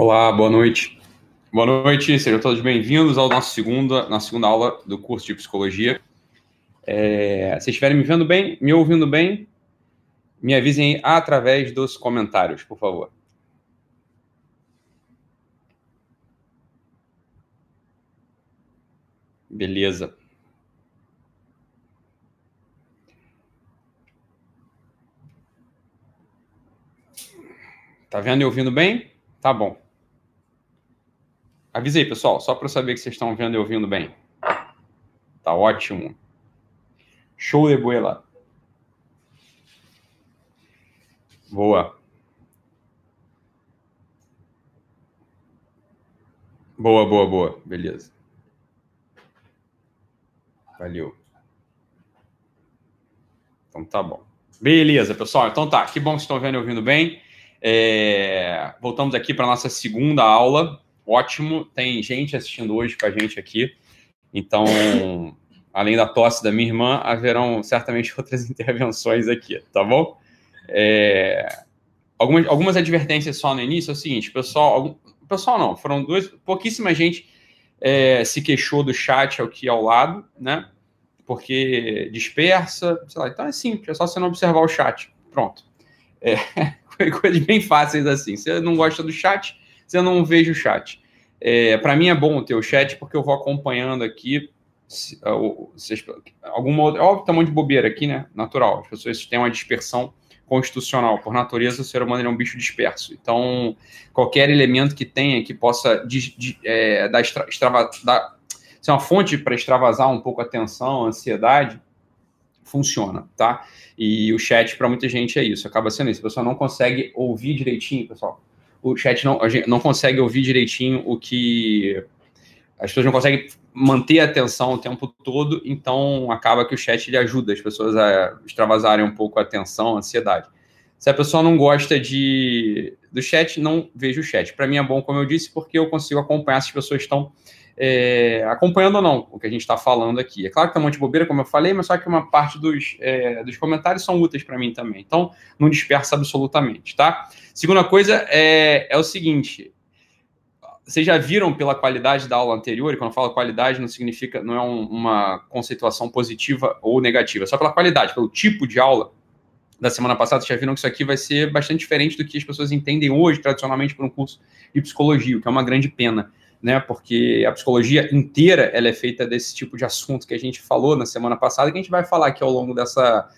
Olá, boa noite. Boa noite, sejam todos bem-vindos ao nosso segunda, na segunda aula do curso de psicologia. É, se estiverem me vendo bem, me ouvindo bem, me avisem através dos comentários, por favor. Beleza. Tá vendo e ouvindo bem? Tá bom. Avisei, pessoal, só para saber que vocês estão vendo e ouvindo bem. Tá ótimo. Show de bola. Boa. Boa, boa, boa. Beleza. Valeu. Então tá bom. Beleza, pessoal. Então tá. Que bom que vocês estão vendo e ouvindo bem. É... Voltamos aqui para nossa segunda aula. Ótimo. Tem gente assistindo hoje com a gente aqui. Então, além da tosse da minha irmã, haverão certamente outras intervenções aqui, tá bom? É... Algumas, algumas advertências só no início. É o seguinte, pessoal. Algum... Pessoal, não. Foram duas. Pouquíssima gente é, se queixou do chat aqui ao lado, né? Porque dispersa, sei lá. Então é simples, é só você não observar o chat. Pronto. É, coisas bem fáceis assim. Você não gosta do chat, você não veja o chat. É, Para mim é bom ter o chat porque eu vou acompanhando aqui se, se, alguma outra. Óbvio, tá de bobeira aqui, né? Natural. As pessoas têm uma dispersão constitucional. Por natureza, o ser humano é um bicho disperso. Então, qualquer elemento que tenha que possa de, de, é, dar, extrava, dar, ser uma fonte para extravasar um pouco a tensão, a ansiedade, funciona, tá? E o chat, para muita gente, é isso. Acaba sendo isso. A pessoa não consegue ouvir direitinho, pessoal. O chat não, não consegue ouvir direitinho o que. As pessoas não conseguem manter a atenção o tempo todo, então acaba que o chat ele ajuda as pessoas a extravasarem um pouco a atenção, a ansiedade. Se a pessoa não gosta de do chat, não veja o chat. Para mim é bom, como eu disse, porque eu consigo acompanhar se as pessoas estão é, acompanhando ou não o que a gente está falando aqui. É claro que tem um monte de bobeira, como eu falei, mas só que uma parte dos, é, dos comentários são úteis para mim também. Então, não dispersa absolutamente, tá? Segunda coisa é, é o seguinte: vocês já viram pela qualidade da aula anterior, e quando eu falo qualidade não significa, não é um, uma conceituação positiva ou negativa, é só pela qualidade, pelo tipo de aula da semana passada, vocês já viram que isso aqui vai ser bastante diferente do que as pessoas entendem hoje, tradicionalmente, por um curso de psicologia, o que é uma grande pena, né? Porque a psicologia inteira ela é feita desse tipo de assunto que a gente falou na semana passada, que a gente vai falar aqui ao longo dessa,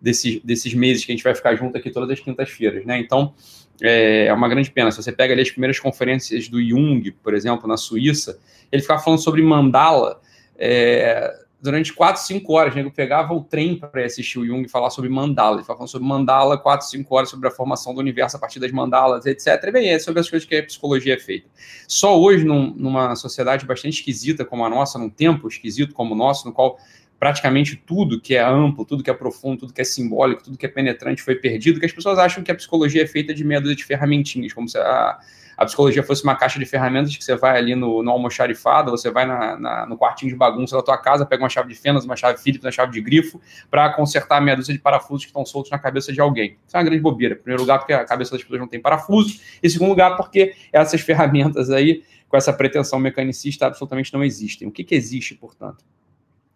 desse, desses meses que a gente vai ficar junto aqui todas as quintas-feiras, né? Então, é, é uma grande pena. Se você pega ali as primeiras conferências do Jung, por exemplo, na Suíça, ele ficava falando sobre mandala é, durante 4, 5 horas. Né? Eu pegava o trem para assistir o Jung e falar sobre mandala. Ele falava sobre mandala 4, 5 horas, sobre a formação do universo a partir das mandalas, etc. E bem, é sobre as coisas que a psicologia é feita. Só hoje, num, numa sociedade bastante esquisita como a nossa, num tempo esquisito como o nosso, no qual praticamente tudo que é amplo, tudo que é profundo, tudo que é simbólico, tudo que é penetrante foi perdido, que as pessoas acham que a psicologia é feita de meia dúzia de ferramentinhas, como se a, a psicologia fosse uma caixa de ferramentas que você vai ali no, no almoxarifado, você vai na, na, no quartinho de bagunça da tua casa, pega uma chave de fendas, uma chave Phillips, uma chave de grifo, para consertar a meia dúzia de parafusos que estão soltos na cabeça de alguém. Isso é uma grande bobeira. Em primeiro lugar, porque a cabeça das pessoas não tem parafuso, e em segundo lugar, porque essas ferramentas aí, com essa pretensão mecanicista, absolutamente não existem. O que, que existe, portanto?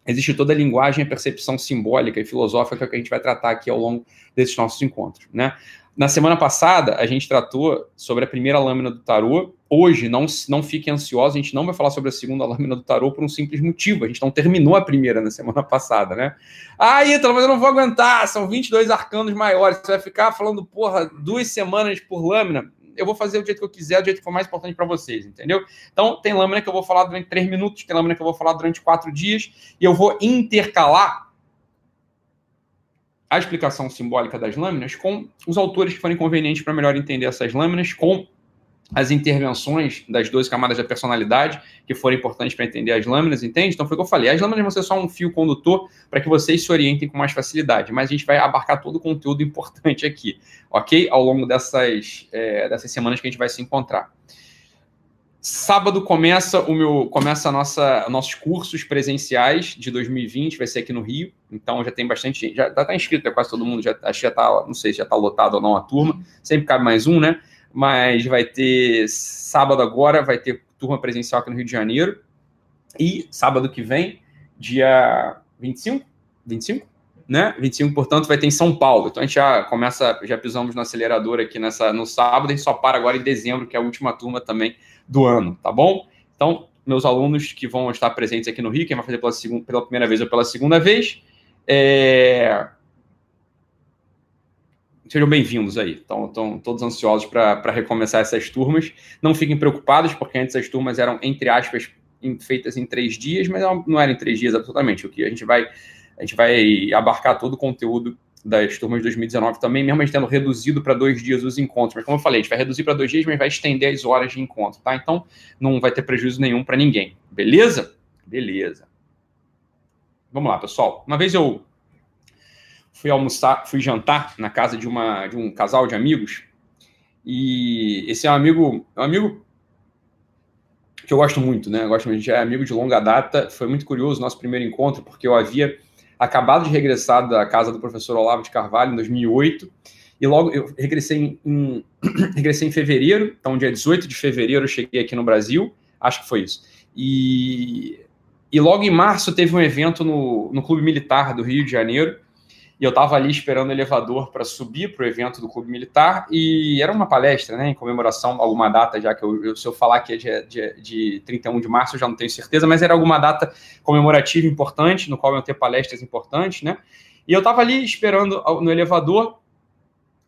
existe toda a linguagem e percepção simbólica e filosófica que a gente vai tratar aqui ao longo desses nossos encontros, né? Na semana passada, a gente tratou sobre a primeira lâmina do tarô. Hoje, não, não fiquem ansiosos, a gente não vai falar sobre a segunda lâmina do tarô por um simples motivo. A gente não terminou a primeira na semana passada, né? Ah, Ítalo, mas eu não vou aguentar, são 22 arcanos maiores. Você vai ficar falando, porra, duas semanas por lâmina eu vou fazer do jeito que eu quiser, do jeito que for mais importante para vocês, entendeu? Então, tem lâmina que eu vou falar durante três minutos, tem lâmina que eu vou falar durante quatro dias, e eu vou intercalar a explicação simbólica das lâminas com os autores que forem convenientes para melhor entender essas lâminas, com as intervenções das 12 camadas da personalidade, que foram importantes para entender as lâminas, entende? Então foi o que eu falei. As lâminas vão ser só um fio condutor para que vocês se orientem com mais facilidade, mas a gente vai abarcar todo o conteúdo importante aqui, ok? Ao longo dessas, é, dessas semanas que a gente vai se encontrar. Sábado começa o meu começa a nossa nossos cursos presenciais de 2020, vai ser aqui no Rio. Então já tem bastante já está tá inscrito, é quase todo mundo, já acho que já tá, não sei se já está lotado ou não a turma. Sempre cabe mais um, né? mas vai ter sábado agora, vai ter turma presencial aqui no Rio de Janeiro. E sábado que vem, dia 25? 25? Né? 25, portanto, vai ter em São Paulo. Então a gente já começa, já pisamos no acelerador aqui nessa, no sábado, a gente só para agora em dezembro, que é a última turma também do ano, tá bom? Então, meus alunos que vão estar presentes aqui no Rio, quem vai fazer pela, segunda, pela primeira vez ou pela segunda vez, é... sejam bem-vindos aí. Estão, estão todos ansiosos para recomeçar essas turmas. Não fiquem preocupados, porque antes as turmas eram, entre aspas, feitas em três dias, mas não eram em três dias absolutamente. O que a gente vai, a gente vai abarcar todo o conteúdo das turmas de 2019 também, mesmo a gente tendo reduzido para dois dias os encontros. Mas como eu falei, a gente vai reduzir para dois dias, mas vai estender as horas de encontro, tá? Então não vai ter prejuízo nenhum para ninguém. Beleza? Beleza. Vamos lá, pessoal. Uma vez eu fui almoçar, fui jantar na casa de, uma, de um casal de amigos. E esse é um amigo, um amigo que eu gosto muito, né? Eu gosto, a gente é amigo de longa data. Foi muito curioso o nosso primeiro encontro, porque eu havia acabado de regressar da casa do professor Olavo de Carvalho em 2008. E logo eu regressei em, em regressei em fevereiro, então dia 18 de fevereiro eu cheguei aqui no Brasil, acho que foi isso. E, e logo em março teve um evento no, no Clube Militar do Rio de Janeiro, e eu estava ali esperando o elevador para subir para o evento do Clube Militar, e era uma palestra, né, em comemoração alguma data, já que eu, se eu falar que é de, de, de 31 de março, eu já não tenho certeza, mas era alguma data comemorativa importante, no qual iam ter palestras importantes, né, e eu estava ali esperando no elevador,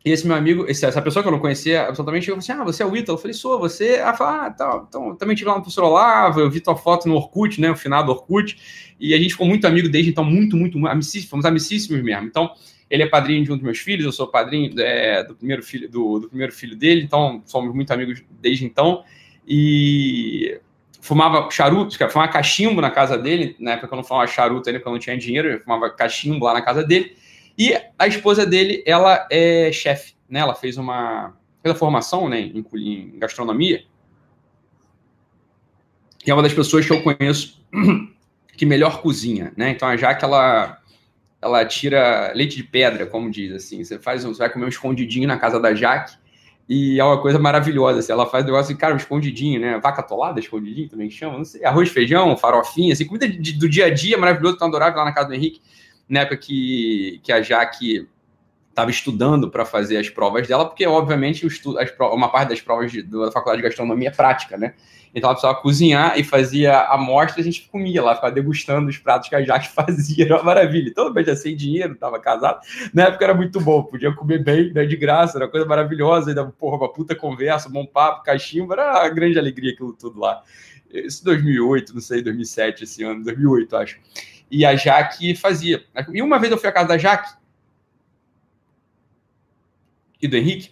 e esse meu amigo, essa pessoa que eu não conhecia absolutamente, chegou falou assim: Ah, você é o Ítalo? Eu falei, sou, você. Ela falou, ah, tá, então, também tive lá no professor Olavo, eu vi tua foto no Orkut, né? O finado Orkut. E a gente ficou muito amigo desde então, muito, muito, amicíssimos, fomos amicíssimos mesmo. Então, ele é padrinho de um dos meus filhos, eu sou padrinho é, do, primeiro filho, do, do, primeiro filho dele, então somos muito amigos desde então. E fumava charuto, fumava cachimbo na casa dele, na época eu não fumava charuto ainda, porque eu não tinha dinheiro, eu fumava cachimbo lá na casa dele. E a esposa dele, ela é chefe, né? Ela fez uma, fez formação né, em, em gastronomia. E é uma das pessoas que eu conheço que melhor cozinha, né? Então a Jaque ela ela tira leite de pedra, como diz assim. Você faz, você vai comer um escondidinho na casa da Jaque e é uma coisa maravilhosa. Assim, ela faz um negócio, cara, um escondidinho, né? Vaca atolada, escondidinho também chama, não sei. Arroz, feijão, farofinha, assim, comida de, do dia a dia maravilhoso, tão adorável lá na casa do Henrique, na época que, que a Jaque estava estudando para fazer as provas dela, porque, obviamente, estudo, as, uma parte das provas de, da faculdade de gastronomia é prática, né? Então ela precisava cozinhar e fazia amostra, a gente comia lá, ficava degustando os pratos que a Jaque fazia, era uma maravilha. Todo mundo já sem dinheiro, estava casado. Na época era muito bom, podia comer bem, né, de graça, era uma coisa maravilhosa, ainda, porra, uma puta conversa, bom papo, cachimbo, era uma grande alegria aquilo tudo lá. Isso 2008, não sei, 2007, esse ano, 2008, acho. E a Jaque fazia. E uma vez eu fui à casa da Jaque, e do Henrique.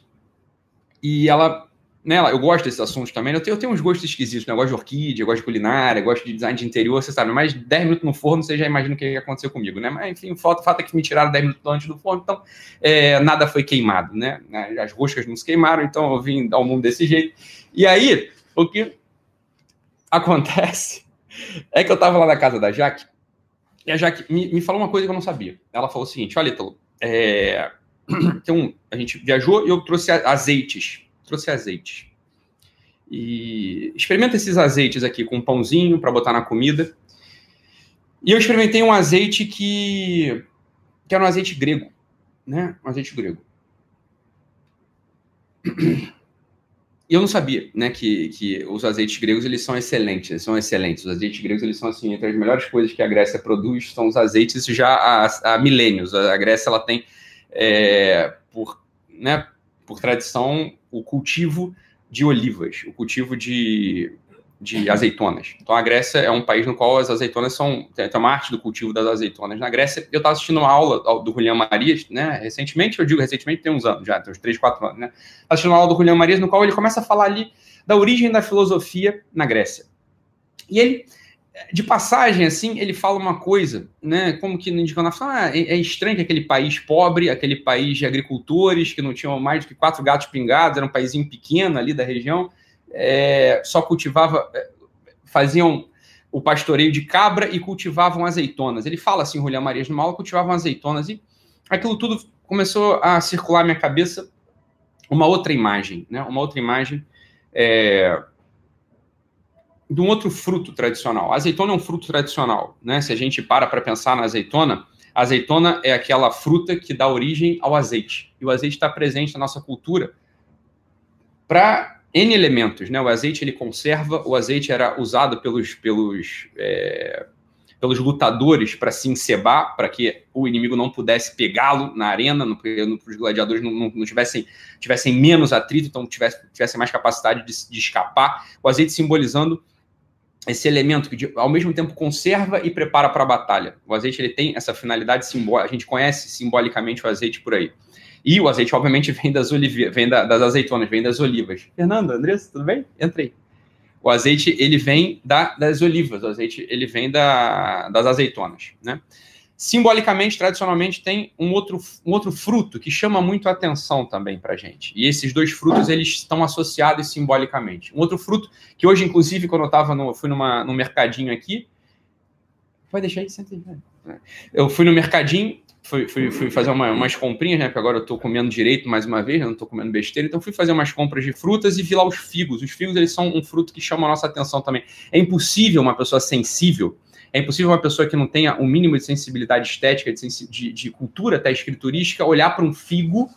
E ela, né, eu gosto desses assuntos também. Eu tenho, eu tenho uns gostos esquisitos, né? Eu gosto de orquídea, eu gosto de culinária, eu gosto de design de interior, você sabe. Mais 10 minutos no forno, você já imagina o que aconteceu comigo, né? Mas, enfim, o fato, fato é que me tiraram 10 minutos antes do forno, então é, nada foi queimado, né? As roscas não se queimaram, então eu vim ao mundo desse jeito. E aí, o que acontece é que eu tava lá na casa da Jaque, e a Jaque me, me falou uma coisa que eu não sabia. Ela falou o seguinte: olha, é, então, a gente viajou e eu trouxe azeites. Trouxe azeites. E experimenta esses azeites aqui com um pãozinho para botar na comida. E eu experimentei um azeite que, que era um azeite grego, né? Um azeite grego. E eu não sabia, né, que, que os azeites gregos eles são excelentes, eles são excelentes. Os azeites gregos eles são assim entre as melhores coisas que a Grécia produz são os azeites já há, há milênios. A Grécia ela tem é, por, né, por tradição, o cultivo de olivas, o cultivo de, de azeitonas. Então, a Grécia é um país no qual as azeitonas são. Tem uma arte do cultivo das azeitonas. Na Grécia, eu estava assistindo uma aula do Julian Marias, né? Recentemente, eu digo recentemente, tem uns anos já, tem uns 3, 4 anos, né? Assistindo uma aula do Julian Marias, no qual ele começa a falar ali da origem da filosofia na Grécia. E ele de passagem, assim, ele fala uma coisa, né? Como que indicando, ah, é, é estranho que aquele país pobre, aquele país de agricultores que não tinham mais do que quatro gatos pingados, era um país pequeno ali da região, é, só cultivava, é, faziam o pastoreio de cabra e cultivavam azeitonas. Ele fala assim, Julião Marias no Mal, cultivavam azeitonas e aquilo tudo começou a circular minha cabeça uma outra imagem, né? Uma outra imagem é, de um outro fruto tradicional. A azeitona é um fruto tradicional, né? Se a gente para para pensar na azeitona, a azeitona é aquela fruta que dá origem ao azeite. E o azeite está presente na nossa cultura para N elementos, né? O azeite ele conserva, o azeite era usado pelos, pelos, é, pelos lutadores para se encebar, para que o inimigo não pudesse pegá-lo na arena, para os gladiadores não, não, não, tivessem, tivessem menos atrito, então tivessem, tivessem mais capacidade de, de escapar. O azeite simbolizando esse elemento que ao mesmo tempo conserva e prepara para a batalha. O azeite ele tem essa finalidade simbólica, a gente conhece simbolicamente o azeite por aí. E o azeite, obviamente, vem das, olive... vem da, das azeitonas, vem das olivas. Fernando, Andressa, tudo bem? Entrei. O azeite, ele vem da, das olivas, o azeite, ele vem da, das azeitonas, né? Simbolicamente, tradicionalmente, tem um outro, um outro fruto que chama muito a atenção também para gente. E esses dois frutos, eles estão associados simbolicamente. Um outro fruto que hoje, inclusive, quando eu tava no, fui numa, no mercadinho aqui... Vai deixar aí, senta aí. Eu fui no mercadinho fui, fui, fui fazer uma, umas comprinhas, né? Porque agora eu tô comendo direito mais uma vez, né, não tô comendo besteira. Então fui fazer umas compras de frutas e vi lá os figos. Os figos, eles são um fruto que chama a nossa atenção também. É impossível uma pessoa sensível, é impossível uma pessoa que não tenha o um mínimo de sensibilidade estética, de, sensi de, de cultura até escriturística, olhar para um figo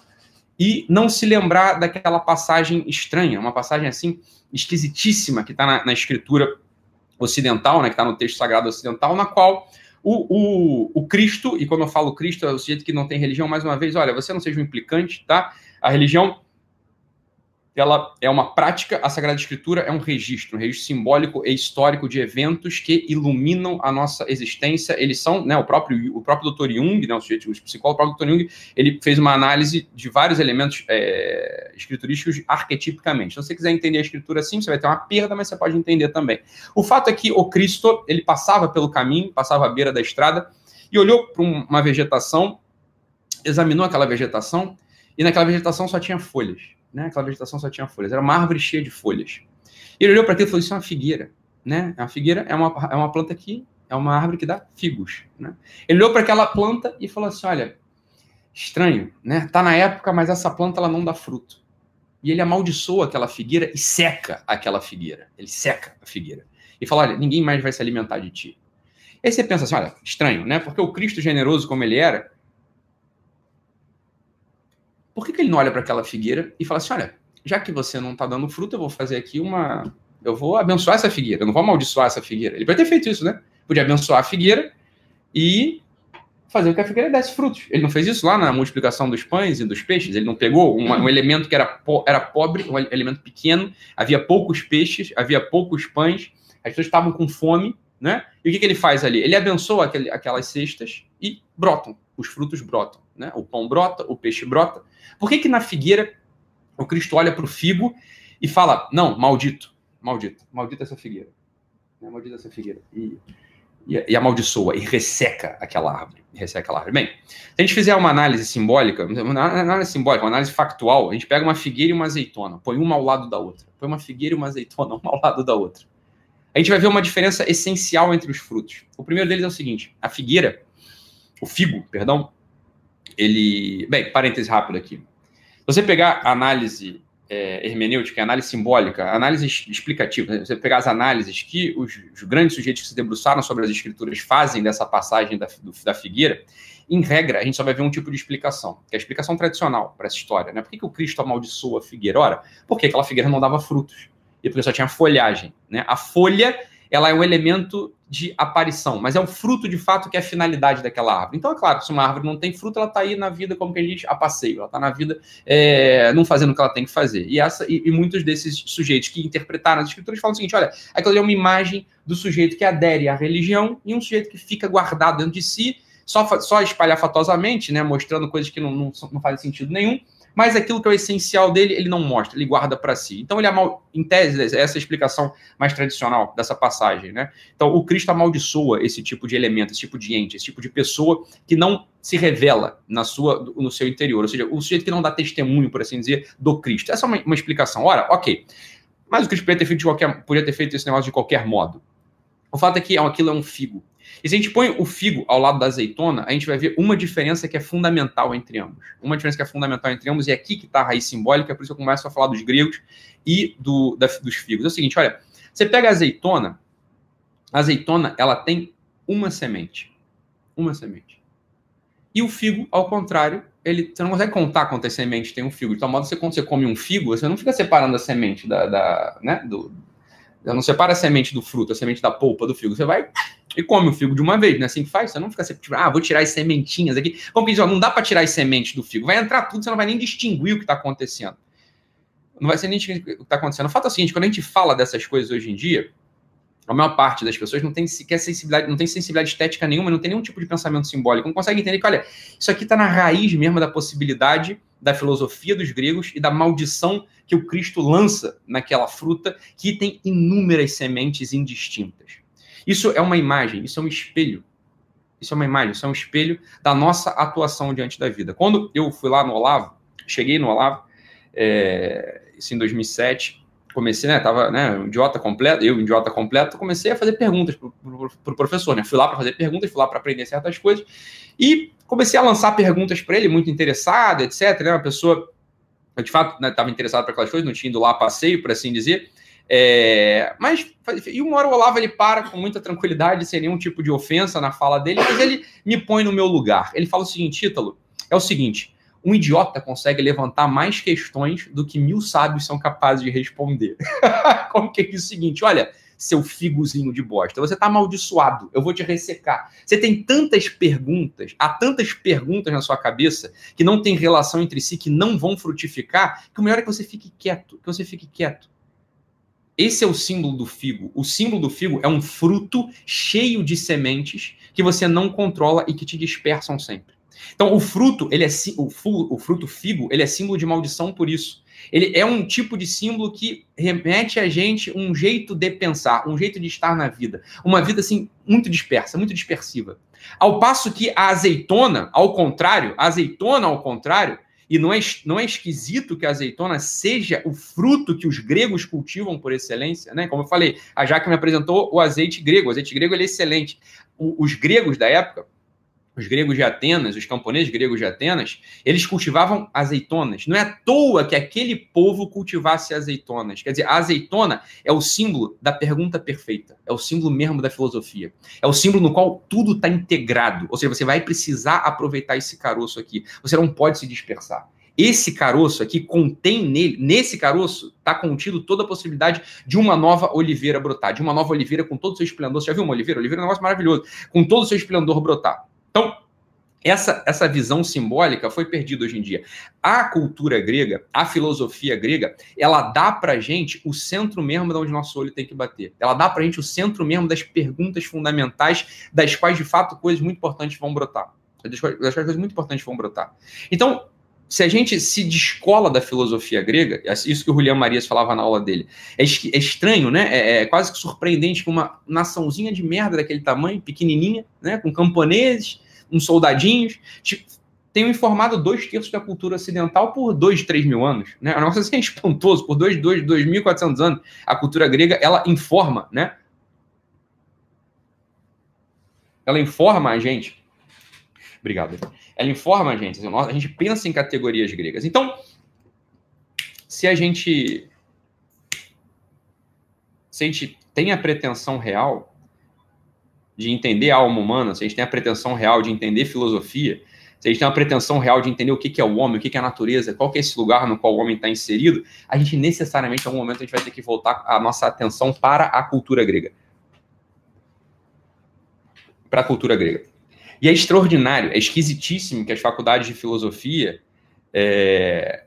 e não se lembrar daquela passagem estranha, uma passagem assim esquisitíssima que está na, na escritura ocidental, né, que está no texto sagrado ocidental, na qual o, o, o Cristo, e quando eu falo Cristo, é o sujeito que não tem religião, mais uma vez, olha, você não seja um implicante, tá? A religião ela é uma prática, a Sagrada Escritura é um registro, um registro simbólico e histórico de eventos que iluminam a nossa existência. Eles são, né, o próprio o próprio Dr. Jung, né, o sujeito, o psicólogo, o próprio Dr. Jung, ele fez uma análise de vários elementos é, escriturísticos arquetipicamente. Então, se você quiser entender a escritura assim, você vai ter uma perda, mas você pode entender também. O fato é que o Cristo, ele passava pelo caminho, passava à beira da estrada e olhou para uma vegetação, examinou aquela vegetação e naquela vegetação só tinha folhas né? Aquela vegetação só tinha folhas. Era uma árvore cheia de folhas. E ele olhou para aquilo e falou: Isso é uma figueira. Né? A figueira é uma, é uma planta que é uma árvore que dá figos. Né? Ele olhou para aquela planta e falou assim: Olha, estranho, né? Tá na época, mas essa planta ela não dá fruto. E ele amaldiçoa aquela figueira e seca aquela figueira. Ele seca a figueira. E fala: Olha, ninguém mais vai se alimentar de ti. Aí você pensa assim: Olha, estranho, né? Porque o Cristo generoso como ele era, por que, que ele não olha para aquela figueira e fala assim: olha, já que você não está dando fruto, eu vou fazer aqui uma. Eu vou abençoar essa figueira, eu não vou amaldiçoar essa figueira. Ele podia ter feito isso, né? Podia abençoar a figueira e fazer com que a figueira desse frutos. Ele não fez isso lá na multiplicação dos pães e dos peixes. Ele não pegou um elemento que era, po era pobre, um elemento pequeno, havia poucos peixes, havia poucos pães, as pessoas estavam com fome, né? E o que, que ele faz ali? Ele abençoa aquele, aquelas cestas e brotam, os frutos brotam, né? O pão brota, o peixe brota. Por que, que na figueira o Cristo olha para o figo e fala: Não, maldito, maldito, maldita essa figueira. Né? Maldita essa figueira. E, e, e amaldiçoa, e resseca aquela árvore. Resseca aquela árvore. Bem, se a gente fizer uma análise simbólica, uma análise simbólica, uma análise factual, a gente pega uma figueira e uma azeitona, põe uma ao lado da outra. Põe uma figueira e uma azeitona, uma ao lado da outra. A gente vai ver uma diferença essencial entre os frutos. O primeiro deles é o seguinte: a figueira, o figo, perdão, ele. Bem, parêntese rápido aqui. Você pegar a análise é, hermenêutica, análise simbólica, análise explicativa, né? você pegar as análises que os, os, grandes sujeitos que se debruçaram sobre as escrituras fazem dessa passagem da, do, da figueira, em regra, a gente só vai ver um tipo de explicação, que é a explicação tradicional para essa história. Né? Por que, que o Cristo amaldiçoou a figueira? Ora, porque aquela figueira não dava frutos e porque só tinha folhagem. Né? A folha ela é um elemento de aparição, mas é um fruto de fato que é a finalidade daquela árvore. Então, é claro, se uma árvore não tem fruto, ela está aí na vida, como que a gente a passeio, ela está na vida é, não fazendo o que ela tem que fazer. E, essa, e, e, muitos desses sujeitos que interpretaram as escrituras falam o seguinte: olha, aquilo é uma imagem do sujeito que adere à religião e um sujeito que fica guardado dentro de si, só, só espalhafatosamente, né, mostrando coisas que não, não, não fazem sentido nenhum mas aquilo que é o essencial dele, ele não mostra, ele guarda para si. Então, ele amal... em tese, essa é a explicação mais tradicional dessa passagem, né? Então, o Cristo amaldiçoa esse tipo de elemento, esse tipo de ente, esse tipo de pessoa que não se revela na sua, no seu interior, ou seja, o sujeito que não dá testemunho, por assim dizer, do Cristo. Essa é uma, uma explicação. Ora, ok, mas o Cristo podia ter feito, de qualquer, podia ter feito esse negócio de qualquer modo. O fato é que aquilo é um figo. E se a gente põe o figo ao lado da azeitona, a gente vai ver uma diferença que é fundamental entre ambos. Uma diferença que é fundamental entre ambos, e é aqui que está a raiz simbólica, por isso eu começo a falar dos gregos e do, da, dos figos. É o seguinte, olha, você pega a azeitona, a azeitona, ela tem uma semente. Uma semente. E o figo, ao contrário, ele, você não consegue contar quantas sementes tem um figo. De tal modo que quando você come um figo, você não fica separando a semente da, da né, do, não separa a semente do fruto, a semente da polpa do figo. Você vai e come o figo de uma vez, não é assim que faz? Você não fica sempre, tipo, ah, vou tirar as sementinhas aqui. Como que diz, ó, não dá para tirar as sementes do figo. Vai entrar tudo, você não vai nem distinguir o que está acontecendo. Não vai ser nem o que está acontecendo. O fato é o seguinte, quando a gente fala dessas coisas hoje em dia, a maior parte das pessoas não tem sequer sensibilidade, não tem sensibilidade estética nenhuma, não tem nenhum tipo de pensamento simbólico, não consegue entender que, olha, isso aqui está na raiz mesmo da possibilidade da filosofia dos gregos e da maldição que o Cristo lança naquela fruta que tem inúmeras sementes indistintas. Isso é uma imagem, isso é um espelho. Isso é uma imagem, isso é um espelho da nossa atuação diante da vida. Quando eu fui lá no Olavo, cheguei no Olavo, é, isso em 2007, comecei, né, tava, né, um idiota completo, eu, um idiota completo, comecei a fazer perguntas pro, pro, pro professor, né, fui lá para fazer perguntas, fui lá para aprender certas coisas, e comecei a lançar perguntas para ele, muito interessado, etc, né, uma pessoa, de fato, estava né, interessado para aquelas coisas, não tinha ido lá passeio, por assim dizer, é, mas, e uma hora o Olavo, ele para com muita tranquilidade, sem nenhum tipo de ofensa na fala dele, mas ele me põe no meu lugar. Ele fala o seguinte, Ítalo, é o seguinte, um idiota consegue levantar mais questões do que mil sábios são capazes de responder. Como que é, o seguinte? Olha, seu figozinho de bosta, você tá amaldiçoado, eu vou te ressecar. Você tem tantas perguntas, há tantas perguntas na sua cabeça que não tem relação entre si, que não vão frutificar, que o melhor é que você fique quieto, que você fique quieto. Esse é o símbolo do figo. O símbolo do figo é um fruto cheio de sementes que você não controla e que te dispersam sempre. Então, o fruto, ele é o, o fruto figo, ele é símbolo de maldição por isso. Ele é um tipo de símbolo que remete a gente um jeito de pensar, um jeito de estar na vida, uma vida assim muito dispersa, muito dispersiva. Ao passo que a azeitona, ao contrário, a azeitona ao contrário, e não é, não é esquisito que a azeitona seja o fruto que os gregos cultivam por excelência, né? Como eu falei, a Jaque me apresentou o azeite grego. O azeite grego é excelente. O, os gregos da época, os gregos de Atenas, os camponeses gregos de Atenas, eles cultivavam azeitonas. Não é à toa que aquele povo cultivasse azeitonas. Quer dizer, a azeitona é o símbolo da pergunta perfeita, é o símbolo mesmo da filosofia. É o símbolo no qual tudo está integrado. Ou seja, você vai precisar aproveitar esse caroço aqui. Você não pode se dispersar. Esse caroço aqui contém nele, nesse caroço, está contido toda a possibilidade de uma nova oliveira brotar, de uma nova oliveira com todo o seu esplendor. Você já viu uma oliveira? Oliveira é um negócio maravilhoso, com todo o seu esplendor brotar. Então, essa, essa visão simbólica foi perdida hoje em dia. A cultura grega, a filosofia grega, ela dá para gente o centro mesmo de onde nosso olho tem que bater. Ela dá para gente o centro mesmo das perguntas fundamentais, das quais, de fato, coisas muito importantes vão brotar. Das quais, das quais coisas muito importantes vão brotar. Então, se a gente se descola da filosofia grega, é isso que o Julián Marias falava na aula dele, é, é estranho, né? É, é, quase que surpreendente que uma naçãozinha de merda daquele tamanho, pequenininha, né? Com camponeses, uns soldadinhos, tipo, tenham informado dois terços da cultura ocidental por dois, três mil anos, né? A nossa assim é espantoso, por dois, dois, dois mil quatrocentos anos, a cultura grega, ela informa, né? Ela informa a gente. Obrigado ela informa a gente. Assim, a gente pensa em categorias gregas. Então, se a gente se a gente tem a pretensão real de entender a alma humana, se a gente tem a pretensão real de entender filosofia, se a gente tem a pretensão real de entender o que é o homem, o que é a natureza, qual é esse lugar no qual o homem está inserido, a gente necessariamente, em algum momento, a gente vai ter que voltar a nossa atenção para a cultura grega. Para a cultura grega. E é extraordinário, é esquisitíssimo que as faculdades de filosofia é,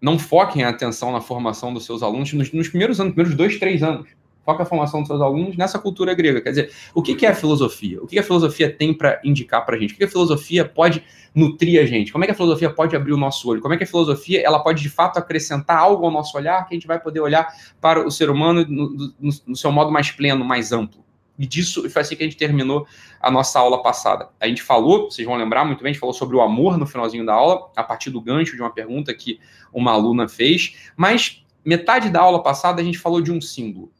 não foquem a atenção na formação dos seus alunos nos, nos primeiros anos, primeiros dois, três anos. Foca a formação dos seus alunos nessa cultura grega. Quer dizer, o que, que é a filosofia? O que, que a filosofia tem para indicar para a gente? O que, que a filosofia pode nutrir a gente? Como é que a filosofia pode abrir o nosso olho? Como é que a filosofia ela pode de fato acrescentar algo ao nosso olhar que a gente vai poder olhar para o ser humano no, no, no seu modo mais pleno, mais amplo? E disso foi assim que a gente terminou a nossa aula passada. A gente falou, vocês vão lembrar muito bem, a gente falou sobre o amor no finalzinho da aula, a partir do gancho de uma pergunta que uma aluna fez, mas metade da aula passada a gente falou de um símbolo.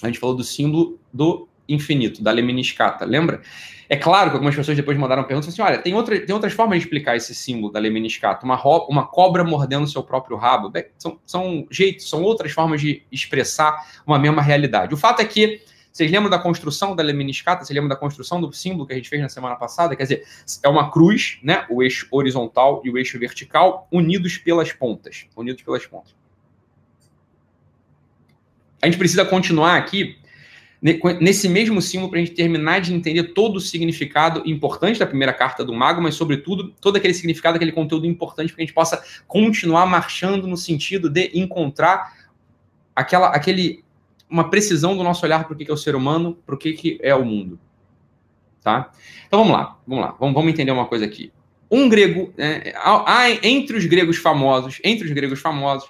A gente falou do símbolo do infinito, da lemniscata, lembra? É claro que algumas pessoas depois mandaram perguntas assim: olha, tem, outra, tem outras formas de explicar esse símbolo da lemniscata. Uma, uma cobra mordendo seu próprio rabo. São, são jeitos, são outras formas de expressar uma mesma realidade. O fato é que vocês lembram da construção da lemniscata? Vocês lembram da construção do símbolo que a gente fez na semana passada? Quer dizer, é uma cruz, né? O eixo horizontal e o eixo vertical unidos pelas pontas. Unidos pelas pontas. A gente precisa continuar aqui nesse mesmo símbolo para a gente terminar de entender todo o significado importante da primeira carta do mago, mas sobretudo todo aquele significado, aquele conteúdo importante para a gente possa continuar marchando no sentido de encontrar aquela, aquele uma precisão do nosso olhar para o que é o ser humano, para o que é o mundo. Tá? Então vamos lá, vamos lá, vamos, vamos entender uma coisa aqui. Um grego, né, há, entre os gregos famosos, entre os gregos famosos,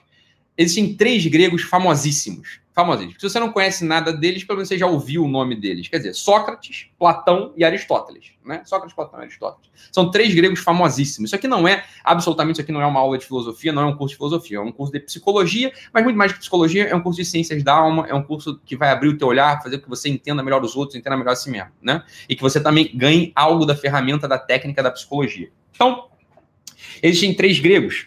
existem três gregos famosíssimos famosíssimos. Se você não conhece nada deles, pelo menos você já ouviu o nome deles. Quer dizer, Sócrates, Platão e Aristóteles. Né? Sócrates, Platão e Aristóteles. São três gregos famosíssimos. Isso aqui não é, absolutamente, isso aqui não é uma aula de filosofia, não é um curso de filosofia, é um curso de psicologia, mas muito mais que psicologia, é um curso de ciências da alma, é um curso que vai abrir o teu olhar, fazer com que você entenda melhor os outros, entenda melhor a si mesmo. Né? E que você também ganhe algo da ferramenta, da técnica da psicologia. Então, existem três gregos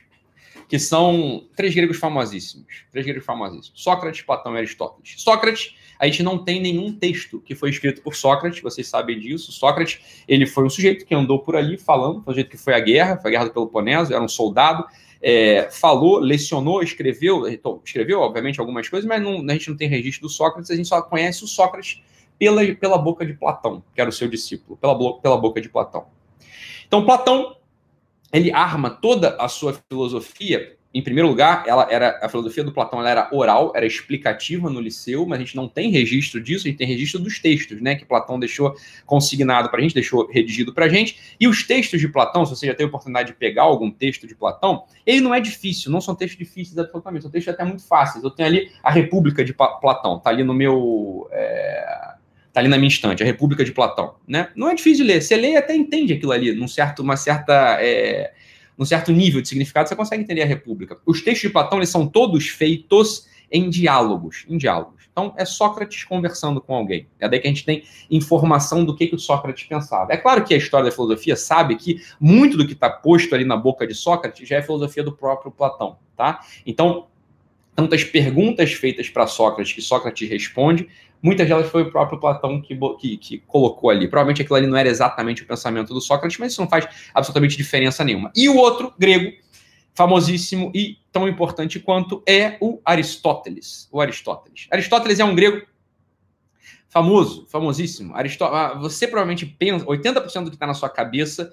que são três gregos famosíssimos. Três gregos famosíssimos. Sócrates, Platão e Aristóteles. Sócrates, a gente não tem nenhum texto que foi escrito por Sócrates, vocês sabem disso. Sócrates, ele foi um sujeito que andou por ali falando, foi um sujeito que foi à guerra, foi a guerra do Peloponeso, era um soldado, é, falou, lecionou, escreveu, então, escreveu, obviamente, algumas coisas, mas não, a gente não tem registro do Sócrates, a gente só conhece o Sócrates pela, pela boca de Platão, que era o seu discípulo, pela, pela boca de Platão. Então, Platão ele arma toda a sua filosofia. Em primeiro lugar, ela era a filosofia do Platão ela era oral, era explicativa no liceu, mas a gente não tem registro disso, a gente tem registro dos textos, né, que Platão deixou consignado para a gente, deixou redigido para a gente. E os textos de Platão, se você já teve a oportunidade de pegar algum texto de Platão, ele não é difícil, não são textos difíceis absolutamente, são textos até muito fáceis. Eu tenho ali a República de Platão, tá ali no meu é Tá ali na minha estante, a República de Platão, né? Não é difícil de ler. Você lê e até entende aquilo ali, num certo, uma certa, é, num certo nível de significado, você consegue entender a República. Os textos de Platão, eles são todos feitos em diálogos, em diálogos. Então, é Sócrates conversando com alguém. É daí que a gente tem informação do que, que o Sócrates pensava. É claro que a história da filosofia sabe que muito do que está posto ali na boca de Sócrates já é filosofia do próprio Platão, tá? Então, tantas perguntas feitas para Sócrates que Sócrates responde, muitas delas foi o próprio Platão que, que, que, colocou ali. Provavelmente aquilo ali não era exatamente o pensamento do Sócrates, mas isso não faz absolutamente diferença nenhuma. E o outro grego, famosíssimo e tão importante quanto, é o Aristóteles. O Aristóteles. Aristóteles é um grego famoso, famosíssimo. Aristó ah, você provavelmente pensa, 80% do que está na sua cabeça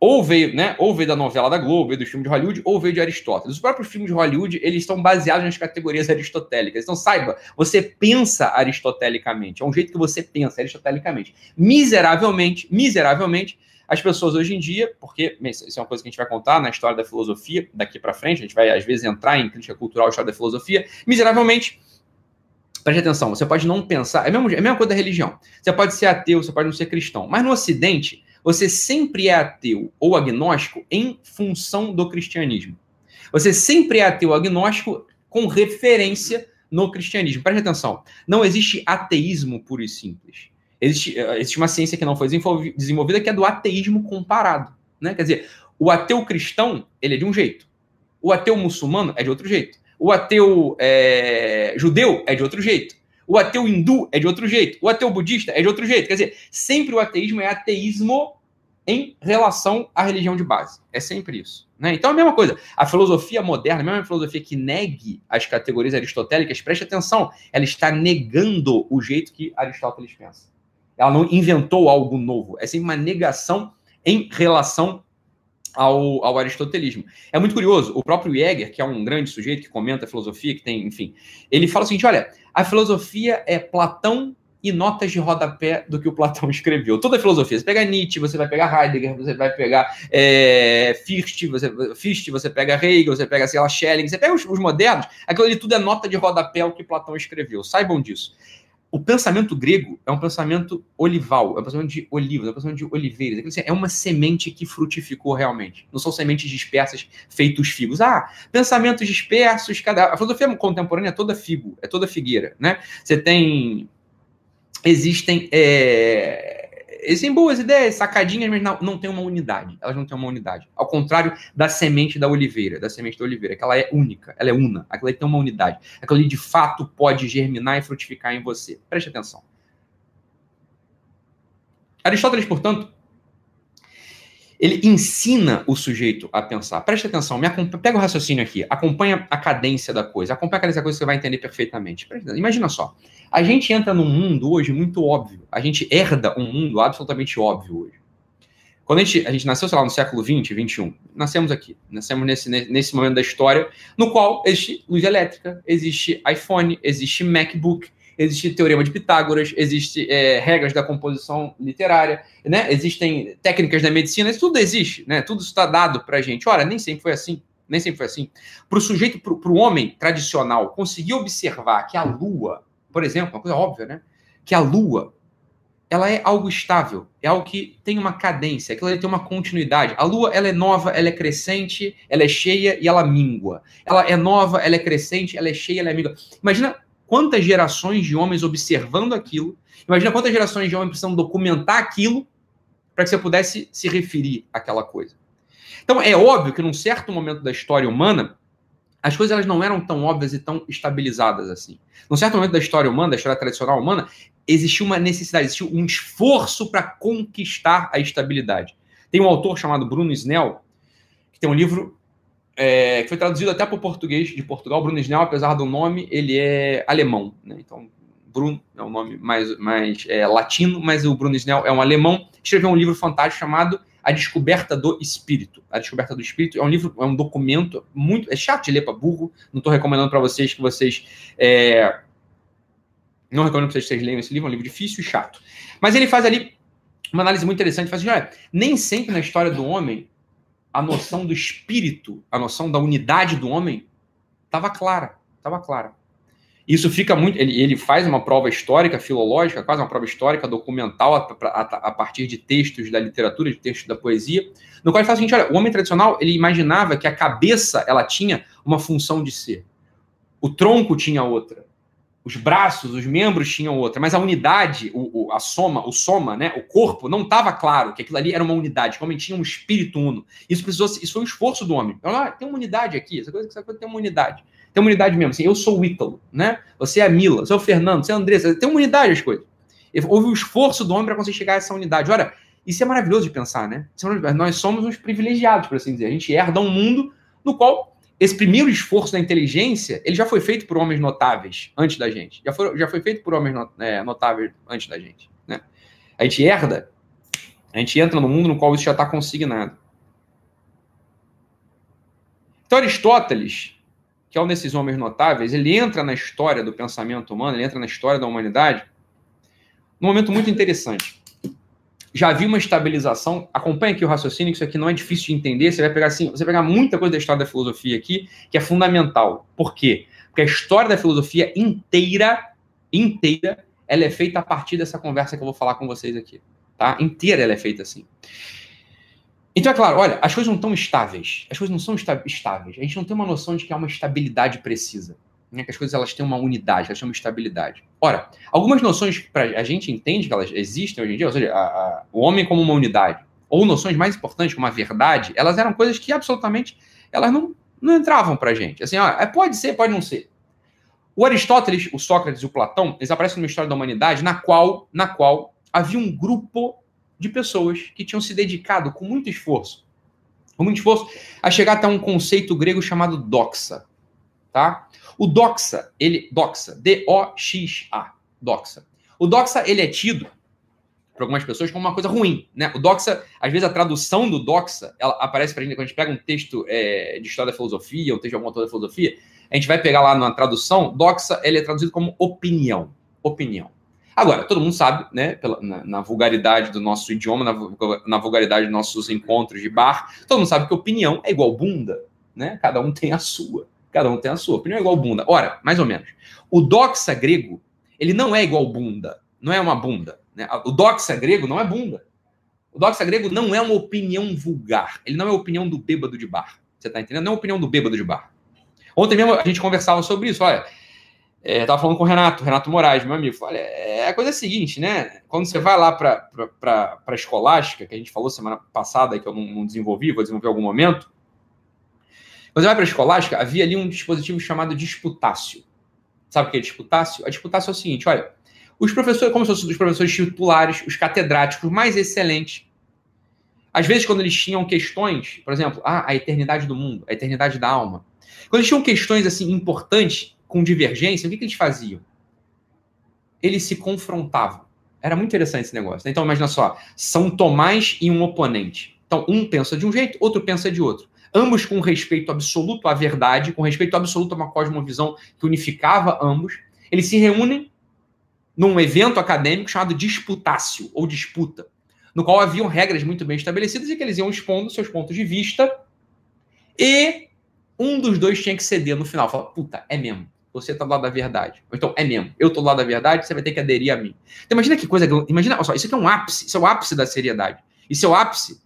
ou veio, né, ou veio da novela da Globo, veio do filme de Hollywood, ou veio de Aristóteles. Os próprios filmes de Hollywood, eles estão baseados nas categorias aristotélicas. Então, saiba, você pensa aristotelicamente, é um jeito que você pensa aristotelicamente. Miseravelmente, miseravelmente, as pessoas hoje em dia, porque isso é uma coisa que a gente vai contar na história da filosofia daqui para frente, a gente vai às vezes entrar em crítica cultural, história da filosofia, miseravelmente Preste atenção, você pode não pensar, é a, mesma, é a mesma coisa da religião. Você pode ser ateu, você pode não ser cristão. Mas no Ocidente, você sempre é ateu ou agnóstico em função do cristianismo. Você sempre é ateu ou agnóstico com referência no cristianismo. Preste atenção. Não existe ateísmo puro e simples. Existe, eh, existe uma ciência que não foi desenvolvida que é do ateísmo comparado. Né? Quer dizer, o ateu cristão ele é de um jeito. O ateu muçulmano é de outro jeito. O ateu é, judeu é de outro jeito. O ateu hindu é de outro jeito. O ateu budista é de outro jeito. Quer dizer, sempre o ateísmo é ateísmo em relação à religião de base. É sempre isso. Né? Então, a mesma coisa. A filosofia moderna, a mesma filosofia que negue as categorias aristotélicas, preste atenção, ela está negando o jeito que Aristóteles pensa. Ela não inventou algo novo. É sempre uma negação em relação ao, ao, aristotelismo. É muito curioso, o próprio Jäger, que é um grande sujeito que comenta a filosofia, que tem, enfim, ele fala o seguinte: olha, a filosofia é Platão e notas de rodapé do que o Platão escreveu. Toda a filosofia. Você pega Nietzsche, você vai pegar Heidegger, você vai pegar é, Fichte, você, Fichte, você pega Hegel, você pega, sei lá, Schelling, você pega os, os modernos, aquilo ali tudo é nota de rodapé o que Platão escreveu. Saibam disso. O pensamento grego é um pensamento olival, é um pensamento de olivos, é um pensamento de oliveiras. É uma semente que frutificou realmente. Não são sementes dispersas feitos figos. Ah, pensamentos dispersos, cada. A filosofia contemporânea é toda figo, é toda figueira, né? Você tem existem é, existem boas ideias, sacadinhas, mas não, não tem uma unidade. Elas não têm uma unidade. Ao contrário da semente da oliveira, da semente da oliveira, que ela é única, ela é una, aquela tem uma unidade. Aquilo ali de fato pode germinar e frutificar em você. Preste atenção. Aristóteles, portanto, ele ensina o sujeito a pensar. Preste atenção, pega o raciocínio aqui, acompanha a cadência da coisa, acompanha a cadência da coisa, você vai entender perfeitamente. Imagina só, a gente entra num mundo hoje muito óbvio, a gente herda um mundo absolutamente óbvio hoje. Quando a gente, a gente nasceu, sei lá, no século 20, 21, nascemos aqui, nascemos nesse, nesse momento da história, no qual existe luz elétrica, existe iPhone, existe MacBook, existe teorema de Pitágoras, existe é, regras da composição literária, né? Existem técnicas da medicina, isso tudo existe, né? Tudo está dado para a gente. Ora, nem sempre foi assim. Nem sempre foi assim. Para o sujeito, para o homem tradicional, conseguir observar que a Lua, por exemplo, uma coisa óbvia, né? Que a Lua, ela é algo estável, é algo que tem uma cadência, aquilo tem uma continuidade. A Lua, ela é nova, ela é crescente, ela é cheia e ela mingua. Ela é nova, ela é crescente, ela é cheia, ela é mingua. Imagina quantas gerações de homens observando aquilo. Imagina quantas gerações de homens precisam documentar aquilo para que você pudesse se referir àquela coisa. Então, é óbvio que num certo momento da história humana, as coisas elas não eram tão óbvias e tão estabilizadas assim. Num certo momento da história humana, da história tradicional humana, existiu uma necessidade, existiu um esforço para conquistar a estabilidade. Tem um autor chamado Bruno Snell, que tem um livro é, que foi traduzido até para o português de Portugal. Bruno Snell, apesar do nome, ele é alemão. Né? Então, Bruno é um nome mais, mais é, latino, mas o Bruno Snell é um alemão. Escreveu um livro fantástico chamado A Descoberta do Espírito. A Descoberta do Espírito é um livro, é um documento muito. É chato de ler para burro. Não estou recomendando para vocês que vocês. É, não recomendo que vocês leiam esse livro, é um livro difícil e chato. Mas ele faz ali uma análise muito interessante. Faz assim, olha, nem sempre na história do homem a noção do espírito, a noção da unidade do homem, estava clara, estava clara. Isso fica muito. Ele, ele, faz uma prova histórica, filológica, quase uma prova histórica, documental, a, a, a, partir de textos da literatura, de textos da poesia, no qual ele fala o seguinte: olha, o homem tradicional ele imaginava que a cabeça ela tinha uma função de ser, o tronco tinha outra, os braços, os membros tinham outra, mas a unidade, o, o, a soma, o soma, né, o corpo, não estava claro que aquilo ali era uma unidade, homem tinha um espírito uno. Isso precisou, isso foi um esforço do homem. Então, ah, tem uma unidade aqui, essa coisa, essa coisa tem uma unidade. Tem uma unidade mesmo, assim, eu sou o Ítalo, né? Você é a Mila, você é o Fernando, você é a Andressa, tem uma unidade as coisas. Houve o um esforço do homem para conseguir chegar a essa unidade. Olha, isso é maravilhoso de pensar, né? É Nós somos uns privilegiados, por assim dizer. A gente herda um mundo no qual esse primeiro esforço da inteligência, ele já foi feito por homens notáveis antes da gente. Já foi, já foi feito por homens é, notáveis antes da gente. Né? A gente herda, a gente entra no mundo no qual isso já está consignado. Então, Aristóteles, que é um desses homens notáveis, ele entra na história do pensamento humano, ele entra na história da humanidade, num momento muito interessante já vi uma estabilização. Acompanha aqui o raciocínio, que isso aqui não é difícil de entender. Você vai pegar assim, você vai pegar muita coisa da história da filosofia aqui, que é fundamental. Por quê? Porque a história da filosofia inteira, inteira, ela é feita a partir dessa conversa que eu vou falar com vocês aqui. Tá? Inteira ela é feita assim. Então, é claro, olha, as coisas não estão estáveis. As coisas não são estáveis. A gente não tem uma noção de que há uma estabilidade precisa né, que as coisas elas têm uma unidade, elas têm uma estabilidade. Ora, algumas noções para a gente entende que elas existem hoje em dia, ou seja, a, a, o homem como uma unidade, ou noções mais importantes como a verdade, elas eram coisas que absolutamente elas não, não entravam para a gente. Assim, ó, é, pode ser, pode não ser. O Aristóteles, o Sócrates e o Platão, eles aparecem numa história da humanidade na qual, na qual havia um grupo de pessoas que tinham se dedicado com muito esforço, com muito esforço, a chegar até um conceito grego chamado doxa, tá? O doxa, ele doxa, D-O-X-A, doxa. O doxa, ele é tido por algumas pessoas como uma coisa ruim, né? O doxa, às vezes a tradução do doxa, ela aparece pra gente quando a gente pega um texto é, de história da filosofia, um texto de algum autor da filosofia, a gente vai pegar lá na tradução, doxa, ele é traduzido como opinião, opinião. Agora, todo mundo sabe, né, pela, na, na, vulgaridade do nosso idioma, na, na, vulgaridade dos nossos encontros de bar, todo mundo sabe que opinião é igual bunda, né? Cada um tem a sua. Cada um tem a sua opinião, é igual bunda. Ora, mais ou menos. O doxa grego, ele não é igual bunda. Não é uma bunda. Né? O doxa grego não é bunda. O doxa grego não é uma opinião vulgar. Ele não é a opinião do bêbado de bar. Você está entendendo? Não é a opinião do bêbado de bar. Ontem mesmo a gente conversava sobre isso. Olha, É, tava falando com o Renato, Renato Moraes, meu amigo. Olha, é a coisa é a seguinte, né? Quando você vai lá para a escolástica, que a gente falou semana passada, que eu não, não desenvolvi, vou desenvolver em algum momento. Quando você vai para a escolástica, havia ali um dispositivo chamado disputácio. Sabe o que é disputácio? A disputácio é o seguinte: olha, os professores, como se fossem os professores titulares, os catedráticos mais excelentes, às vezes, quando eles tinham questões, por exemplo, ah, a eternidade do mundo, a eternidade da alma, quando eles tinham questões assim importantes, com divergência, o que, que eles faziam? Eles se confrontavam. Era muito interessante esse negócio. Né? Então, imagina só: São Tomás e um oponente. Então, um pensa de um jeito, outro pensa de outro. Ambos com respeito absoluto à verdade, com respeito absoluto a uma cosmovisão que unificava ambos. Eles se reúnem num evento acadêmico chamado disputácio, ou disputa, no qual haviam regras muito bem estabelecidas e que eles iam expondo seus pontos de vista e um dos dois tinha que ceder no final. Falar, puta, é mesmo. Você tá do lado da verdade. Ou então, é mesmo. Eu tô do lado da verdade, você vai ter que aderir a mim. Então, imagina que coisa. Imagina, olha só, isso aqui é um ápice. Isso é o ápice da seriedade. Isso é o ápice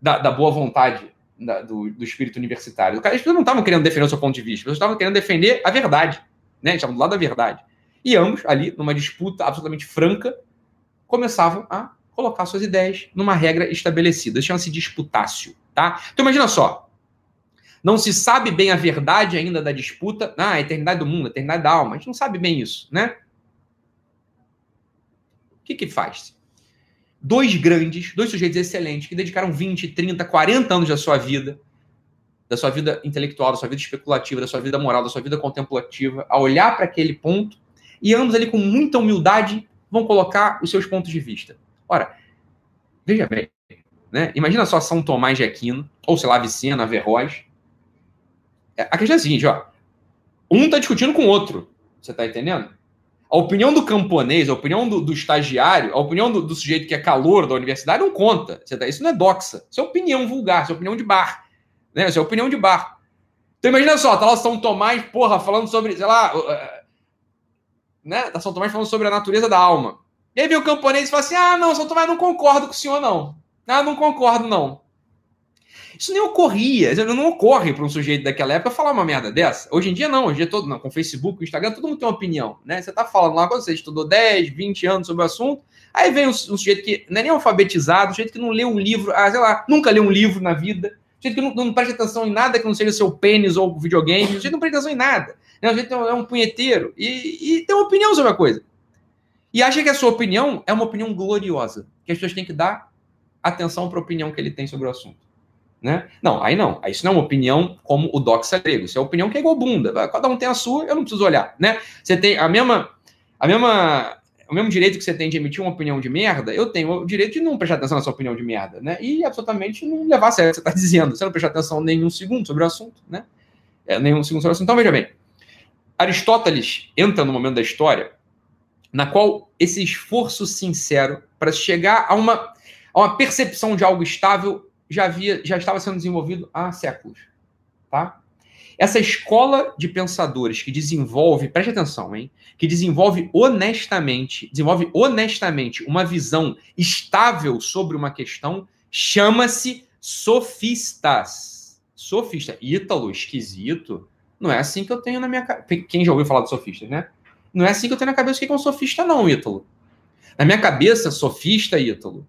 da, da boa vontade da, do, do, espírito universitário. As pessoas não estavam querendo defender o seu ponto de vista, as pessoas estavam querendo defender a verdade. Né? Estavam do lado da verdade. E ambos, ali, numa disputa absolutamente franca, começavam a colocar suas ideias numa regra estabelecida. Chama-se disputácio, tá? Então imagina só. Não se sabe bem a verdade ainda da disputa. Ah, a eternidade do mundo, a eternidade da alma. A gente não sabe bem isso, né? O que que faz? Dois grandes, dois sujeitos excelentes que dedicaram 20, 30, 40 anos da sua vida, da sua vida intelectual, da sua vida especulativa, da sua vida moral, da sua vida contemplativa, a olhar para aquele ponto e ambos ali com muita humildade vão colocar os seus pontos de vista. Ora, veja bem, né? Imagina só São Tomás de Aquino, ou sei lá, Vicena, Averroes. É, a questão é a seguinte, ó. Um está discutindo com o outro. Você está entendendo? A opinião do camponês, a opinião do, do estagiário, a opinião do, do, sujeito que é calor da universidade não conta. Tá, isso não é doxa. Isso é opinião vulgar, isso é opinião de bar. Né? Isso é opinião de bar. Então imagina só, tá lá São Tomás, porra, falando sobre, sei lá, né? Tá São Tomás falando sobre a natureza da alma. E aí vem o camponês e fala assim: ah, não, São Tomás, não concordo com o senhor, não. Ah, não concordo, não. Isso nem ocorria, não ocorre para um sujeito daquela época falar uma merda dessa. Hoje em dia, não. Hoje em dia, todo, não, com Facebook, Instagram, todo mundo tem uma opinião. Né? Você tá falando lá, quando você estudou 10, 20 anos sobre o assunto, aí vem um, um sujeito que não é nem alfabetizado, um sujeito que não lê um livro, ah, sei lá, nunca leu um livro na vida, um sujeito que não, não presta atenção em nada que não seja seu pênis ou videogame, um sujeito que não presta atenção em nada. Né? Um sujeito é um punheteiro e, e tem uma opinião sobre a coisa. E acha que a sua opinião é uma opinião gloriosa, que as pessoas têm que dar atenção para a opinião que ele tem sobre o assunto. Né? Não, aí não. Isso não é uma opinião como o doxa grego. Isso é opinião que é igual bunda. Cada um tem a sua, eu não preciso olhar. Né? Você tem a mesma, a mesma, o mesmo direito que você tem de emitir uma opinião de merda, eu tenho o direito de não prestar atenção na sua opinião de merda. Né? E absolutamente não levar a sério o que você está dizendo. Você não prestar atenção nenhum segundo sobre o assunto. Né? É, nenhum segundo sobre o assunto. Então, veja bem. Aristóteles entra no momento da história na qual esse esforço sincero para chegar a uma, a uma percepção de algo estável já, havia, já estava sendo desenvolvido há séculos. Tá? Essa escola de pensadores que desenvolve, preste atenção, hein? Que desenvolve honestamente, desenvolve honestamente uma visão estável sobre uma questão, chama-se sofistas. Sofista. Ítalo, esquisito. Não é assim que eu tenho na minha Quem já ouviu falar de sofistas, né? Não é assim que eu tenho na cabeça o que é um sofista, não, Ítalo. Na minha cabeça, sofista, Ítalo,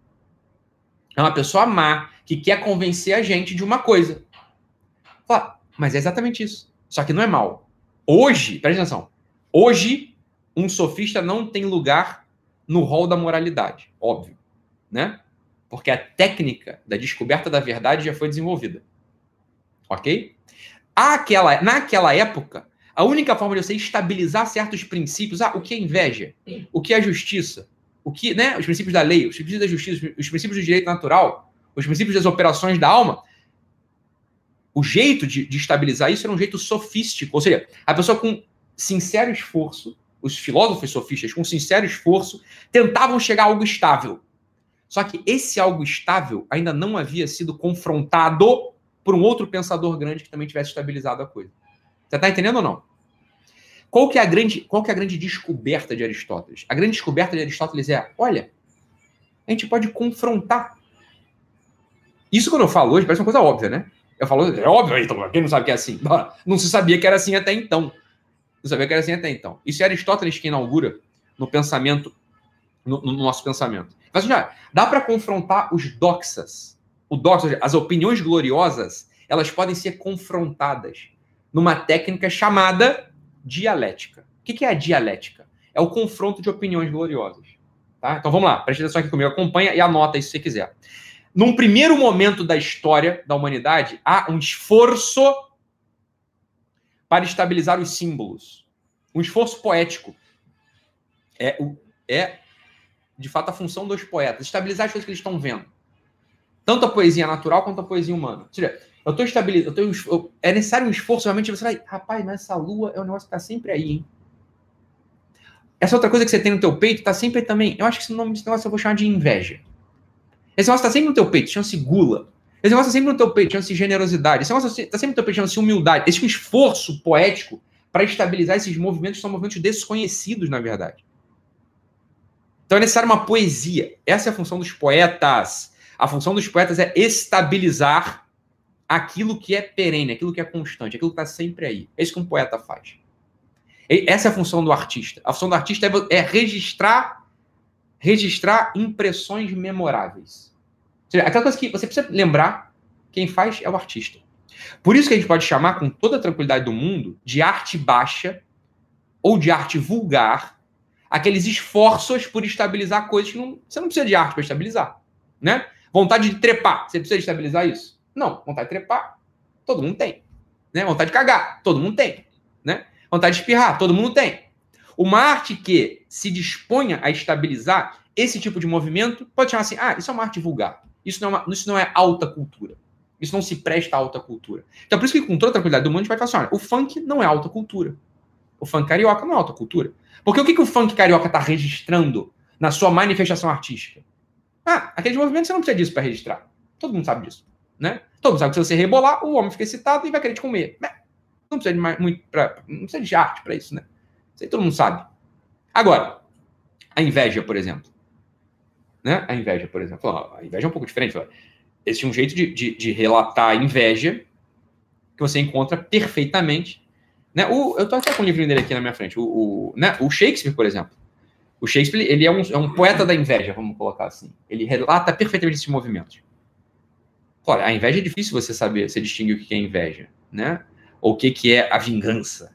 é uma pessoa má que quer convencer a gente de uma coisa. Fala, mas é exatamente isso. Só que não é mal. Hoje, presta atenção. Hoje, um sofista não tem lugar no rol da moralidade, óbvio, né? Porque a técnica da descoberta da verdade já foi desenvolvida. Ok? Aquela, naquela época, a única forma de você estabilizar certos princípios, ah, o que é inveja, o que é justiça, o que, né, os princípios da lei, os princípios da justiça, os princípios do direito natural, os princípios das operações da alma, o jeito de, de estabilizar isso era um jeito sofístico, ou seja, a pessoa com sincero esforço, os filósofos sofistas com sincero esforço tentavam chegar a algo estável. Só que esse algo estável ainda não havia sido confrontado por um outro pensador grande que também tivesse estabilizado a coisa. Você está entendendo ou não? Qual que, é a grande, qual que é a grande descoberta de Aristóteles? A grande descoberta de Aristóteles é: olha, a gente pode confrontar. Isso quando eu falo hoje parece uma coisa óbvia, né? Eu falo, é óbvio, então, quem não sabe que é assim? Não se sabia que era assim até então. Não sabia que era assim até então. Isso é Aristóteles que inaugura no pensamento, no, no nosso pensamento. Mas já dá para confrontar os doxas. O doxa, as opiniões gloriosas, elas podem ser confrontadas numa técnica chamada dialética. O que é a dialética? É o confronto de opiniões gloriosas. Tá? Então vamos lá, preste atenção aqui comigo, acompanha e anota isso se você quiser. Num primeiro momento da história da humanidade, há um esforço para estabilizar os símbolos. Um esforço poético. É, é de fato, a função dos poetas, estabilizar as coisas que eles estão vendo. Tanto a poesia natural quanto a poesia humana. Seja, eu estou estabilizando, eu tô, é necessário um esforço, realmente, você vai, rapaz, mas essa lua é um negócio que está sempre aí, hein? Essa outra coisa que você tem no teu peito está sempre também. Eu acho que esse nome desse negócio eu vou chamar de inveja. Esse negócio está sempre no teu peito, chama-se gula. Esse negócio está sempre no teu peito, chama-se generosidade. Esse negócio está sempre no teu peito, chama-se humildade. Esse um esforço poético para estabilizar esses movimentos, são movimentos desconhecidos, na verdade. Então é necessário uma poesia. Essa é a função dos poetas. A função dos poetas é estabilizar aquilo que é perene, aquilo que é constante, aquilo que está sempre aí. É isso que um poeta faz. Essa é a função do artista. A função do artista é, é registrar registrar impressões memoráveis. Ou seja, aquela coisa que você precisa lembrar, quem faz é o artista. Por isso que a gente pode chamar com toda a tranquilidade do mundo de arte baixa ou de arte vulgar aqueles esforços por estabilizar coisas que não, você não precisa de arte para estabilizar, né? Vontade de trepar, você precisa estabilizar isso? Não, vontade de trepar, todo mundo tem, né? Vontade de cagar, todo mundo tem, né? Vontade de espirrar, todo mundo tem. Uma arte que se disponha a estabilizar esse tipo de movimento pode chamar assim: ah, isso é uma arte vulgar. Isso não é, uma, isso não é alta cultura. Isso não se presta a alta cultura. Então, por isso que, com toda a tranquilidade do mundo, a gente vai falar assim: olha, o funk não é alta cultura. O funk carioca não é alta cultura. Porque o que, que o funk carioca está registrando na sua manifestação artística? Ah, aqueles movimentos você não precisa disso para registrar. Todo mundo sabe disso. Né? Todo mundo sabe que se você rebolar, o homem fica excitado e vai querer te comer. Não precisa de, mais, muito pra, não precisa de arte para isso, né? Isso aí todo mundo sabe. Agora, a inveja, por exemplo. Né? A inveja, por exemplo. A inveja é um pouco diferente. Esse é um jeito de, de, de relatar a inveja que você encontra perfeitamente né? O, eu tô até com o livrinho dele aqui na minha frente. O, o, né? o Shakespeare, por exemplo. O Shakespeare ele é, um, é um poeta da inveja, vamos colocar assim. Ele relata perfeitamente esses movimentos. Claro, a inveja é difícil você saber, você distinguir o que é inveja, né? Ou o que, que é a vingança.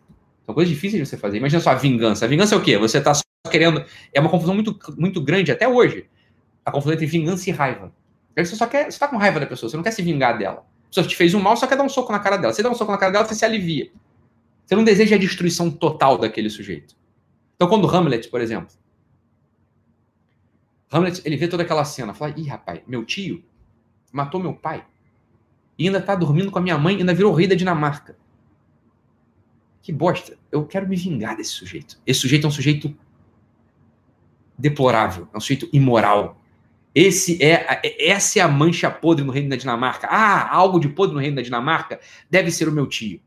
São coisas difíceis de você fazer. Imagina só a vingança. A vingança é o quê? Você está só querendo. É uma confusão muito, muito grande até hoje. A confusão entre vingança e raiva. Você só quer. Você está com raiva da pessoa, você não quer se vingar dela. A pessoa te fez um mal, só quer dar um soco na cara dela. Você dá um soco na cara dela, você se alivia. Você não deseja a destruição total daquele sujeito. Então, quando Hamlet, por exemplo, Hamlet, ele vê toda aquela cena, fala: ih, rapaz, meu tio matou meu pai e ainda tá dormindo com a minha mãe, ainda virou rei da Dinamarca. Que bosta. Eu quero me vingar desse sujeito. Esse sujeito é um sujeito deplorável, é um sujeito imoral. Esse é, essa é a mancha podre no reino da Dinamarca. Ah, algo de podre no reino da Dinamarca deve ser o meu tio.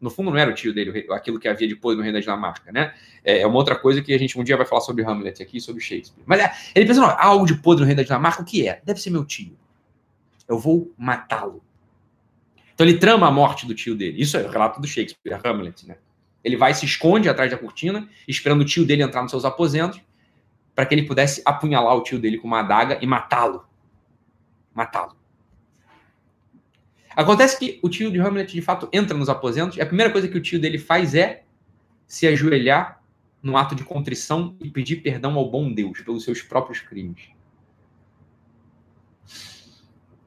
No fundo, não era o tio dele, aquilo que havia depois no Reino da Dinamarca, né? É, é uma outra coisa que a gente um dia vai falar sobre Hamlet aqui, sobre Shakespeare. Mas é, ele pensa, não, algo de podre no Reino da Dinamarca, o que é? Deve ser meu tio. Eu vou matá-lo. Então ele trama a morte do tio dele. Isso é o relato do Shakespeare, Hamlet, né? Ele vai se esconde atrás da cortina, esperando o tio dele entrar nos seus aposentos, para que ele pudesse apunhalar o tio dele com uma adaga e matá-lo. Matá-lo. Acontece que o tio de Hamlet, de fato, entra nos aposentos e a primeira coisa que o tio dele faz é se ajoelhar num ato de contrição e pedir perdão ao bom Deus pelos seus próprios crimes.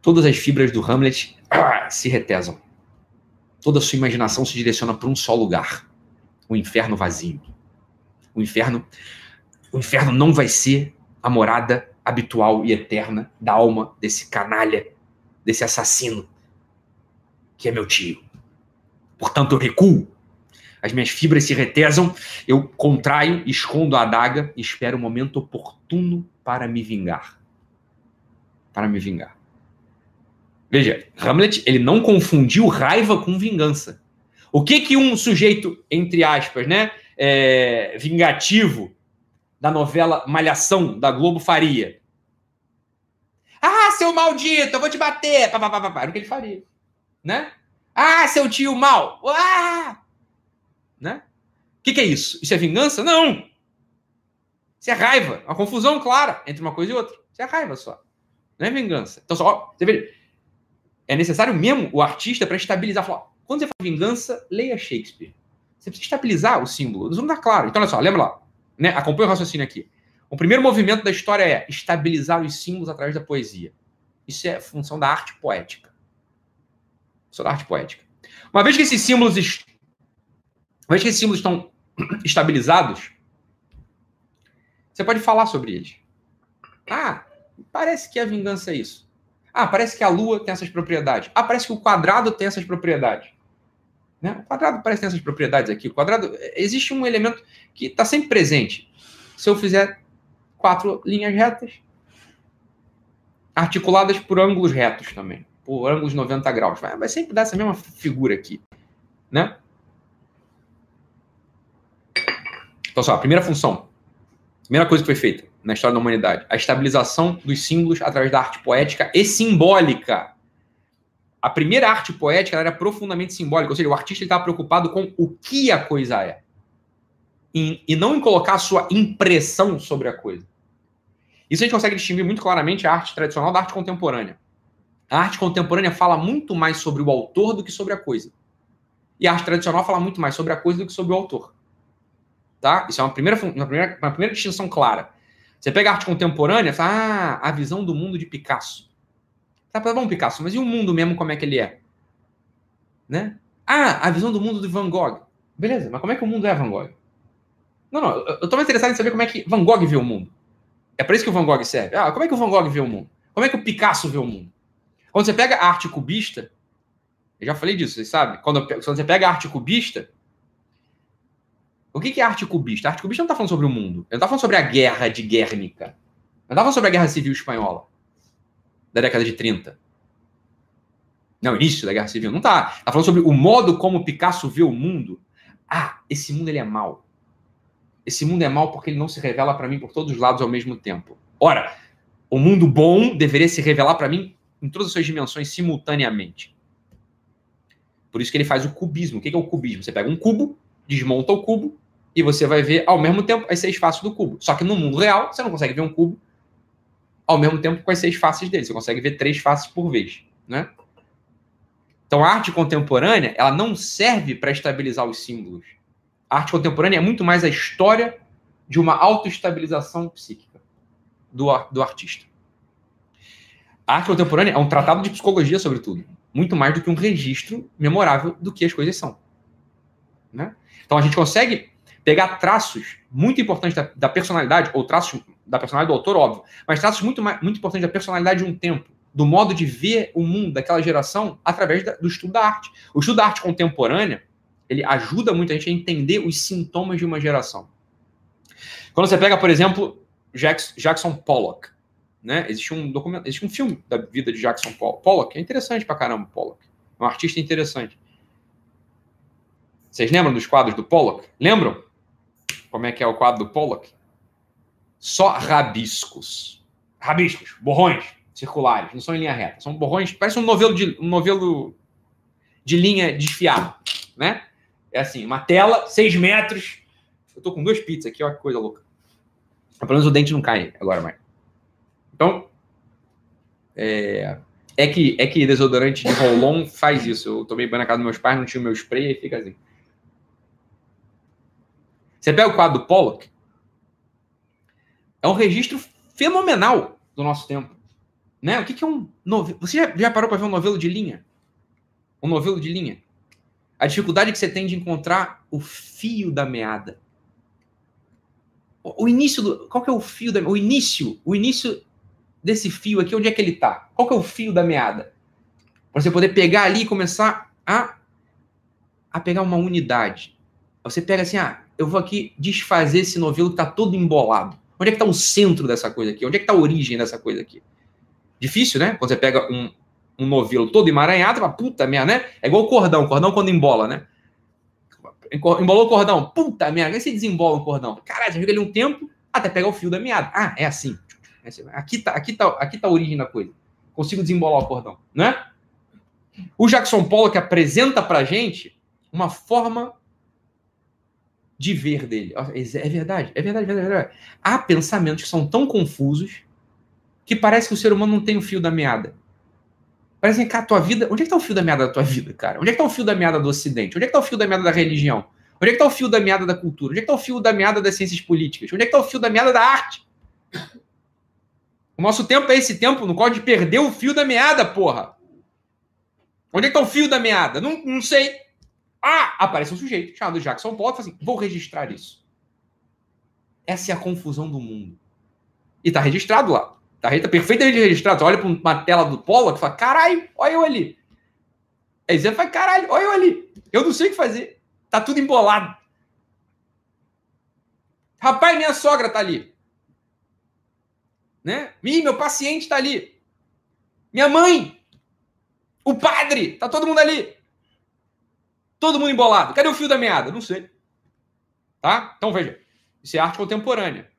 Todas as fibras do Hamlet ah, se retesam. Toda a sua imaginação se direciona para um só lugar: o inferno vazio. O inferno, o inferno não vai ser a morada habitual e eterna da alma desse canalha, desse assassino que é meu tio. Portanto, eu recuo. As minhas fibras se retesam, eu contraio, escondo a adaga e espero o momento oportuno para me vingar. Para me vingar. Veja, Hamlet, ele não confundiu raiva com vingança. O que que um sujeito, entre aspas, né, é, vingativo da novela Malhação da Globo faria? Ah, seu maldito, eu vou te bater! Pá, pá, pá, pá. Era o que ele faria né? Ah, seu tio mal! Ah! Né? que, que é isso? Isso é vingança? Não! Isso é raiva. Uma confusão clara entre uma coisa e outra. Isso é raiva só. Não é vingança. Então, só, você vê, é necessário mesmo o artista para estabilizar. Falar, quando você fala vingança, leia Shakespeare. Você precisa estabilizar o símbolo. Isso não está claro. Então, olha só, lembra lá. Né? Acompanha o raciocínio aqui. O primeiro movimento da história é estabilizar os símbolos através da poesia. Isso é função da arte poética. Isso é da arte poética. Uma vez que esses símbolos, uma vez que esses símbolos estão estabilizados, você pode falar sobre eles. Ah, parece que a vingança é isso. Ah, parece que a Lua tem essas propriedades. Ah, parece que o quadrado tem essas propriedades. Né? O quadrado parece ter essas propriedades aqui. O quadrado. Existe um elemento que está sempre presente. Se eu fizer quatro linhas retas, articuladas por ângulos retos também, por ângulos 90 graus. Vai, vai sempre dar essa mesma figura aqui. Né? Então, só, a primeira função Primeira coisa que foi feita na história da humanidade: a estabilização dos símbolos através da arte poética e simbólica. A primeira arte poética era profundamente simbólica, ou seja, o artista estava preocupado com o que a coisa é. E, não em colocar a sua impressão sobre a coisa. Isso a gente consegue distinguir muito claramente a arte tradicional da arte contemporânea. A arte contemporânea fala muito mais sobre o autor do que sobre a coisa. E a arte tradicional fala muito mais sobre a coisa do que sobre o autor. Tá? Isso é uma primeira, uma primeira, uma primeira distinção clara. Você pega arte contemporânea fala, ah, a visão do mundo de Picasso. Tá, tá bom, Picasso, mas e o mundo mesmo, como é que ele é? Né? Ah, a visão do mundo de Van Gogh. Beleza, mas como é que o mundo é Van Gogh? Não, não, eu tô mais interessado em saber como é que Van Gogh vê o mundo. É para isso que o Van Gogh serve. Ah, como é que o Van Gogh vê o mundo? Como é que o Picasso vê o mundo? Quando você pega a arte cubista, eu já falei disso, vocês sabem? Quando, quando você pega a arte cubista, o que é arte cubista? A arte cubista não está falando sobre o mundo. Ele não está falando sobre a guerra de Guernica. Não está falando sobre a guerra civil espanhola da década de 30. Não, início da guerra civil. Não está. Está falando sobre o modo como Picasso vê o mundo. Ah, esse mundo ele é mau. Esse mundo é mau porque ele não se revela para mim por todos os lados ao mesmo tempo. Ora, o mundo bom deveria se revelar para mim em todas as suas dimensões simultaneamente. Por isso que ele faz o cubismo. O que é o cubismo? Você pega um cubo, desmonta o cubo e você vai ver ao mesmo tempo as seis faces do cubo. Só que no mundo real, você não consegue ver um cubo ao mesmo tempo com as seis faces dele. Você consegue ver três faces por vez, né? Então, a arte contemporânea, ela não serve para estabilizar os símbolos. A arte contemporânea é muito mais a história de uma autoestabilização psíquica do, do artista. A arte contemporânea é um tratado de psicologia, sobretudo. Muito mais do que um registro memorável do que as coisas são. Né? Então, a gente consegue pegar traços muito importantes da, da, personalidade, ou traços da personalidade do autor, óbvio, mas traços muito, muito importantes da personalidade de um tempo, do modo de ver o mundo daquela geração através da, do estudo da arte. O estudo da arte contemporânea, ele ajuda muito a gente a entender os sintomas de uma geração. Quando você pega, por exemplo, Jackson, Jackson Pollock, né? Existe um documento, existe um filme da vida de Jackson Pollock, é interessante pra caramba, Pollock. É um artista interessante. Vocês lembram dos quadros do Pollock? Lembram? Como é que é o quadro do Pollock? Só rabiscos. Rabiscos, borrões circulares, não são em linha reta. São borrões, parece um novelo de, um novelo de linha desfiado, né? É assim, uma tela, seis metros. Eu tô com duas pizzas aqui, olha que coisa louca. Pelo menos o dente não cai agora mais. Então, é, é que, é que desodorante de Rolon faz isso. Eu tomei banho na casa dos meus pais, não tinha o meu spray e fica assim. Você pega o quadro do Pollock, é um registro fenomenal do nosso tempo. Né? O que, que é um novelo? Você já, já parou para ver um novelo de linha? Um novelo de linha? A dificuldade que você tem de encontrar o fio da meada. O, início do. Qual que é o fio da O início. O início desse fio aqui, onde é que ele está? Qual que é o fio da meada? Para você poder pegar ali e começar a, a pegar uma unidade. Você pega assim, ah, eu vou aqui desfazer esse novelo que está todo embolado. Onde é que está o centro dessa coisa aqui? Onde é que está a origem dessa coisa aqui? Difícil, né? Quando você pega um, um novelo todo emaranhado, uma puta merda, né? É igual o cordão, o cordão quando embola, né? Embolou o cordão, puta merda, aí você desembola o cordão. Caralho, você fica ali um tempo até pegar o fio da meada. Ah, é assim. É assim. Aqui tá, aqui, tá, aqui tá a origem da coisa. Consigo desembolar o cordão, né? O Jackson Pollock apresenta pra gente uma forma de ver dele. É verdade, é verdade, é verdade. Há pensamentos que são tão confusos que parece que o ser humano não tem o fio da meada. Parece que a tua vida. Onde é que tá o fio da meada da tua vida, cara? Onde é que tá o fio da meada do Ocidente? Onde é que tá o fio da meada da religião? Onde é que tá o fio da meada da cultura? Onde é que tá o fio da meada das ciências políticas? Onde é que tá o fio da meada da arte? O nosso tempo é esse tempo no qual a gente perdeu o fio da meada, porra. Onde é que tá o fio da meada? Não, não sei. Ah, aparece um sujeito chamado Jackson Pollock e fala assim: vou registrar isso. Essa é a confusão do mundo. E tá registrado lá. Tá, tá perfeitamente registrado. Você olha para uma tela do Pollock e fala: caralho, olha eu ali. Aí você fala: caralho, olha eu ali. Eu não sei o que fazer. Tá tudo embolado. Rapaz, minha sogra tá ali. Né? Ih, meu paciente tá ali. Minha mãe. O padre. Tá todo mundo ali. Todo mundo embolado. Cadê o fio da meada? Não sei. Tá? Então veja. Isso é arte contemporânea.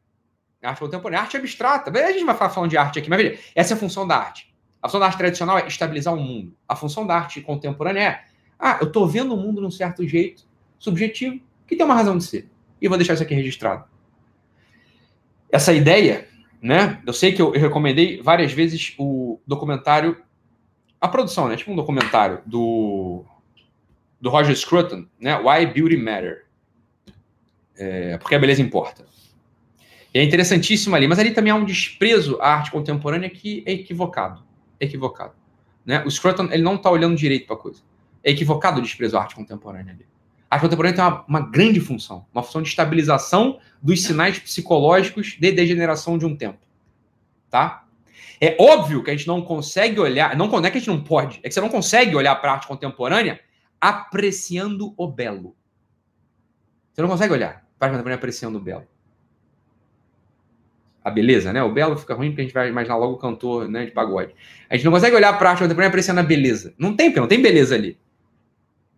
Arte contemporânea. Arte abstrata. A gente vai falando de arte aqui, mas veja. Essa é a função da arte. A função da arte tradicional é estabilizar o mundo. A função da arte contemporânea é ah, eu tô vendo o mundo de um certo jeito, subjetivo, que tem uma razão de ser. E vou deixar isso aqui registrado. Essa ideia né? Eu sei que eu, recomendei várias vezes o documentário, a produção, né? Tipo um documentário do, do Roger Scruton, né? Why Beauty Matter. É, porque a beleza importa. E é interessantíssimo ali, mas ali também há um desprezo à arte contemporânea que é equivocado. É equivocado. Né? O Scruton ele não está olhando direito para a coisa. É equivocado o desprezo à arte contemporânea ali. A arte contemporânea tem uma, uma, grande função, uma função de estabilização dos sinais psicológicos de degeneração de um tempo. Tá? É óbvio que a gente não consegue olhar, não, não é que a gente não pode, é que você não consegue olhar para a arte contemporânea apreciando o belo. Você não consegue olhar para a arte contemporânea apreciando o belo. A beleza, né? O belo fica ruim porque a gente vai imaginar logo o cantor né, de pagode. A gente não consegue olhar para a arte contemporânea apreciando a beleza. Não tem, porque não tem beleza ali.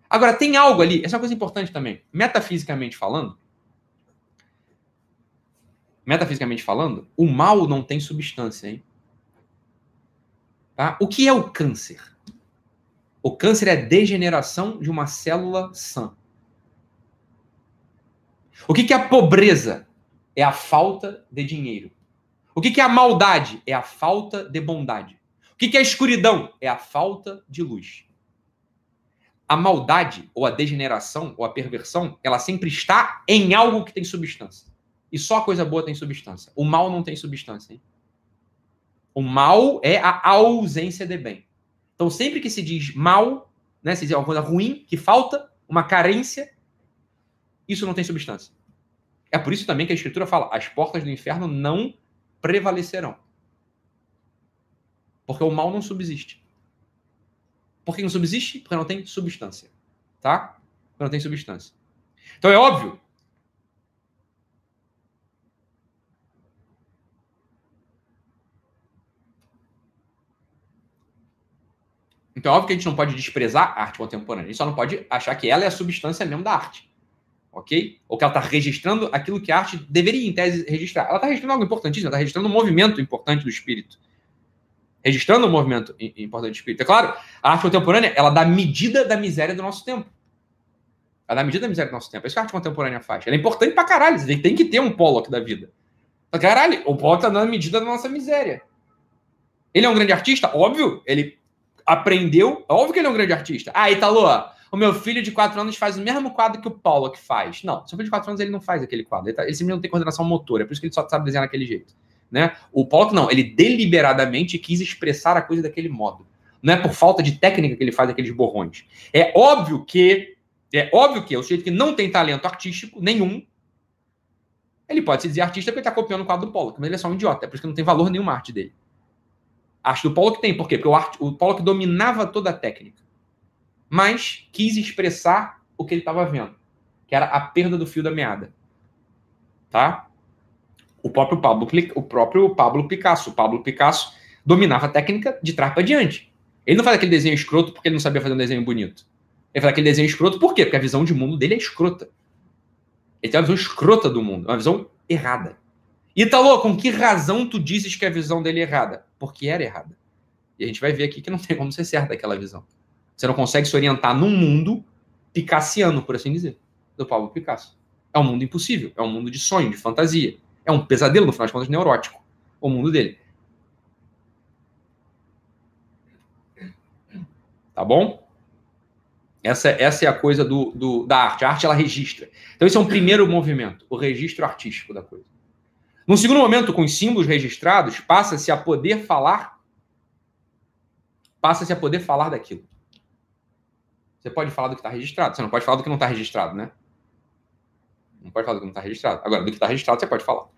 Agora, tem algo ali, essa é uma coisa importante também. Metafisicamente falando, metafisicamente falando, o mal não tem substância, hein? Tá? O que é o câncer? O câncer é a degeneração de uma célula sã. O que, que é a pobreza? É a falta de dinheiro. O que, que é a maldade? É a falta de bondade. O que, que é a escuridão? É a falta de luz a maldade, ou a degeneração, ou a perversão, ela sempre está em algo que tem substância. E só coisa boa tem substância. O mal não tem substância. Hein? O mal é a ausência de bem. Então, sempre que se diz mal, né, se diz alguma coisa ruim, que falta, uma carência, isso não tem substância. É por isso também que a Escritura fala: as portas do inferno não prevalecerão. Porque o mal não subsiste. Por que não subsiste? Porque não tem substância. Tá? Porque não tem substância. Então é óbvio. Então é óbvio que a gente não pode desprezar a arte contemporânea. A gente só não pode achar que ela é a substância mesmo da arte. Ok? Ou que ela está registrando aquilo que a arte deveria, em tese, registrar. Ela está registrando algo importantíssimo, ela está registrando um movimento importante do espírito registrando um movimento importante de espírito. É claro, a arte contemporânea, ela dá medida da miséria do nosso tempo. Ela dá medida da miséria do nosso tempo. É isso que a arte contemporânea faz. Ela é importante pra caralho. Você tem que ter um Pollock da vida. Caralho, o Pollock tá dando medida da nossa miséria. Ele é um grande artista? Óbvio. Ele aprendeu. Óbvio que ele é um grande artista. Ah, Italo, o meu filho de 4 anos faz o mesmo quadro que o Pollock faz. Não, seu filho de 4 anos ele não faz aquele quadro. Ele, tá, simplesmente não tem coordenação motora. É por isso que ele só sabe desenhar daquele jeito. Né? O Pollock não, ele deliberadamente quis expressar a coisa daquele modo. Não é por falta de técnica que ele faz aqueles borrões. É óbvio que é óbvio que é o sujeito que não tem talento artístico nenhum, ele pode se dizer artista porque ele está copiando o quadro do Pollock, mas ele é só um idiota, é por isso que não tem valor nenhuma a arte dele. A arte do Pollock tem, por quê? Porque o, arte, o Pollock dominava toda a técnica, mas quis expressar o que ele estava vendo, que era a perda do fio da meada. Tá? o próprio Pablo, o próprio Pablo Picasso. O Pablo Picasso dominava a técnica de trás para diante. Ele não faz aquele desenho escroto porque ele não sabia fazer um desenho bonito. Ele faz aquele desenho escroto por quê? Porque a visão de mundo dele é escrota. Ele tem uma visão escrota do mundo, uma visão errada. Italo, com que razão tu dizes que a visão dele é errada? Porque era errada. E a gente vai ver aqui que não tem como ser certa aquela visão. Você não consegue se orientar num mundo picassiano, por assim dizer, do Pablo Picasso. É um mundo impossível, é um mundo de sonho, de fantasia. É um pesadelo, no final de contas, neurótico. O mundo dele. Tá bom? Essa, essa é a coisa do, do, da arte. A arte, ela registra. Então, esse é um primeiro movimento, o registro artístico da coisa. No segundo momento, com os símbolos registrados, passa-se a poder falar passa-se a poder falar daquilo. Você pode falar do que está registrado, você não pode falar do que não está registrado, né? Não pode falar do que não está registrado. Agora, do que está registrado, você pode falar.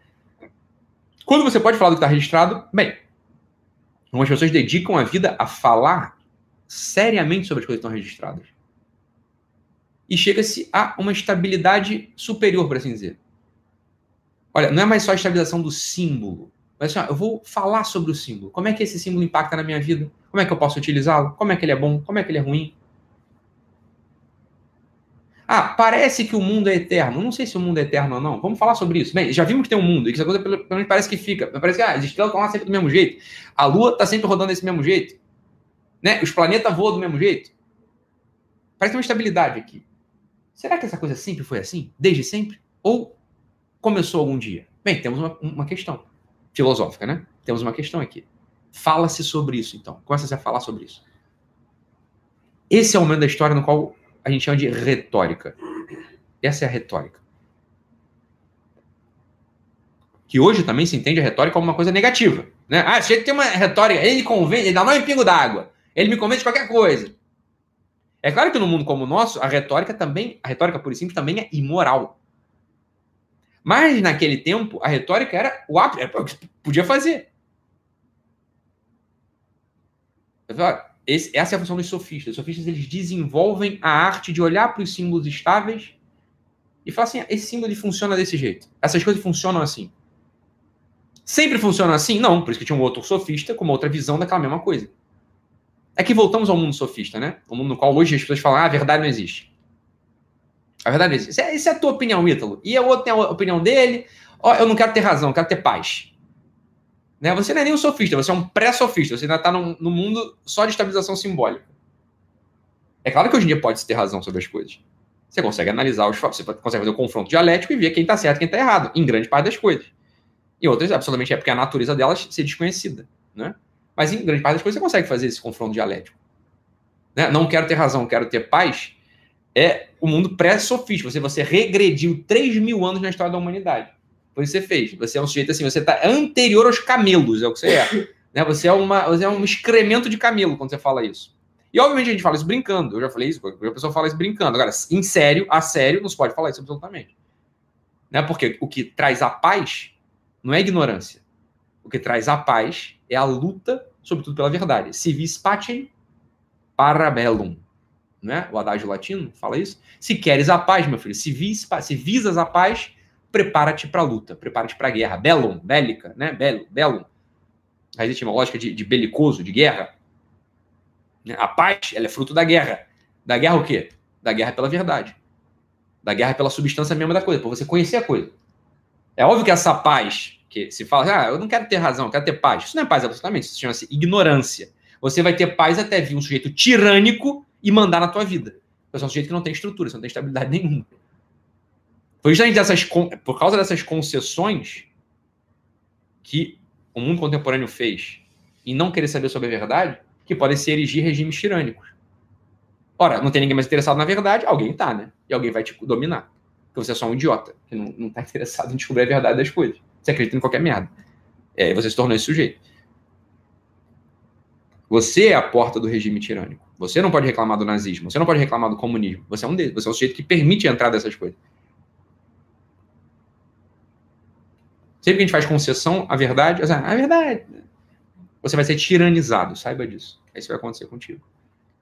Quando você pode falar do que está registrado, bem, algumas pessoas dedicam a vida a falar seriamente sobre as coisas que estão registradas. E chega-se a uma estabilidade superior, por assim dizer. Olha, não é mais só a estabilização do símbolo. Mas assim, ó, eu vou falar sobre o símbolo. Como é que esse símbolo impacta na minha vida? Como é que eu posso utilizá-lo? Como é que ele é bom? Como é que ele é ruim? Ah, parece que o mundo é eterno. Não sei se o mundo é eterno ou não. Vamos falar sobre isso. Bem, já vimos que tem um mundo, e que essa coisa pelo menos parece que fica. Parece que ah, as estrelas estão lá sempre do mesmo jeito. A Lua está sempre rodando desse mesmo jeito. Né? Os planetas voam do mesmo jeito. Parece uma estabilidade aqui. Será que essa coisa sempre foi assim? Desde sempre? Ou começou algum dia? Bem, temos uma, uma questão filosófica, né? Temos uma questão aqui. Fala-se sobre isso, então. Começa-se a falar sobre isso. Esse é o momento da história no qual a gente chama de retórica. Essa é a retórica. Que hoje também se entende a retórica como uma coisa negativa. Né? Ah, esse jeito tem uma retórica, ele convence, ele dá nome em pingo d'água. Ele me convence de qualquer coisa. É claro que no mundo como o nosso, a retórica também, a retórica por simples também é imoral. Mas naquele tempo, a retórica era o ápice, era o que podia fazer. Esse, essa é a função dos sofistas. Os sofistas eles desenvolvem a arte de olhar para os símbolos estáveis e falar assim: ah, esse símbolo funciona desse jeito. Essas coisas funcionam assim. Sempre funciona assim? Não, por isso que tinha um outro sofista com uma outra visão daquela mesma coisa. É que voltamos ao mundo sofista, né? O mundo no qual hoje as pessoas falam: ah, a verdade não existe. A verdade não existe. Essa é, é a tua opinião, Ítalo. E o outro tem a opinião dele. Ó, eu não quero ter razão, eu quero ter paz. Né? Você não é nem um sofista, você é um pré-sofista. Você ainda está no, mundo só de estabilização simbólica. É claro que hoje em dia pode-se ter razão sobre as coisas. Você consegue analisar os fatos, você consegue fazer o um confronto dialético e ver quem está certo e quem está errado, em grande parte das coisas. Em outras, absolutamente é porque a natureza delas ser desconhecida. Né? Mas em grande parte das coisas você consegue fazer esse confronto dialético. Né? Não quero ter razão, quero ter paz. É o mundo pré-sofista. Você, você regrediu 3 mil anos na história da humanidade. Foi isso que você fez. Você é um sujeito assim, você está anterior aos camelos, é o que você é. né? Você, é uma, você é um excremento de camelo quando você fala isso. E obviamente a gente fala isso brincando. Eu já falei isso, a pessoa fala isso brincando. Agora, em sério, a sério, não se pode falar isso absolutamente. Né? Porque o que traz a paz não é ignorância. O que traz a paz é a luta, sobretudo pela verdade. Se vis pacem, para bellum. Né? O adágio latino fala isso. Se queres a paz, meu filho, se, vis, se visas a paz, prepara-te para a luta, prepara-te para a guerra. Bellum, bélica, né? Belo, bellum. Raiz etimológica de, de belicoso, de guerra. A paz, ela é fruto da guerra. Da guerra o quê? Da guerra pela verdade. Da guerra pela substância mesmo da coisa, para você conhecer a coisa. É óbvio que essa paz, que se fala, ah, eu não quero ter razão, eu quero ter paz. Isso não é paz, absolutamente. Isso chama-se ignorância. Você vai ter paz até vir um sujeito tirânico e mandar na tua vida. Você é um sujeito que não tem estrutura, você não tem estabilidade nenhuma. Foi justamente dessas, por causa dessas concessões que o mundo contemporâneo fez em não querer saber sobre a verdade, que podem se erigir regimes tirânicos. Ora, não tem ninguém mais interessado na verdade, alguém tá, né? E alguém vai te dominar. Porque você é só um idiota, que não, não tá interessado em descobrir a verdade das coisas. Você acredita em qualquer merda. É, você se tornou esse sujeito. Você é a porta do regime tirânico. Você não pode reclamar do nazismo, você não pode reclamar do comunismo. Você é um deles, você é um sujeito que permite a entrada dessas coisas. Sempre que a gente faz concessão à verdade, assim, a verdade, você vai ser tiranizado, saiba disso. Isso vai acontecer contigo.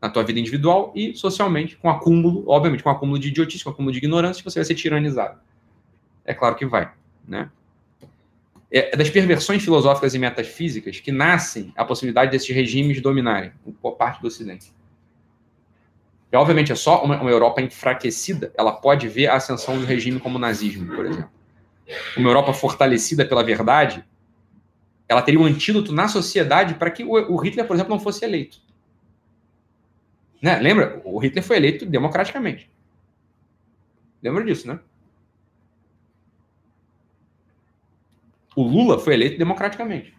Na tua vida individual e socialmente, com acúmulo, obviamente, com acúmulo de idiotice, com acúmulo de ignorância, você vai ser tiranizado. É claro que vai, né? É, é das perversões filosóficas e metafísicas que nascem a possibilidade desses regimes dominarem por parte do Ocidente. E, obviamente, é só uma, uma Europa enfraquecida, ela pode ver a ascensão de um regime como o nazismo, por exemplo. Uma Europa fortalecida pela verdade, ela teria um antídoto na sociedade para que o, o Hitler, por exemplo, não fosse eleito. Né? Lembra? O Hitler foi eleito democraticamente. Lembra disso, né? O Lula foi eleito democraticamente.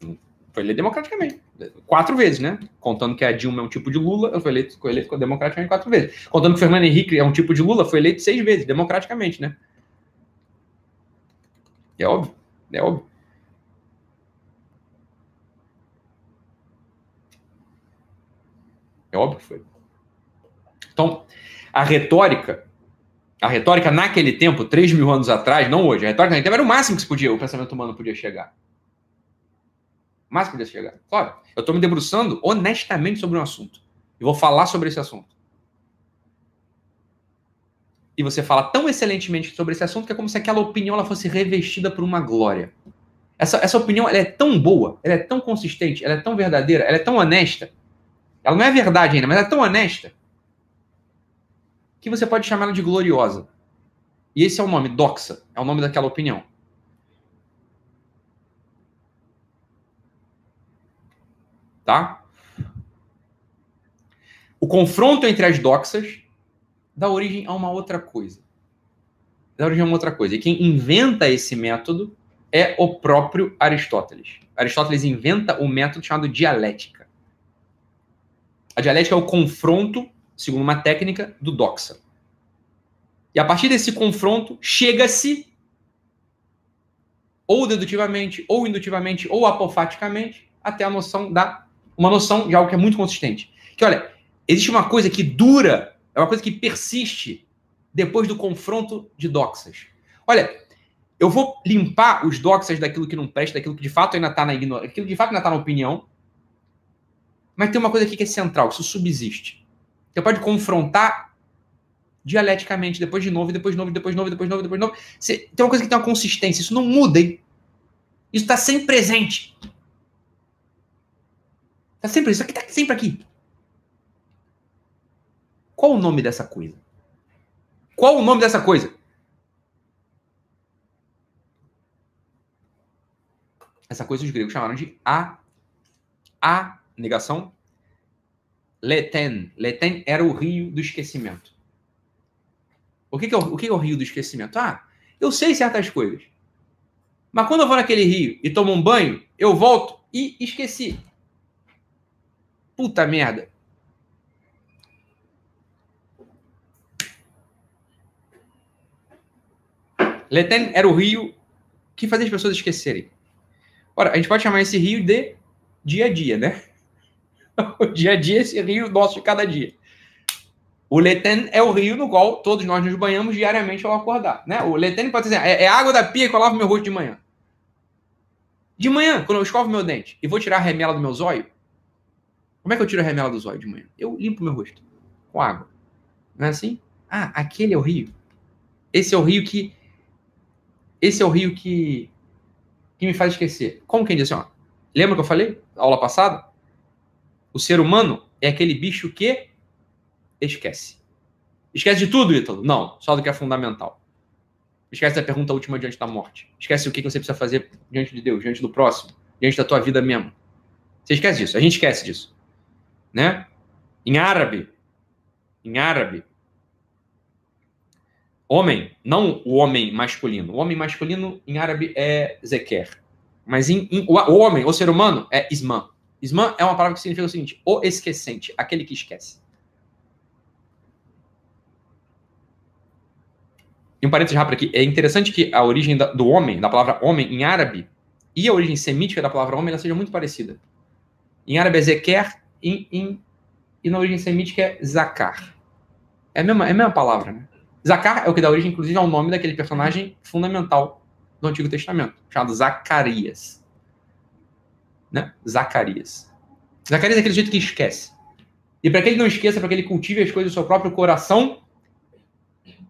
Foi eleito democraticamente. Quatro vezes, né? Contando que a Dilma é um tipo de Lula, ele foi eleito, foi eleito democraticamente quatro vezes. Contando que o Fernando Henrique é um tipo de Lula, foi eleito seis vezes, democraticamente, né? É óbvio. É óbvio. É óbvio que foi. Então, a retórica, a retórica naquele tempo, 3 mil anos atrás, não hoje, a retórica naquele tempo era o máximo que se podia, o pensamento humano podia chegar. Que podia chegar. Claro, eu estou me debruçando honestamente sobre um assunto. E vou falar sobre esse assunto. E você fala tão excelentemente sobre esse assunto que é como se aquela opinião ela fosse revestida por uma glória. Essa, essa opinião ela é tão boa, ela é tão consistente, ela é tão verdadeira, ela é tão honesta. Ela não é verdade ainda, mas ela é tão honesta que você pode chamá-la de gloriosa. E esse é o nome, doxa, é o nome daquela opinião. Tá? O confronto entre as doxas dá origem a uma outra coisa. Dá origem a uma outra coisa. E quem inventa esse método é o próprio Aristóteles. Aristóteles inventa o método chamado dialética. A dialética é o confronto, segundo uma técnica, do doxa. E a partir desse confronto, chega-se, ou dedutivamente, ou indutivamente, ou apofaticamente, até a noção da. Uma noção de algo que é muito consistente. Que, olha, existe uma coisa que dura, é uma coisa que persiste depois do confronto de doxas. Olha, eu vou limpar os doxas daquilo que não presta, daquilo que de fato ainda está na ignorância, daquilo que de fato ainda está na opinião. Mas tem uma coisa aqui que é central, isso subsiste. Você pode confrontar dialeticamente, depois de novo, depois de novo, depois de novo, depois de novo, depois de novo. Você, tem uma coisa que tem uma consistência, isso não muda, hein? Isso está sempre presente. Está sempre, isso aqui está sempre aqui. Qual o nome dessa coisa? Qual o nome dessa coisa? Essa coisa os gregos chamaram de a, a negação, leten. Leten era o rio do esquecimento. O que, que, é, o, o que é o rio do esquecimento? Ah, eu sei certas coisas. Mas quando eu vou naquele rio e tomo um banho, eu volto e esqueci. Puta merda. Leten era o rio que fazia as pessoas esquecerem. Ora, a gente pode chamar esse rio de dia a dia, né? O dia a dia, esse rio nosso de cada dia. O Leten é o rio no qual todos nós nos banhamos diariamente ao acordar. Né? O Leten pode dizer, é, é água da pia que eu lavo meu rosto de manhã. De manhã, quando eu escovo meu dente e vou tirar a remela do meu zóio, como é que eu tiro a remela do zóio de manhã? Eu limpo meu rosto com água. Não é assim? Ah, aquele é o rio. Esse é o rio que. Esse é o rio que que me faz esquecer. Como quem diz assim, ó, lembra que eu falei, aula passada? O ser humano é aquele bicho que esquece. Esquece de tudo, Ítalo? Não, só do que é fundamental. Esquece da pergunta última diante da morte. Esquece o que você precisa fazer diante de Deus, diante do próximo, diante da tua vida mesmo. Você esquece disso, a gente esquece disso. Né? Em árabe, em árabe, Homem, não o homem masculino. O homem masculino em árabe é zeker. Mas em, em, o, homem, o ser humano, é isman. Isman é uma palavra que significa o seguinte: o esquecente, aquele que esquece. E um parênteses rápido aqui. É interessante que a origem da, do homem, da palavra homem em árabe, e a origem semítica da palavra homem, ela seja muito parecida. Em árabe é zeker, em, em, e na origem semítica é zakar. É a mesma, é a mesma palavra, né? Zacar é o que dá origem, inclusive, ao nome daquele personagem fundamental do Antigo Testamento, chamado Zacarias. Né? Zacarias. Zacarias é aquele jeito que esquece. E para que ele não esqueça, para que ele cultive as coisas do seu próprio coração,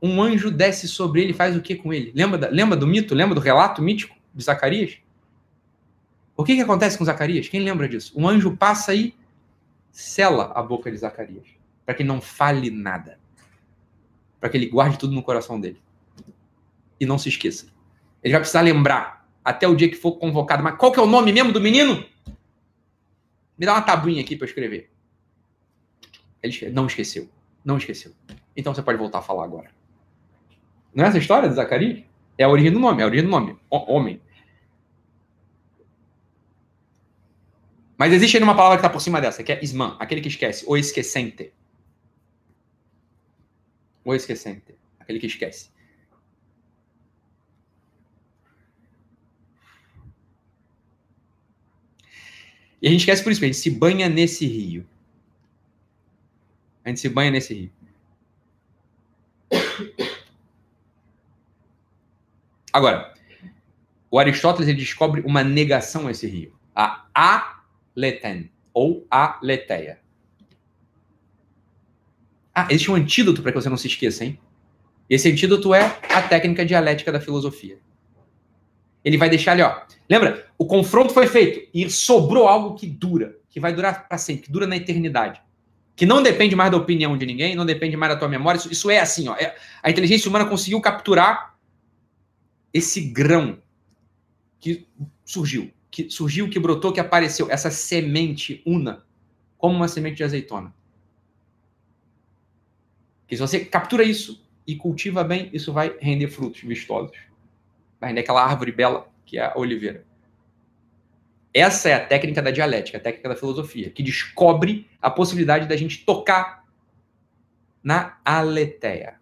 um anjo desce sobre ele e faz o que com ele? Lembra, da, lembra do mito? Lembra do relato mítico de Zacarias? O que, que acontece com Zacarias? Quem lembra disso? Um anjo passa e sela a boca de Zacarias, para que não fale nada para que ele guarde tudo no coração dele. E não se esqueça. Ele vai precisar lembrar até o dia que for convocado. Mas qual que é o nome mesmo do menino? Me dá uma tabuinha aqui para escrever. Ele não esqueceu. Não esqueceu. Então você pode voltar a falar agora. Não é essa história de Zacarias? É a origem do nome, é a origem do nome. Homem. Mas existe ainda uma palavra que está por cima dessa, que é isman, aquele que esquece, ou esquecente. O esquecente, aquele que esquece. E a gente esquece por isso, a gente se banha nesse rio. A gente se banha nesse rio. Agora, o Aristóteles ele descobre uma negação a esse rio, a aleten, ou aletheia. Ah, existe um antídoto para que você não se esqueça, hein? Esse antídoto é a técnica dialética da filosofia. Ele vai deixar ali, ó. Lembra? O confronto foi feito e sobrou algo que dura, que vai durar para sempre, que dura na eternidade. Que não depende mais da opinião de ninguém, não depende mais da tua memória. Isso, isso é assim, ó. É, a inteligência humana conseguiu capturar esse grão que surgiu, que surgiu, que brotou, que apareceu, essa semente una, como uma semente de azeitona. Que se você captura isso e cultiva bem, isso vai render frutos vistosos. Vai render aquela árvore bela que é a oliveira. Essa é a técnica da dialética, a técnica da filosofia, que descobre a possibilidade da gente tocar na aletheia.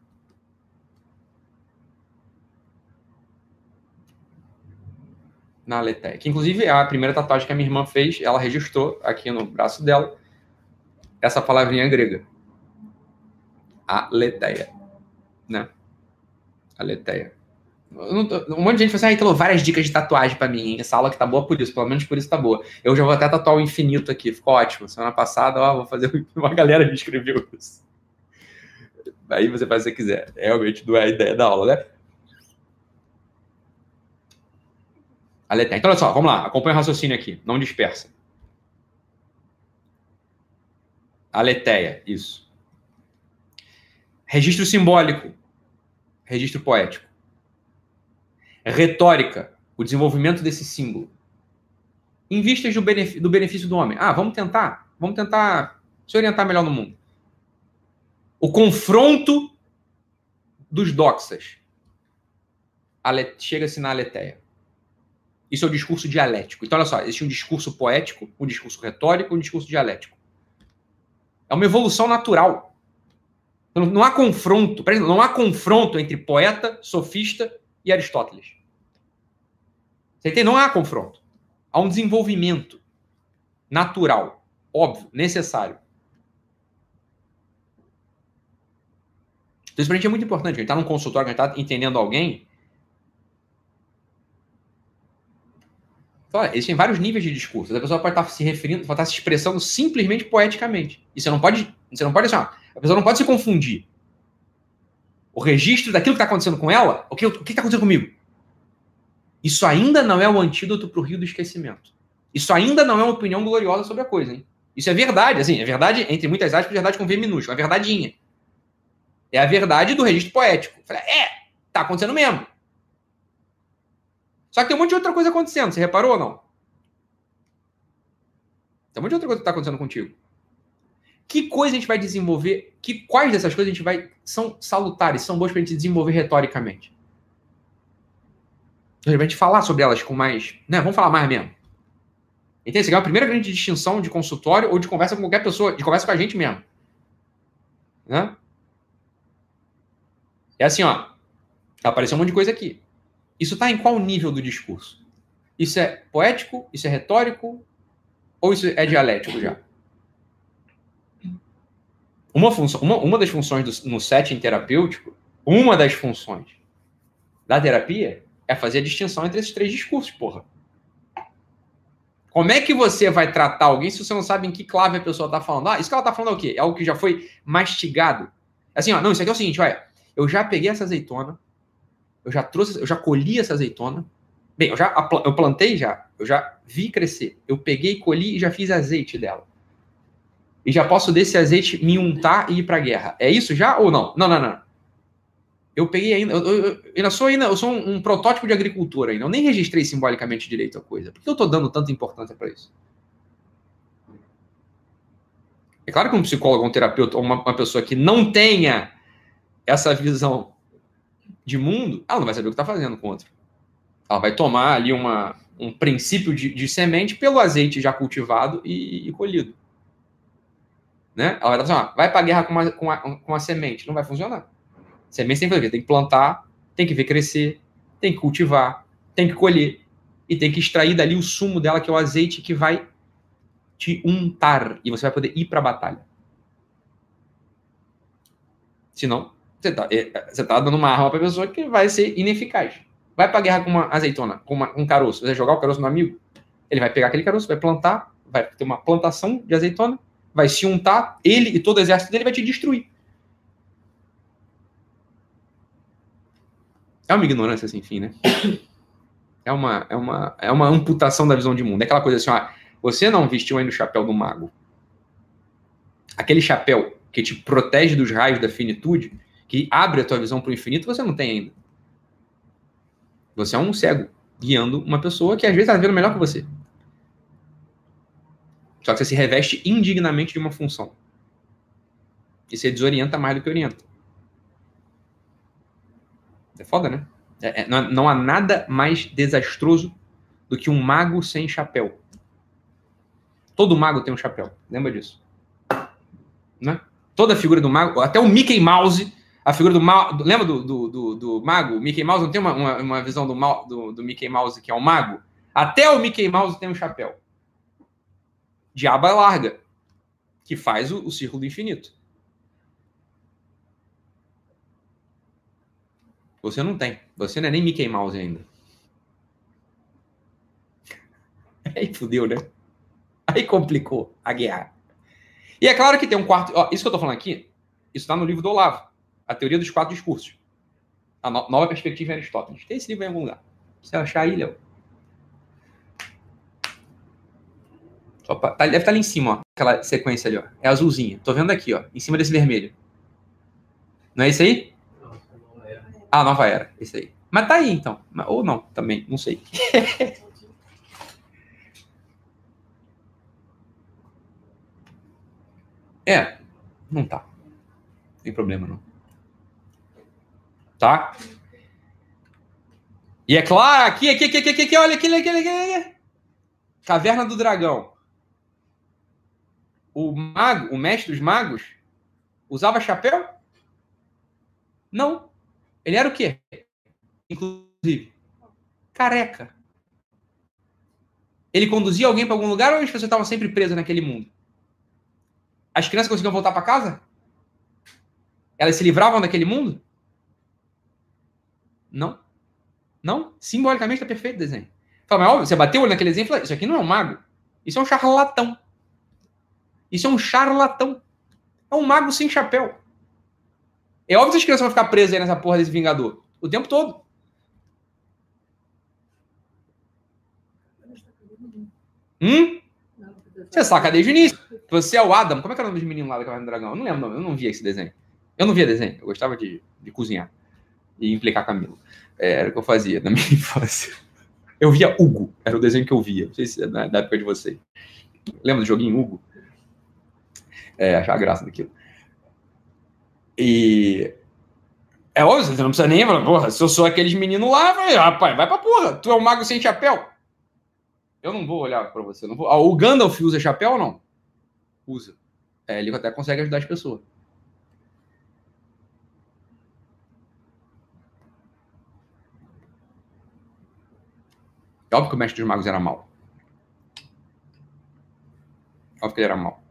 Na. Que inclusive a primeira tatuagem que a minha irmã fez, ela registrou aqui no braço dela essa palavrinha grega aletheia. Né? Aletheia. Um monte de gente falou assim, ah, várias dicas de tatuagem para mim. Essa aula que tá boa por isso, pelo menos por isso tá boa. Eu já vou até tatuar o infinito aqui, ficou ótimo. Semana passada, ó, vou fazer. Uma galera me escreveu isso. Aí você faz o que quiser. Realmente não é a ideia da aula, né? Aletheia. Então, olha só, vamos lá. Acompanha o raciocínio aqui. Não dispersa. Aletheia, isso. Registro simbólico, registro poético. Retórica, o desenvolvimento desse símbolo. Em vistas do, benefício do benefício do homem. Ah, vamos tentar, vamos tentar se orientar melhor no mundo. O confronto dos doxas. Chega-se na aletheia. Isso é o discurso dialético. Então, olha só, existe um discurso poético, um discurso retórico, um discurso dialético. É uma evolução natural. Então, não há confronto, não há confronto entre poeta, sofista e Aristóteles. Você entende? Não há confronto. Há um desenvolvimento natural, óbvio, necessário. Então, isso para a gente é muito importante. A gente está num consultório, a gente está entendendo alguém. Olha, existem vários níveis de discurso. A pessoa pode estar se referindo, pode estar se expressando simplesmente poeticamente. E você não pode, você não pode assim, ó, a pessoa não pode se confundir. O registro daquilo que está acontecendo com ela, o que está acontecendo comigo? Isso ainda não é o antídoto para o rio do esquecimento. Isso ainda não é uma opinião gloriosa sobre a coisa, hein? Isso é verdade, assim, é verdade, entre muitas aspas, verdade com V minúsculo, é verdadinha. É a verdade do registro poético. É, tá acontecendo mesmo. Só que tem um monte de outra coisa acontecendo, você reparou ou não? Tem um monte de outra coisa que está acontecendo contigo. Que coisa a gente vai desenvolver? Que quais dessas coisas a gente vai são salutares, são boas para a gente desenvolver retoricamente? A gente falar sobre elas com mais, né? Vamos falar mais mesmo. Entende? Essa é a primeira grande distinção de consultório ou de conversa com qualquer pessoa, de conversa com a gente mesmo. Né? É assim, ó. Apareceu um monte de coisa aqui. Isso está em qual nível do discurso? Isso é poético? Isso é retórico? Ou isso é dialético já? Uma, função, uma, uma das funções do, no setting terapêutico, uma das funções da terapia é fazer a distinção entre esses três discursos, porra. Como é que você vai tratar alguém se você não sabe em que clave a pessoa está falando? Ah, isso que ela está falando é o quê? É algo que já foi mastigado. Assim, ó, não, isso aqui é o seguinte, olha, eu já peguei essa azeitona, eu já trouxe, eu já colhi essa azeitona. Bem, eu já eu plantei já, eu já vi crescer. Eu peguei, colhi e já fiz azeite dela e já posso desse azeite me untar e ir para a guerra. É isso já ou não? Não, não, não. Eu peguei ainda, eu, eu, eu ainda sou ainda, eu sou um, um, protótipo de agricultor ainda. Eu nem registrei simbolicamente direito a coisa. Por que eu estou dando tanta importância para isso? É claro que um psicólogo, um terapeuta, uma, uma pessoa que não tenha essa visão de mundo, ela não vai saber o que está fazendo com outro. Ela vai tomar ali uma, um princípio de, de semente pelo azeite já cultivado e, e colhido. Né? Ela vai, assim, ó, vai para a guerra com uma, com, a, com uma semente. Não vai funcionar. Semente tem que fazer Tem que plantar, tem que ver crescer, tem que cultivar, tem que colher e tem que extrair dali o sumo dela, que é o azeite que vai te untar e você vai poder ir para a batalha. Senão, você está é, você tá dando uma arma para a pessoa que vai ser ineficaz. Vai para a guerra com uma azeitona, com uma, um caroço. Você vai jogar o caroço no amigo, ele vai pegar aquele caroço, vai plantar, vai ter uma plantação de azeitona, vai se untar, ele e todo o exército dele vai te destruir. É uma ignorância sem fim, né? É uma, é, uma, é uma amputação da visão de mundo. É aquela coisa assim, ó, você não vestiu ainda o chapéu do mago. Aquele chapéu que te protege dos raios da finitude, que abre a tua visão para o infinito, você não tem ainda. Você é um cego, guiando uma pessoa que às vezes está vendo melhor que você. Só que você se reveste indignamente de uma função. E você desorienta mais do que orienta. É foda, né? É, é, não, não há nada mais desastroso do que um mago sem chapéu. Todo mago tem um chapéu. Lembra disso? Né? Toda figura do mago, até o Mickey Mouse, a figura do mago. Lembra do, do, do, do, mago? O Mickey Mouse não tem uma, uma, uma visão do, do, do Mickey Mouse que é um mago? Até o Mickey Mouse tem um chapéu. De aba larga, que faz o, o círculo do infinito. Você não tem. Você não é nem Mickey Mouse ainda. Aí fudeu, né? Aí complicou a guerra. E é claro que tem um quarto. Ó, isso que eu tô falando aqui, isso está no livro do Olavo. A teoria dos quatro discursos. A no nova perspectiva em Aristóteles. Tem esse livro em algum lugar. Se você achar aí, Léo. Opa, tá, deve estar tá ali em cima, ó. Aquela sequência ali, ó. É azulzinha. Tô vendo aqui, ó. Em cima desse vermelho. Não é isso aí? Ah, Nova Era, esse aí. Mas tá aí, então. Ou não, também, não sei. é, não tá. Não tem problema, não. Tá? E é claro, aqui, aqui, aqui, aqui, aqui, olha, aqui, aqui, aqui, aqui. Caverna do Dragão. O mago, o mestre dos magos, usava chapéu? Não. Ele era o quê? Inclusive, careca. Ele conduzia alguém para algum lugar ou as pessoas estavam sempre presas naquele mundo? As crianças conseguiam voltar para casa? Elas se livravam daquele mundo? Não. Não? Simbolicamente está perfeito o desenho. Fala, mas óbvio, você bateu o olho naquele desenho e falou: Isso aqui não é um mago. Isso é um charlatão. Isso é um charlatão. É um mago sem chapéu. É óbvio que as crianças vão ficar presas aí nessa porra desse Vingador. O tempo todo. Hum? Você saca desde o início. Você é o Adam. Como é que era o nome dos meninos lá da Caverna do Dragão? Eu não lembro, eu não via esse desenho. Eu não via desenho. Eu gostava de, de cozinhar e implicar Camilo. É, era o que eu fazia na minha infância. Eu via Hugo. Era o desenho que eu via. Não sei se é da época de vocês. Lembra do joguinho Hugo? É, achava graça daquilo. E. É óbvio, você não precisa nem falar, porra, se eu sou aqueles meninos lá, vai, rapaz, vai pra porra, tu é um mago sem chapéu. Eu não vou olhar pra você, não vou. Ah, o Gandalf usa chapéu ou não? Usa. É, ele até consegue ajudar as pessoas. É óbvio que o mestre dos magos era mal. Óbvio que ele era mal.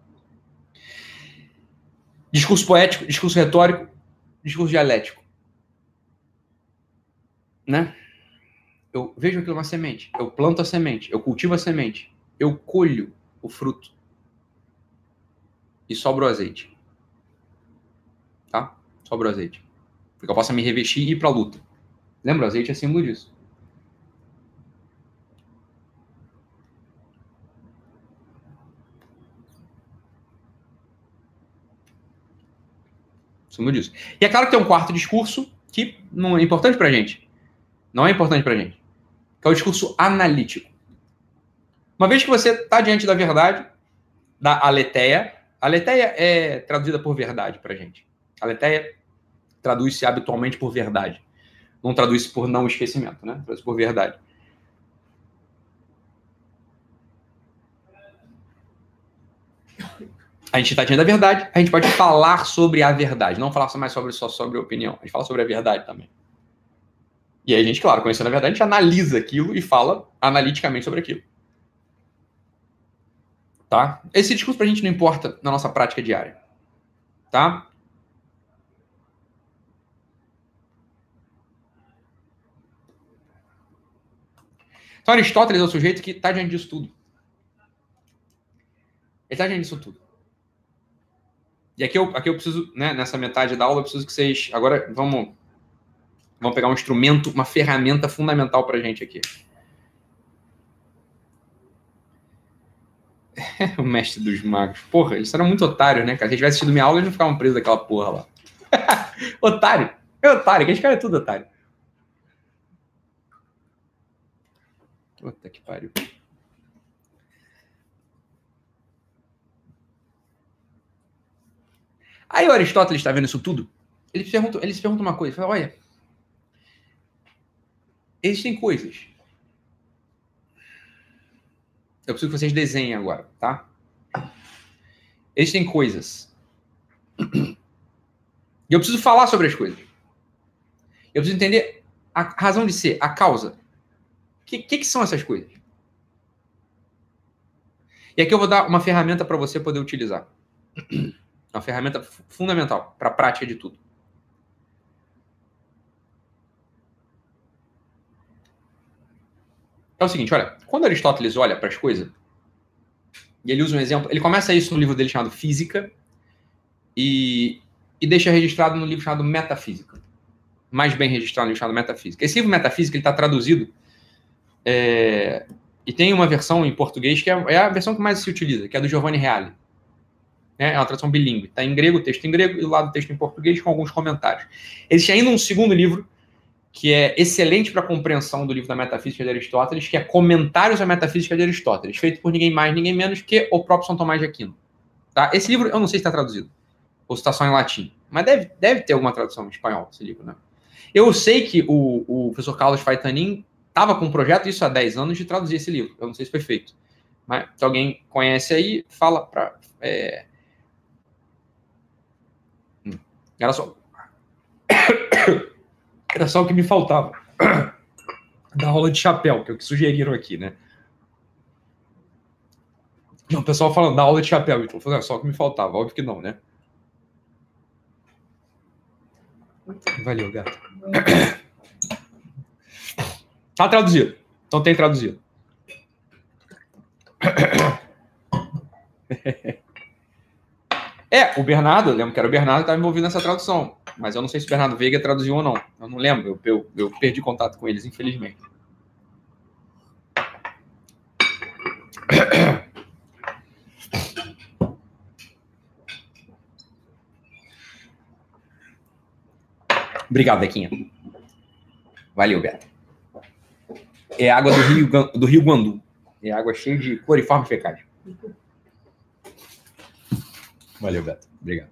Discurso poético, discurso retórico, discurso dialético. Né? Eu vejo aquilo uma semente, eu planto a semente, eu cultivo a semente, eu colho o fruto e sobra o azeite. Tá? Sobra o azeite. Porque eu possa me revestir e ir para a luta. Lembra? O azeite é símbolo disso. Sumo disso. E é claro que tem um quarto discurso que não é importante para gente. Não é importante para gente. Que é o discurso analítico. Uma vez que você está diante da verdade, da aletheia, a aletheia é traduzida por verdade para gente. A aletheia traduz-se habitualmente por verdade. não traduz por não esquecimento, né? Traduz por verdade. A gente está diante da verdade, a gente pode falar sobre a verdade, não falar mais sobre, só sobre a opinião. A gente fala sobre a verdade também. E aí a gente, claro, conhecendo a verdade, a gente analisa aquilo e fala analiticamente sobre aquilo. Tá? Esse discurso para a gente não importa na nossa prática diária. Tá? Então, Aristóteles é o sujeito que está diante disso tudo. Ele está diante disso tudo. E aqui eu, aqui eu preciso, né, nessa metade da aula, eu preciso que vocês. Agora, vamos, vamos pegar um instrumento, uma ferramenta fundamental para a gente aqui. o mestre dos magos. Porra, eles eram muito otários, né, cara? Se eles tivessem assistido minha aula, eles não ficavam presos daquela porra lá. otário. É otário, aqueles caras é tudo otário. Puta que pariu. Aí o Aristóteles está vendo isso tudo. Ele se pergunta, ele se pergunta uma coisa. Fala, olha, existem coisas. Eu preciso que vocês desenhem agora, tá? Existem coisas. E eu preciso falar sobre as coisas. Eu preciso entender a razão de ser, a causa. O que, que, que, são essas coisas? E aqui eu vou dar uma ferramenta para você poder utilizar. Uma ferramenta fundamental para a prática de tudo. É o seguinte, olha, quando Aristóteles olha para as coisas, e ele usa um exemplo, ele começa isso no livro dele chamado Física, e, e deixa registrado no livro chamado Metafísica. Mais bem registrado no livro chamado Metafísica. Esse livro Metafísica está traduzido é, e tem uma versão em português que é, é, a versão que mais se utiliza, que é do Giovanni Reale. É, é uma tradução bilíngue. Está em grego, texto em grego, e do lado texto em português com alguns comentários. Existe ainda um segundo livro que é excelente para a compreensão do livro da Metafísica de Aristóteles, que é Comentários à Metafísica de Aristóteles, feito por ninguém mais, ninguém menos que o próprio São Tomás de Aquino. Tá? Esse livro, eu não sei se está traduzido, ou se está só em latim, mas deve, deve ter alguma tradução em espanhol, esse livro, né? Eu sei que o, o professor Carlos Faitanin estava com um projeto, isso há 10 anos, de traduzir esse livro. Eu não sei se foi feito. Mas se alguém conhece aí, fala para. É... Hum. Era só. Era só o que me faltava. Da aula de chapéu, que é o que sugeriram aqui, né? Não, o pessoal falando da aula de chapéu, então, falando, é só o que me faltava, óbvio que não, né? Valeu, gato. Tá traduzido. Então tem traduzido. É, o Bernardo, eu lembro que era o Bernardo que estava envolvido nessa tradução. Mas eu não sei se o Bernardo Veiga traduziu ou não. Eu não lembro. Eu, eu, eu perdi contato com eles, infelizmente. Obrigado, Bequinha. Valeu, Beto é água do rio, do rio Guandu. É água cheia de cloriforme fecais. Valeu, Beto. Obrigado.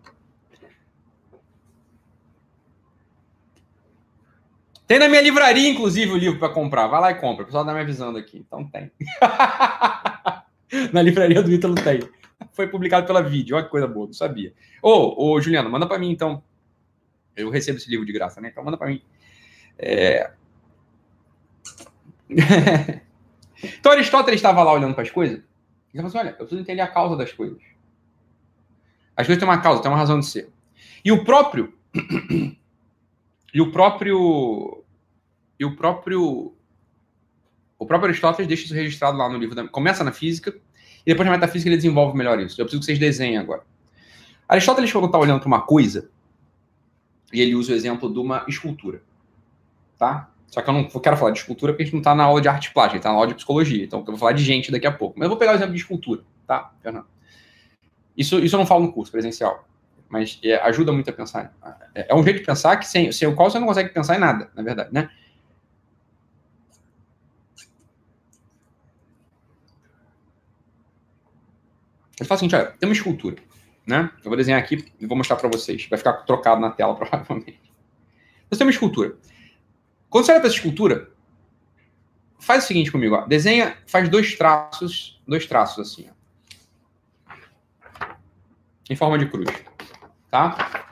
Tem na minha livraria, inclusive, o livro para comprar. Vai lá e compra. O pessoal tá me avisando aqui. Então tem. na livraria do Ítalo tem. Foi publicado pela vídeo. Olha que coisa boa, não sabia. Ô, ô Juliano, manda para mim então. Eu recebo esse livro de graça, né? Então manda para mim. É, então Aristóteles estava lá olhando para as coisas e falou assim: olha, eu preciso entender a causa das coisas. As coisas têm uma causa, têm uma razão de ser. E o próprio. e o próprio. E o próprio. O próprio Aristóteles deixa isso registrado lá no livro. Da, começa na física e depois na metafísica ele desenvolve melhor isso. Eu preciso que vocês desenhem agora. Aristóteles, quando está olhando para uma coisa, e ele usa o exemplo de uma escultura. Tá? Só que eu não quero falar de escultura porque a gente não está na aula de arte plástica, está na aula de psicologia. Então eu vou falar de gente daqui a pouco. Mas eu vou pegar o exemplo de escultura, tá, Fernando? Isso, isso eu não falo no curso presencial, mas é, ajuda muito a pensar. É, é, um jeito de pensar que sem, sem o qual você não consegue pensar em nada, na verdade, né? Ele fala o seguinte, olha, tem uma escultura, né? Eu vou desenhar aqui e vou mostrar para vocês. Vai ficar trocado na tela, provavelmente. Você tem uma escultura. Quando você olha para essa escultura, faz o seguinte comigo, ó. Desenha, faz dois traços, dois traços assim, ó. Em forma de cruz, tá?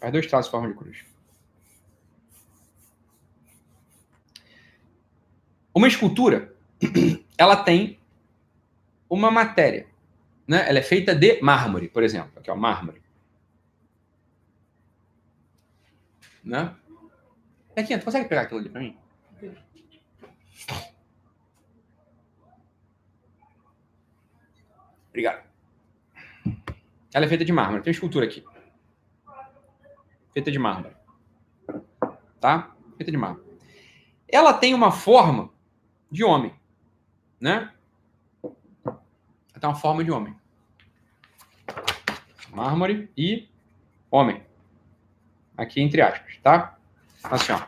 Faz dois traços em forma de cruz. Uma escultura, ela tem uma matéria, né? Ela é feita de mármore, por exemplo. Aqui, ó, mármore. Né? Aqui, tu consegue pegar aquilo ali para mim? Obrigado. Ela é feita de mármore. Tem escultura aqui. Feita de mármore. Tá? Feita de mármore. Ela tem uma forma de homem, né? Ela tem uma forma de homem. Mármore e homem. Aqui entre aspas, tá? Assim, ó.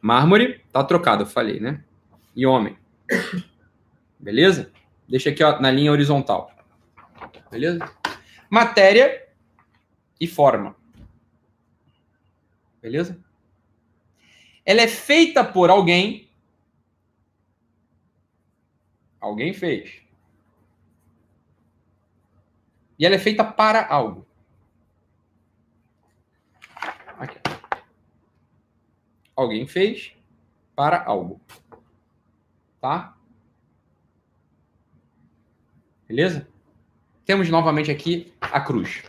Mármore tá trocado, eu falei, né? E homem. Beleza? Deixa aqui ó, na linha horizontal. Beleza? Matéria e forma. Beleza? Ela é feita por alguém. Alguém fez. E ela é feita para algo. Aqui. Alguém fez para algo. Tá? Beleza? Temos novamente aqui a cruz.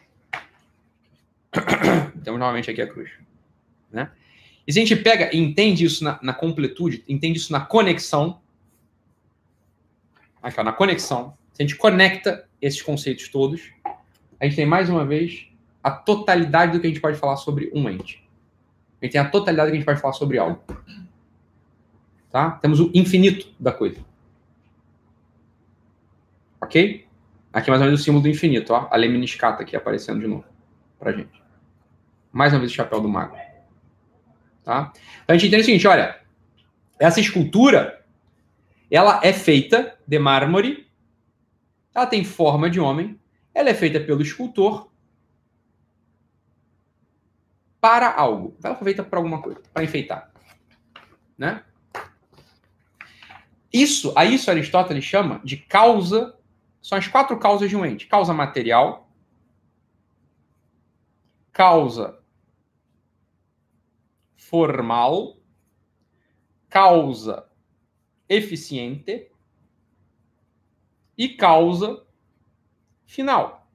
Temos novamente aqui a cruz. Né? E se a gente pega e entende isso na, na completude, entende isso na conexão, aqui, ó, na conexão, se a gente conecta esses conceitos todos, a gente tem mais uma vez a totalidade do que a gente pode falar sobre um ente. A gente tem a totalidade do que a gente pode falar sobre algo. Tá? Temos o infinito da coisa. Ok? Aqui mais ou menos o símbolo do infinito, ó. A lemniscata aqui aparecendo de novo pra gente. Mais uma vez o chapéu do mago. Tá? Então a gente entende o seguinte, olha, essa escultura, ela é feita de mármore, ela tem forma de homem, ela é feita pelo escultor para algo. Ela foi feita para alguma coisa, para enfeitar. Né? Isso, a isso Aristóteles chama de causa, são as quatro causas de um ente. Causa material, causa formal, causa eficiente e causa final.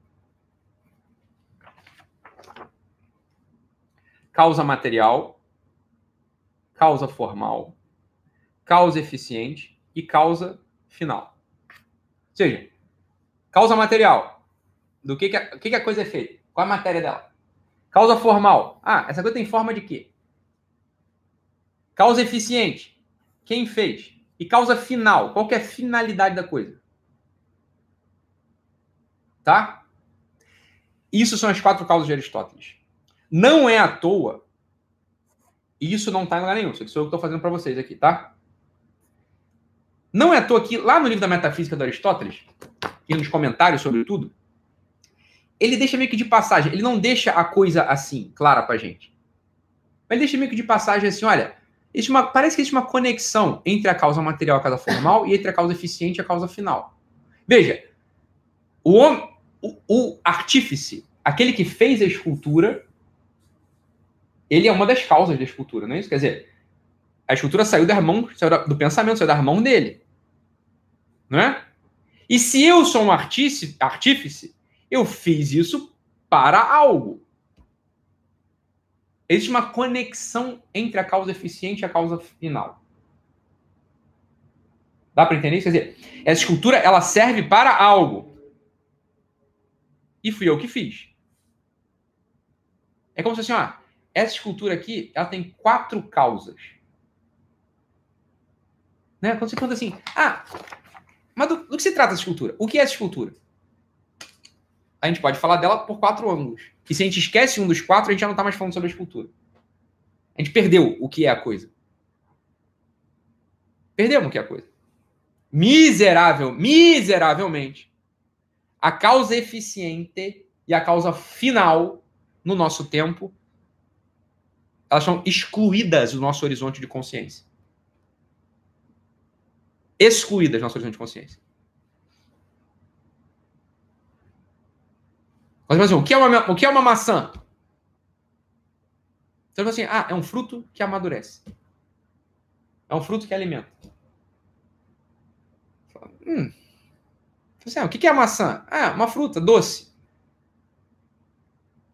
Causa material, causa formal, causa eficiente e causa final. Ou seja, causa material. Do que, que, a, que, que a coisa é feita? Qual a matéria dela? Causa formal. Ah, essa coisa tem forma de quê? Causa eficiente. Quem fez? E causa final. Qual é a finalidade da coisa? Tá? Isso são as quatro causas de Aristóteles. Não é à toa. E isso não está em lugar nenhum. Isso sou eu que estou fazendo para vocês aqui, tá? Não é à toa que lá no livro da Metafísica do Aristóteles, nos comentários sobre tudo, ele deixa meio que de passagem. Ele não deixa a coisa assim, clara pra gente. Mas deixa meio que de passagem assim, olha, uma, parece que existe uma conexão entre a causa material a causa formal e entre a causa eficiente e a causa final. Veja, o, o, o artífice, aquele que fez a escultura, ele é uma das causas da escultura, não é isso? Quer dizer, a escultura saiu das mãos, saiu do pensamento, saiu das mãos dele. Não é? E se eu sou um artífice, artífice eu fiz isso para algo. Existe uma conexão entre a causa eficiente e a causa final. Dá para entender isso? Quer dizer, essa escultura ela serve para algo. E fui eu que fiz. É como se assim, ó, essa escultura aqui, ela tem quatro causas. Né? Quando você pergunta assim, ah, mas do, do que se trata essa escultura? O que é essa escultura? A gente pode falar dela por quatro ângulos. E se a gente esquece um dos quatro, a gente já não está mais falando sobre a escultura. A gente perdeu o que é a coisa. Perdemos o que é a coisa. Miserável, miseravelmente a causa eficiente e a causa final no nosso tempo elas são excluídas do nosso horizonte de consciência. Excluídas nosso horizonte de consciência. Mas, mas o que é uma, o que é uma maçã? Você fala assim, ah, é um fruto que amadurece. É um fruto que alimenta. Hum. Assim, ah, o que é maçã? Ah, uma fruta doce.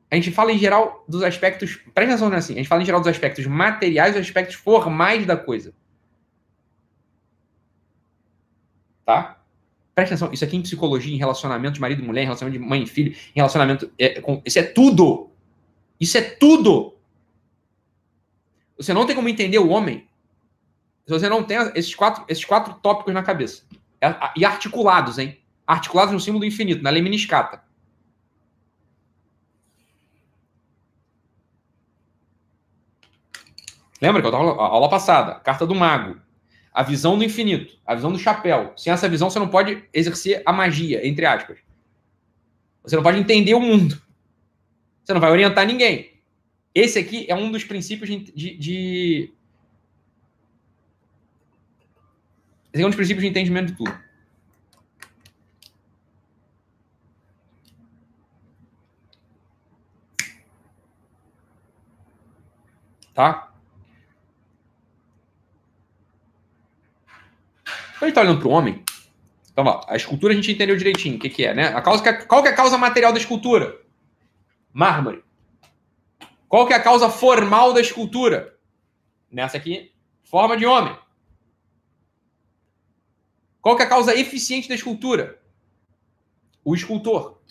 A gente fala em geral dos aspectos. Presta atenção assim. A gente fala em geral dos aspectos materiais e aspectos formais da coisa. Tá? Presta atenção. Isso aqui em psicologia, em relacionamento de marido e mulher, em relacionamento de mãe e filho, em relacionamento. É, com, isso é tudo. Isso é tudo. Você não tem como entender o homem se você não tem esses quatro, esses quatro tópicos na cabeça. É, e articulados, hein? Articulados no símbolo do infinito, na lemniscata. Lembra que eu estava aula passada? Carta do mago. A visão do infinito. A visão do chapéu. Sem essa visão, você não pode exercer a magia, entre aspas. Você não pode entender o mundo. Você não vai orientar ninguém. Esse aqui é um dos princípios de, de, de... Esse é um dos princípios de entendimento de tudo. Tá? Quando a gente está olhando para o homem, então, ó, a escultura a gente entendeu direitinho o que, que é, né? A causa, qual que é a causa material da escultura? Mármore. Qual que é a causa formal da escultura? Nessa aqui, forma de homem. Qual que é a causa eficiente da escultura? O escultor.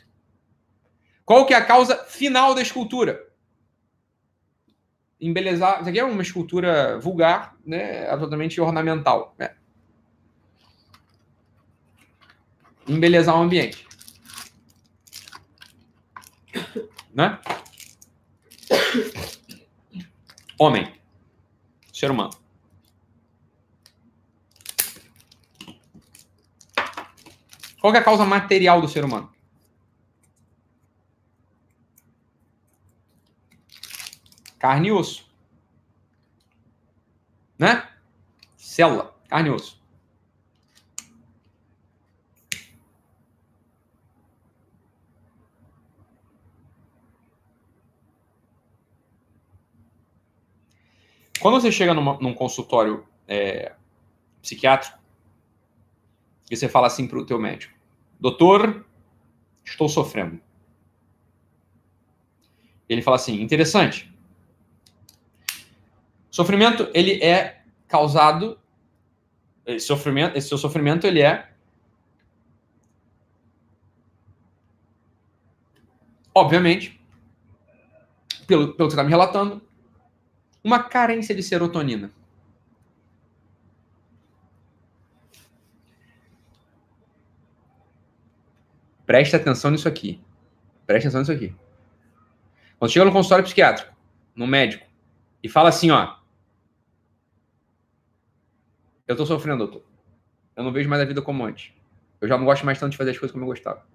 Qual que é a causa final da escultura? Embelezar. Isso aqui é uma escultura vulgar, né? absolutamente ornamental. Né? Embelezar o ambiente. Né? Homem. Ser humano. Qual é a causa material do ser humano? Carne e osso. Né? Célula, carne e osso. Quando você chega numa, num consultório é, psiquiátrico, e você fala assim para o teu médico, doutor, estou sofrendo. Ele fala assim, interessante. Sofrimento, ele é causado, esse sofrimento, esse seu sofrimento, ele é obviamente, pelo, pelo que você está me relatando, uma carência de serotonina. Preste atenção nisso aqui. Preste atenção nisso aqui. Quando chega no consultório psiquiátrico, no médico, e fala assim, ó. Eu tô sofrendo, doutor. Eu não vejo mais a vida como antes. Eu já não gosto mais tanto de fazer as coisas como eu gostava.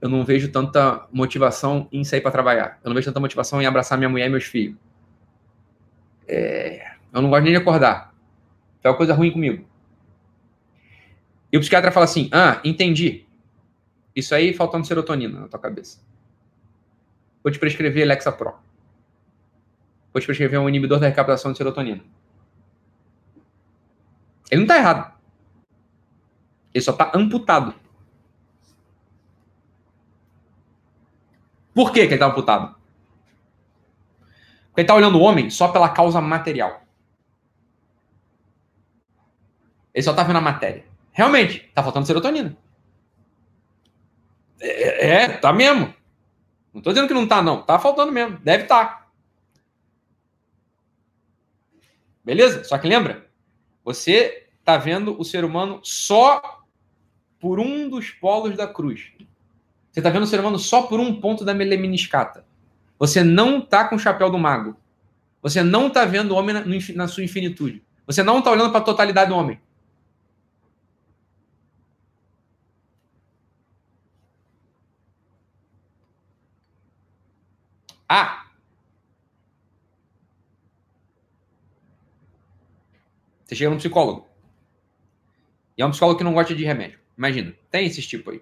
Eu não vejo tanta motivação em sair para trabalhar. Eu não vejo tanta motivação em abraçar minha mulher e meus filhos. É, eu não gosto nem de acordar. É uma coisa ruim comigo. E o psiquiatra fala assim: Ah, entendi. Isso aí faltando serotonina na tua cabeça. Vou te prescrever Lexapro. Vou te prescrever um inibidor da recaptação de serotonina. Ele não está errado. Ele só está amputado. Por que, que ele está amputado? Porque ele está olhando o homem só pela causa material. Ele só está vendo a matéria. Realmente, está faltando serotonina. É, é, tá mesmo. Não estou dizendo que não tá, não. Tá faltando mesmo. Deve estar. Tá. Beleza? Só que lembra? Você está vendo o ser humano só por um dos polos da cruz. Você está vendo o ser humano só por um ponto da lemniscata. Você não está com o chapéu do mago. Você não está vendo o homem na, na sua infinitude. Você não está olhando para a totalidade do homem. Ah! Você chega num psicólogo. E é um psicólogo que não gosta de remédio. Imagina, tem esses tipo aí.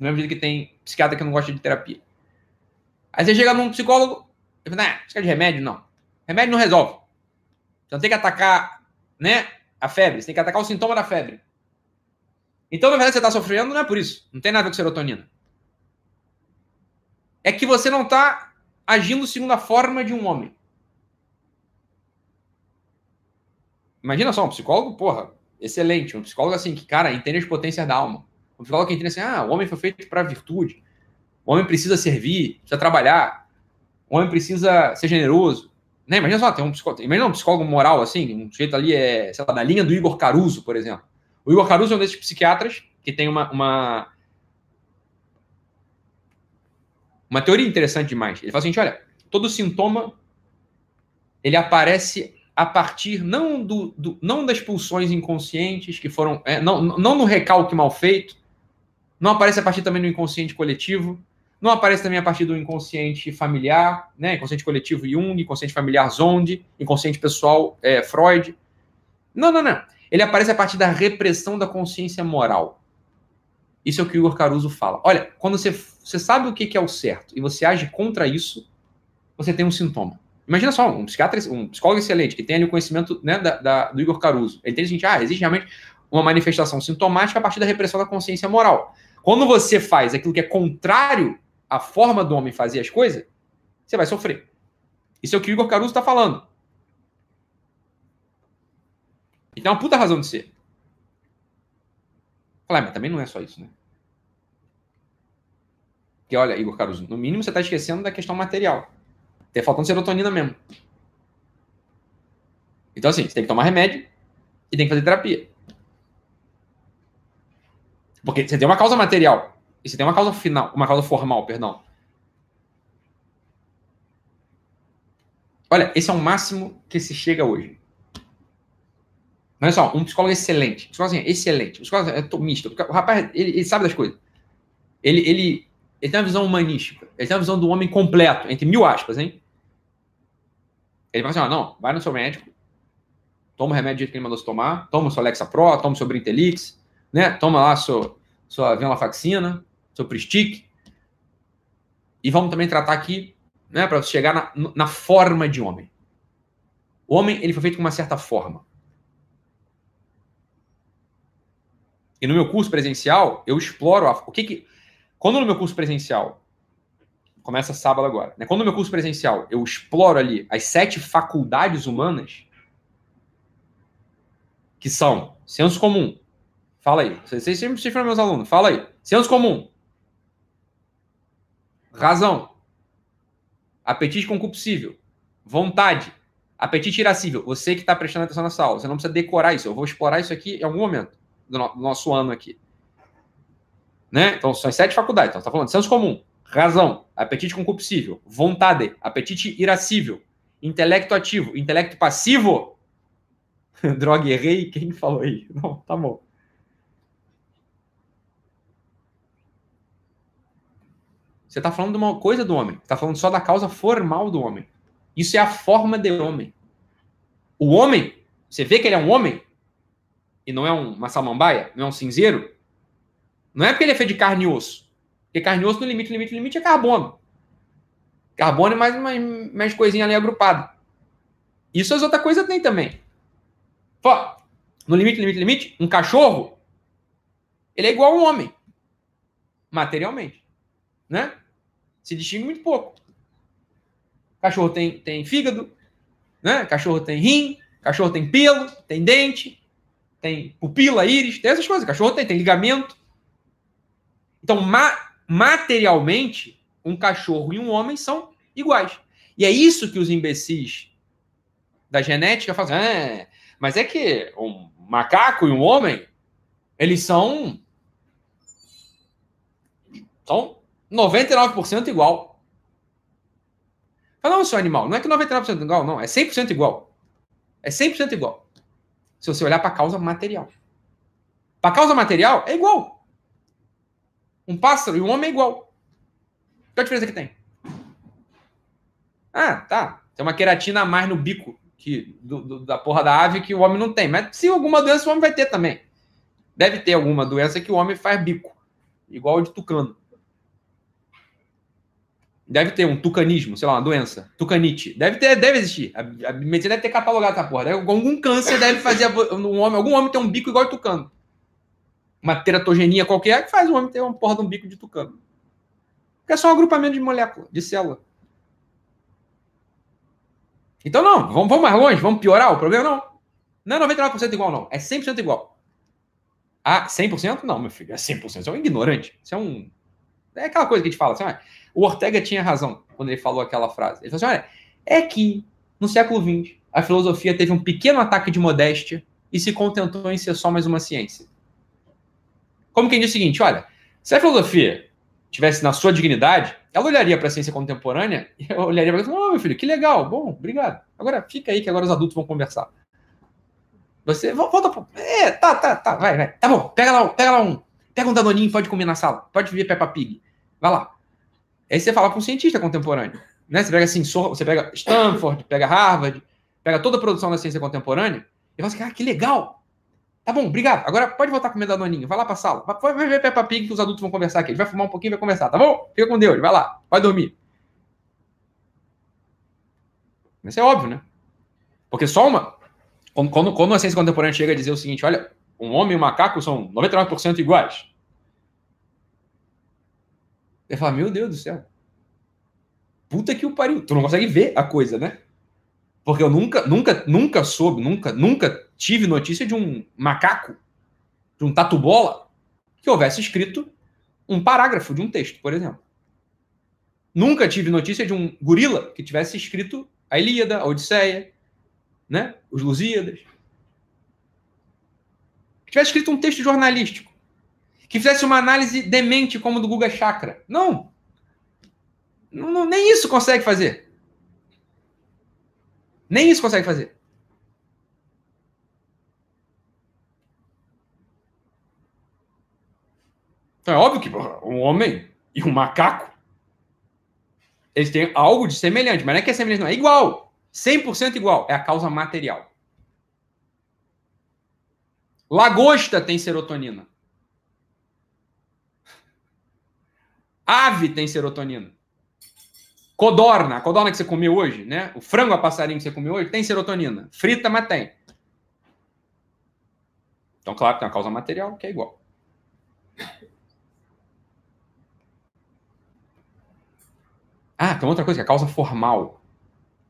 No mesmo jeito que tem psiquiatra que não gosta de terapia. Aí você chega num psicólogo e fala, nah, precisa de remédio? Não. Remédio não resolve. Você não tem que atacar né, a febre, você tem que atacar o sintoma da febre. Então, na verdade, você está sofrendo não é por isso. Não tem nada com serotonina. É que você não está agindo segundo a forma de um homem. Imagina só, um psicólogo, porra, excelente. Um psicólogo assim, que, cara, entende as potências da alma. Um psicólogo que entende assim, ah, o homem foi feito para virtude. O homem precisa servir, precisa trabalhar. O homem precisa ser generoso. Né? Imagina só, tem um psicólogo, imagina um psicólogo moral assim, um jeito ali é, sei lá, da linha do Igor Caruso, por exemplo. O Igor Caruso é um desses psiquiatras que tem uma, uma, uma teoria interessante demais. Ele fala assim, olha, todo sintoma ele aparece a partir não, do, do, não das pulsões inconscientes que foram. É, não, não no recalque mal feito, não aparece a partir também do inconsciente coletivo, não aparece também a partir do inconsciente familiar, né? Inconsciente coletivo Jung, inconsciente familiar Zonde, inconsciente pessoal é, Freud. Não, não, não. Ele aparece a partir da repressão da consciência moral. Isso é o que o Igor Caruso fala. Olha, quando você, você sabe o que é o certo e você age contra isso, você tem um sintoma. Imagina só, um psiquiatra, um psicólogo excelente, que tem ali o conhecimento né, da, da, do Igor Caruso. Ele tem seguinte, ah, existe realmente uma manifestação sintomática a partir da repressão da consciência moral. Quando você faz aquilo que é contrário à forma do homem fazer as coisas, você vai sofrer. Isso é o que o Igor Caruso está falando. E tem uma puta razão de ser. Falar, mas também não é só isso, né? Porque olha, Igor Caruso, no mínimo você está esquecendo da questão material. Tem faltando serotonina mesmo. Então, assim, você tem que tomar remédio e tem que fazer terapia. Porque você tem uma causa material e tem uma causa final, uma causa formal, perdão. Olha, esse é o máximo que se chega hoje. Olha só, um psicólogo excelente. Psicólogo assim, excelente. Psicólogo é tomista. O rapaz, ele, ele, sabe das coisas. Ele, ele, ele tem uma visão humanística. Ele tem uma visão do homem completo, entre mil aspas, hein? Ele fala assim: ó, não, vai no seu médico, toma o remédio que ele mandou você tomar, toma o seu Alexa Pro, toma o seu Brintelix, né? Toma lá seu, sua venlafaxina, seu Pristic. E vamos também tratar aqui, né, para chegar na, na forma de homem. O homem, ele foi feito com uma certa forma. E no meu curso presencial, eu exploro a, o que que. Quando no meu curso presencial começa sábado agora. Né? Quando no meu curso presencial eu exploro ali as sete faculdades humanas, que são senso comum. Fala aí. Vocês sempre chifram meus alunos. Fala aí. Senso comum. Razão. Apetite concupiscível. Vontade. Apetite irascível. Você que está prestando atenção nessa aula, você não precisa decorar isso. Eu vou explorar isso aqui em algum momento do, no, do nosso ano aqui. Né? Então, são as sete faculdades. Então, está falando senso comum, razão, apetite concupiscível, vontade, apetite irascível, intelecto ativo, intelecto passivo. Droga, errei. Quem falou aí? Não, tá bom. Você está falando de uma coisa do homem. Está falando só da causa formal do homem. Isso é a forma de homem. O homem, você vê que ele é um homem e não é uma samambaia, não é um cinzeiro. Não é porque ele é feito de carne e osso. Porque carne e osso no limite, limite, limite é carbono. Carbono e mais, mais, mais coisinha ali agrupada. Isso as outras coisas tem também. Pô, no limite, limite, limite, um cachorro, ele é igual a um homem. Materialmente. Né? Se distingue muito pouco. Cachorro tem, tem fígado, né? Cachorro tem rim, cachorro tem pelo, tem dente, tem pupila, íris, tem essas coisas. Cachorro tem, tem ligamento. Então, ma materialmente, um cachorro e um homem são iguais. E é isso que os imbecis da genética fazem. É, mas é que um macaco e um homem, eles são. São 99% igual. Fala, não, seu animal, não é que 99% igual, não, é 100% igual. É 100% igual. Se você olhar para a causa material. Para a causa material, é igual. Um pássaro e um homem é igual. Qual a diferença que tem? Ah, tá. Tem uma queratina a mais no bico que, do, do, da porra da ave que o homem não tem. Mas se alguma doença o homem vai ter também. Deve ter alguma doença que o homem faz bico, igual o de tucano. Deve ter um tucanismo, sei lá, uma doença. Tucanite. Deve ter, deve existir. A, a medicina deve ter catalogado essa porra. Deve, algum câncer deve fazer um homem, algum homem ter um bico igual o tucano. Uma teratogenia qualquer que faz o homem ter uma porra de um bico de tucano. Porque é só um agrupamento de molécula, de célula. Então, não, vamos, vamos mais longe, vamos piorar o problema? Não. Não é 99% igual, não. É 100% igual. Ah, 100%? Não, meu filho, é 100%. Você é um ignorante. Você é um. É aquela coisa que a gente fala assim, ah, o Ortega tinha razão quando ele falou aquela frase. Ele falou assim: olha, é que no século XX a filosofia teve um pequeno ataque de modéstia e se contentou em ser só mais uma ciência. Como quem diz o seguinte: olha, se a filosofia tivesse na sua dignidade, ela olharia para a ciência contemporânea e olharia para ela oh, meu filho, que legal, bom, obrigado. Agora fica aí que agora os adultos vão conversar. Você volta pro. É, tá, tá, tá, vai, vai. Tá bom, pega lá, pega lá um. Pega um danoninho, pode comer na sala. Pode ver Peppa Pig. Vai lá. Aí você fala com um cientista contemporâneo. Né? Você pega assim, você pega Stanford, pega Harvard, pega toda a produção da ciência contemporânea e fala assim, ah, que legal. Tá bom, obrigado. Agora pode voltar com o danoninho. Vai lá pra sala. Vai, vai ver Peppa Pig que os adultos vão conversar aqui. Ele vai fumar um pouquinho e vai conversar, tá bom? Fica com Deus, vai lá. Vai dormir. Isso é óbvio, né? Porque só uma. Quando, quando a ciência contemporânea chega a dizer o seguinte: olha, um homem e um macaco são 99% iguais. Ele fala: Meu Deus do céu. Puta que o pariu. Tu não consegue ver a coisa, né? Porque eu nunca, nunca, nunca soube, nunca, nunca tive notícia de um macaco, de um tatu-bola, que houvesse escrito um parágrafo de um texto, por exemplo. Nunca tive notícia de um gorila que tivesse escrito a Ilíada, a Odisseia, né? Os Lusíadas. Tivesse escrito um texto jornalístico. Que fizesse uma análise demente como do Guga Chakra. Não. não nem isso consegue fazer. Nem isso consegue fazer. Então é óbvio que um homem e um macaco eles têm algo de semelhante, mas não é que é semelhante, não, é igual. 100% igual. É a causa material. Lagosta tem serotonina. Ave tem serotonina. Codorna, a codorna que você comeu hoje, né? O frango a passarinho que você comeu hoje tem serotonina. Frita, mas tem. Então, claro, tem uma causa material que é igual. Ah, tem outra coisa, que é a causa formal.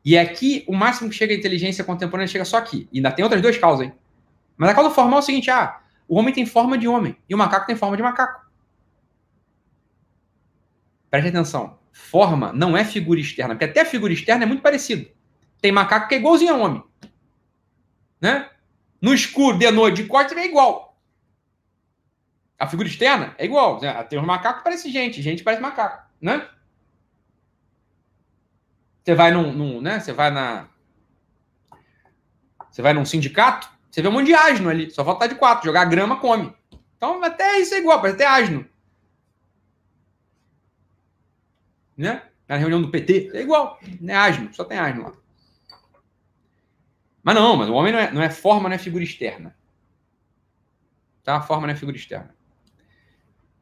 E aqui, o máximo que chega a inteligência contemporânea chega só aqui. E ainda tem outras duas causas, hein? Mas a causa formal é o seguinte: ah, o homem tem forma de homem e o macaco tem forma de macaco. Preste atenção. Forma não é figura externa, porque até figura externa é muito parecido. Tem macaco que é igualzinho a homem. Né? No escuro, de noite, de corte, é igual. A figura externa é igual. Tem os macacos que parecem gente, gente parece macaco. Né? Você vai num, num, né? Você vai na. Você vai num sindicato, você vê um monte de asno ali. Só falta de quatro. Jogar grama, come. Então até isso é igual, parece até asno. Né? Na reunião do PT, é igual. Não é asno, só tem asno lá. Mas não, mas o homem não é, não é forma, não é figura externa. Tá? Forma não é figura externa.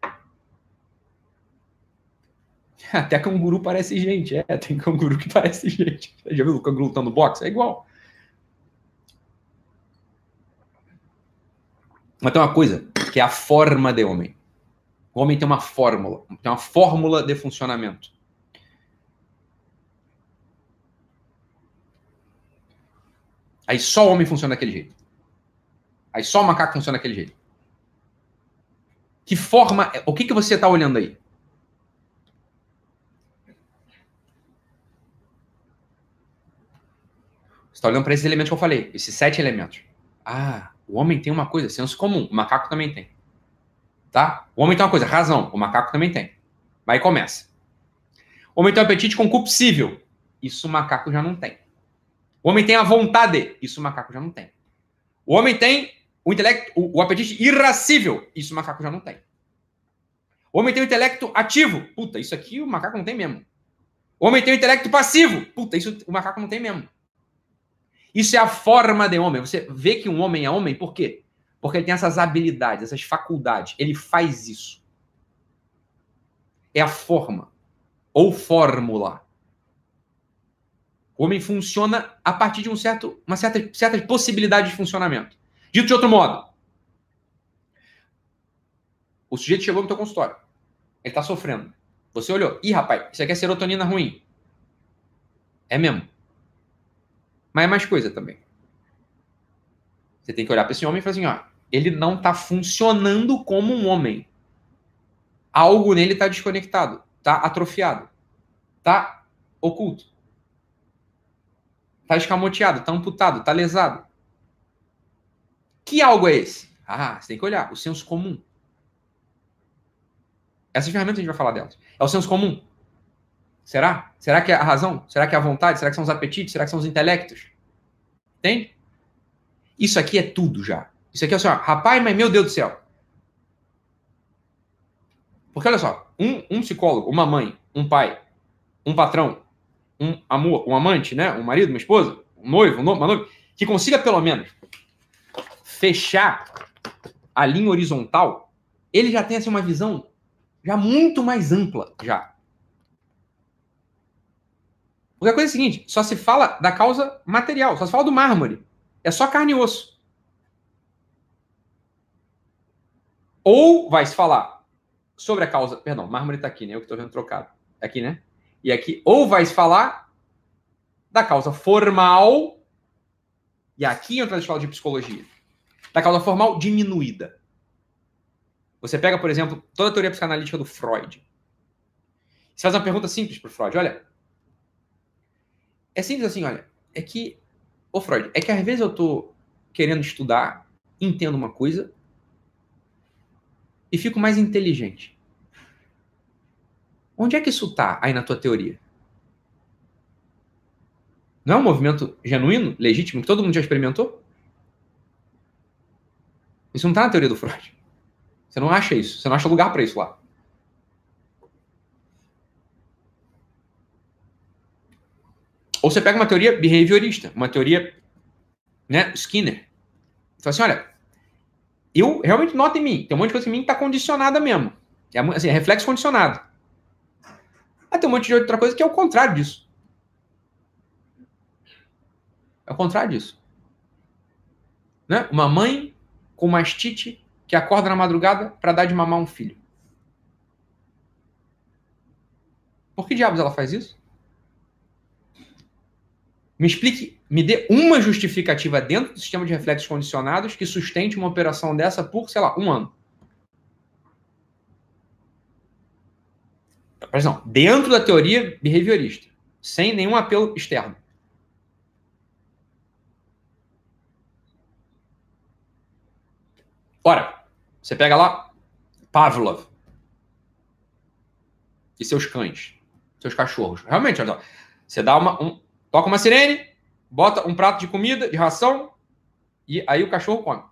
Até canguru parece gente. É, tem canguru que parece gente. Já viu o canguru lutando boxe? É igual. Mas tem uma coisa, que é a forma de homem. O homem tem uma fórmula, tem uma fórmula de funcionamento. Aí só o homem funciona daquele jeito. Aí só o macaco funciona daquele jeito. Que forma. O que, que você está olhando aí? está olhando para esses elementos que eu falei, esses sete elementos. Ah, o homem tem uma coisa, senso comum, o macaco também tem. Tá? O homem tem uma coisa, razão, o macaco também tem. Aí começa. O homem tem um apetite concupiscível, isso o macaco já não tem. O homem tem a vontade, isso o macaco já não tem. O homem tem o intelecto, o, o apetite irascível, isso o macaco já não tem. O homem tem o intelecto ativo, puta, isso aqui o macaco não tem mesmo. O homem tem o intelecto passivo, puta, isso o macaco não tem mesmo. Isso é a forma de homem. Você vê que um homem é homem por quê? Porque ele tem essas habilidades, essas faculdades. Ele faz isso. É a forma. Ou fórmula. O homem funciona a partir de um certo, uma certa, certa possibilidade de funcionamento. Dito de outro modo, o sujeito chegou no teu consultório. Ele está sofrendo. Você olhou. Ih, rapaz, isso aqui é serotonina ruim. É mesmo. Mas é mais coisa também. Você tem que olhar para esse homem e falar assim: ó, ele não está funcionando como um homem. Algo nele está desconectado, está atrofiado, está oculto, está escamoteado, está amputado, está lesado. Que algo é esse? Ah, você tem que olhar, o senso comum. Essas ferramentas a gente vai falar delas. É o senso comum. Será? Será que é a razão? Será que é a vontade? Será que são os apetites? Será que são os intelectos? Tem? Isso aqui é tudo já. Isso aqui é assim, ó, rapaz, mas meu Deus do céu. Porque olha só, um, um psicólogo, uma mãe, um pai, um patrão, um amor, um amante, né? Um marido, uma esposa, um noivo, um noivo, uma noiva, que consiga pelo menos fechar a linha horizontal, ele já tem assim uma visão já muito mais ampla já. Porque a coisa é a seguinte, só se fala da causa material, só se fala do mármore. É só carne e osso. Ou vai se falar sobre a causa. Perdão, mármore está aqui, né? Eu que estou vendo trocado. Aqui, né? E aqui, ou vai se falar da causa formal. E aqui entra a escola de psicologia. Da causa formal diminuída. Você pega, por exemplo, toda a teoria psicanalítica do Freud. Você faz uma pergunta simples para o Freud. Olha, é simples assim, olha. É que, ô Freud, é que às vezes eu estou querendo estudar, entendo uma coisa e fico mais inteligente. Onde é que isso está aí na tua teoria? Não é um movimento genuíno, legítimo, que todo mundo já experimentou? Isso não está na teoria do Freud. Você não acha isso. Você não acha lugar para isso lá. Ou você pega uma teoria behaviorista, uma teoria, né, Skinner. Fala assim, olha, eu realmente noto em mim, tem um monte de coisa em mim que está condicionada mesmo. É, assim, é reflexo condicionado. Mas tem um monte de outra coisa que é o contrário disso. É o contrário disso. Né? Uma mãe com mastite que acorda na madrugada para dar de mamar um filho. Por que diabos ela faz isso? Me explique, me dê uma justificativa dentro do sistema de reflexos condicionados que sustente uma operação dessa por, sei lá, um ano. Presta dentro da teoria behaviorista, sem nenhum apelo externo. Ora, você pega lá Pavlov e seus cães, seus cachorros. Realmente, olha, você dá uma, um, toca uma sirene, bota um prato de comida, de ração, e aí o cachorro come.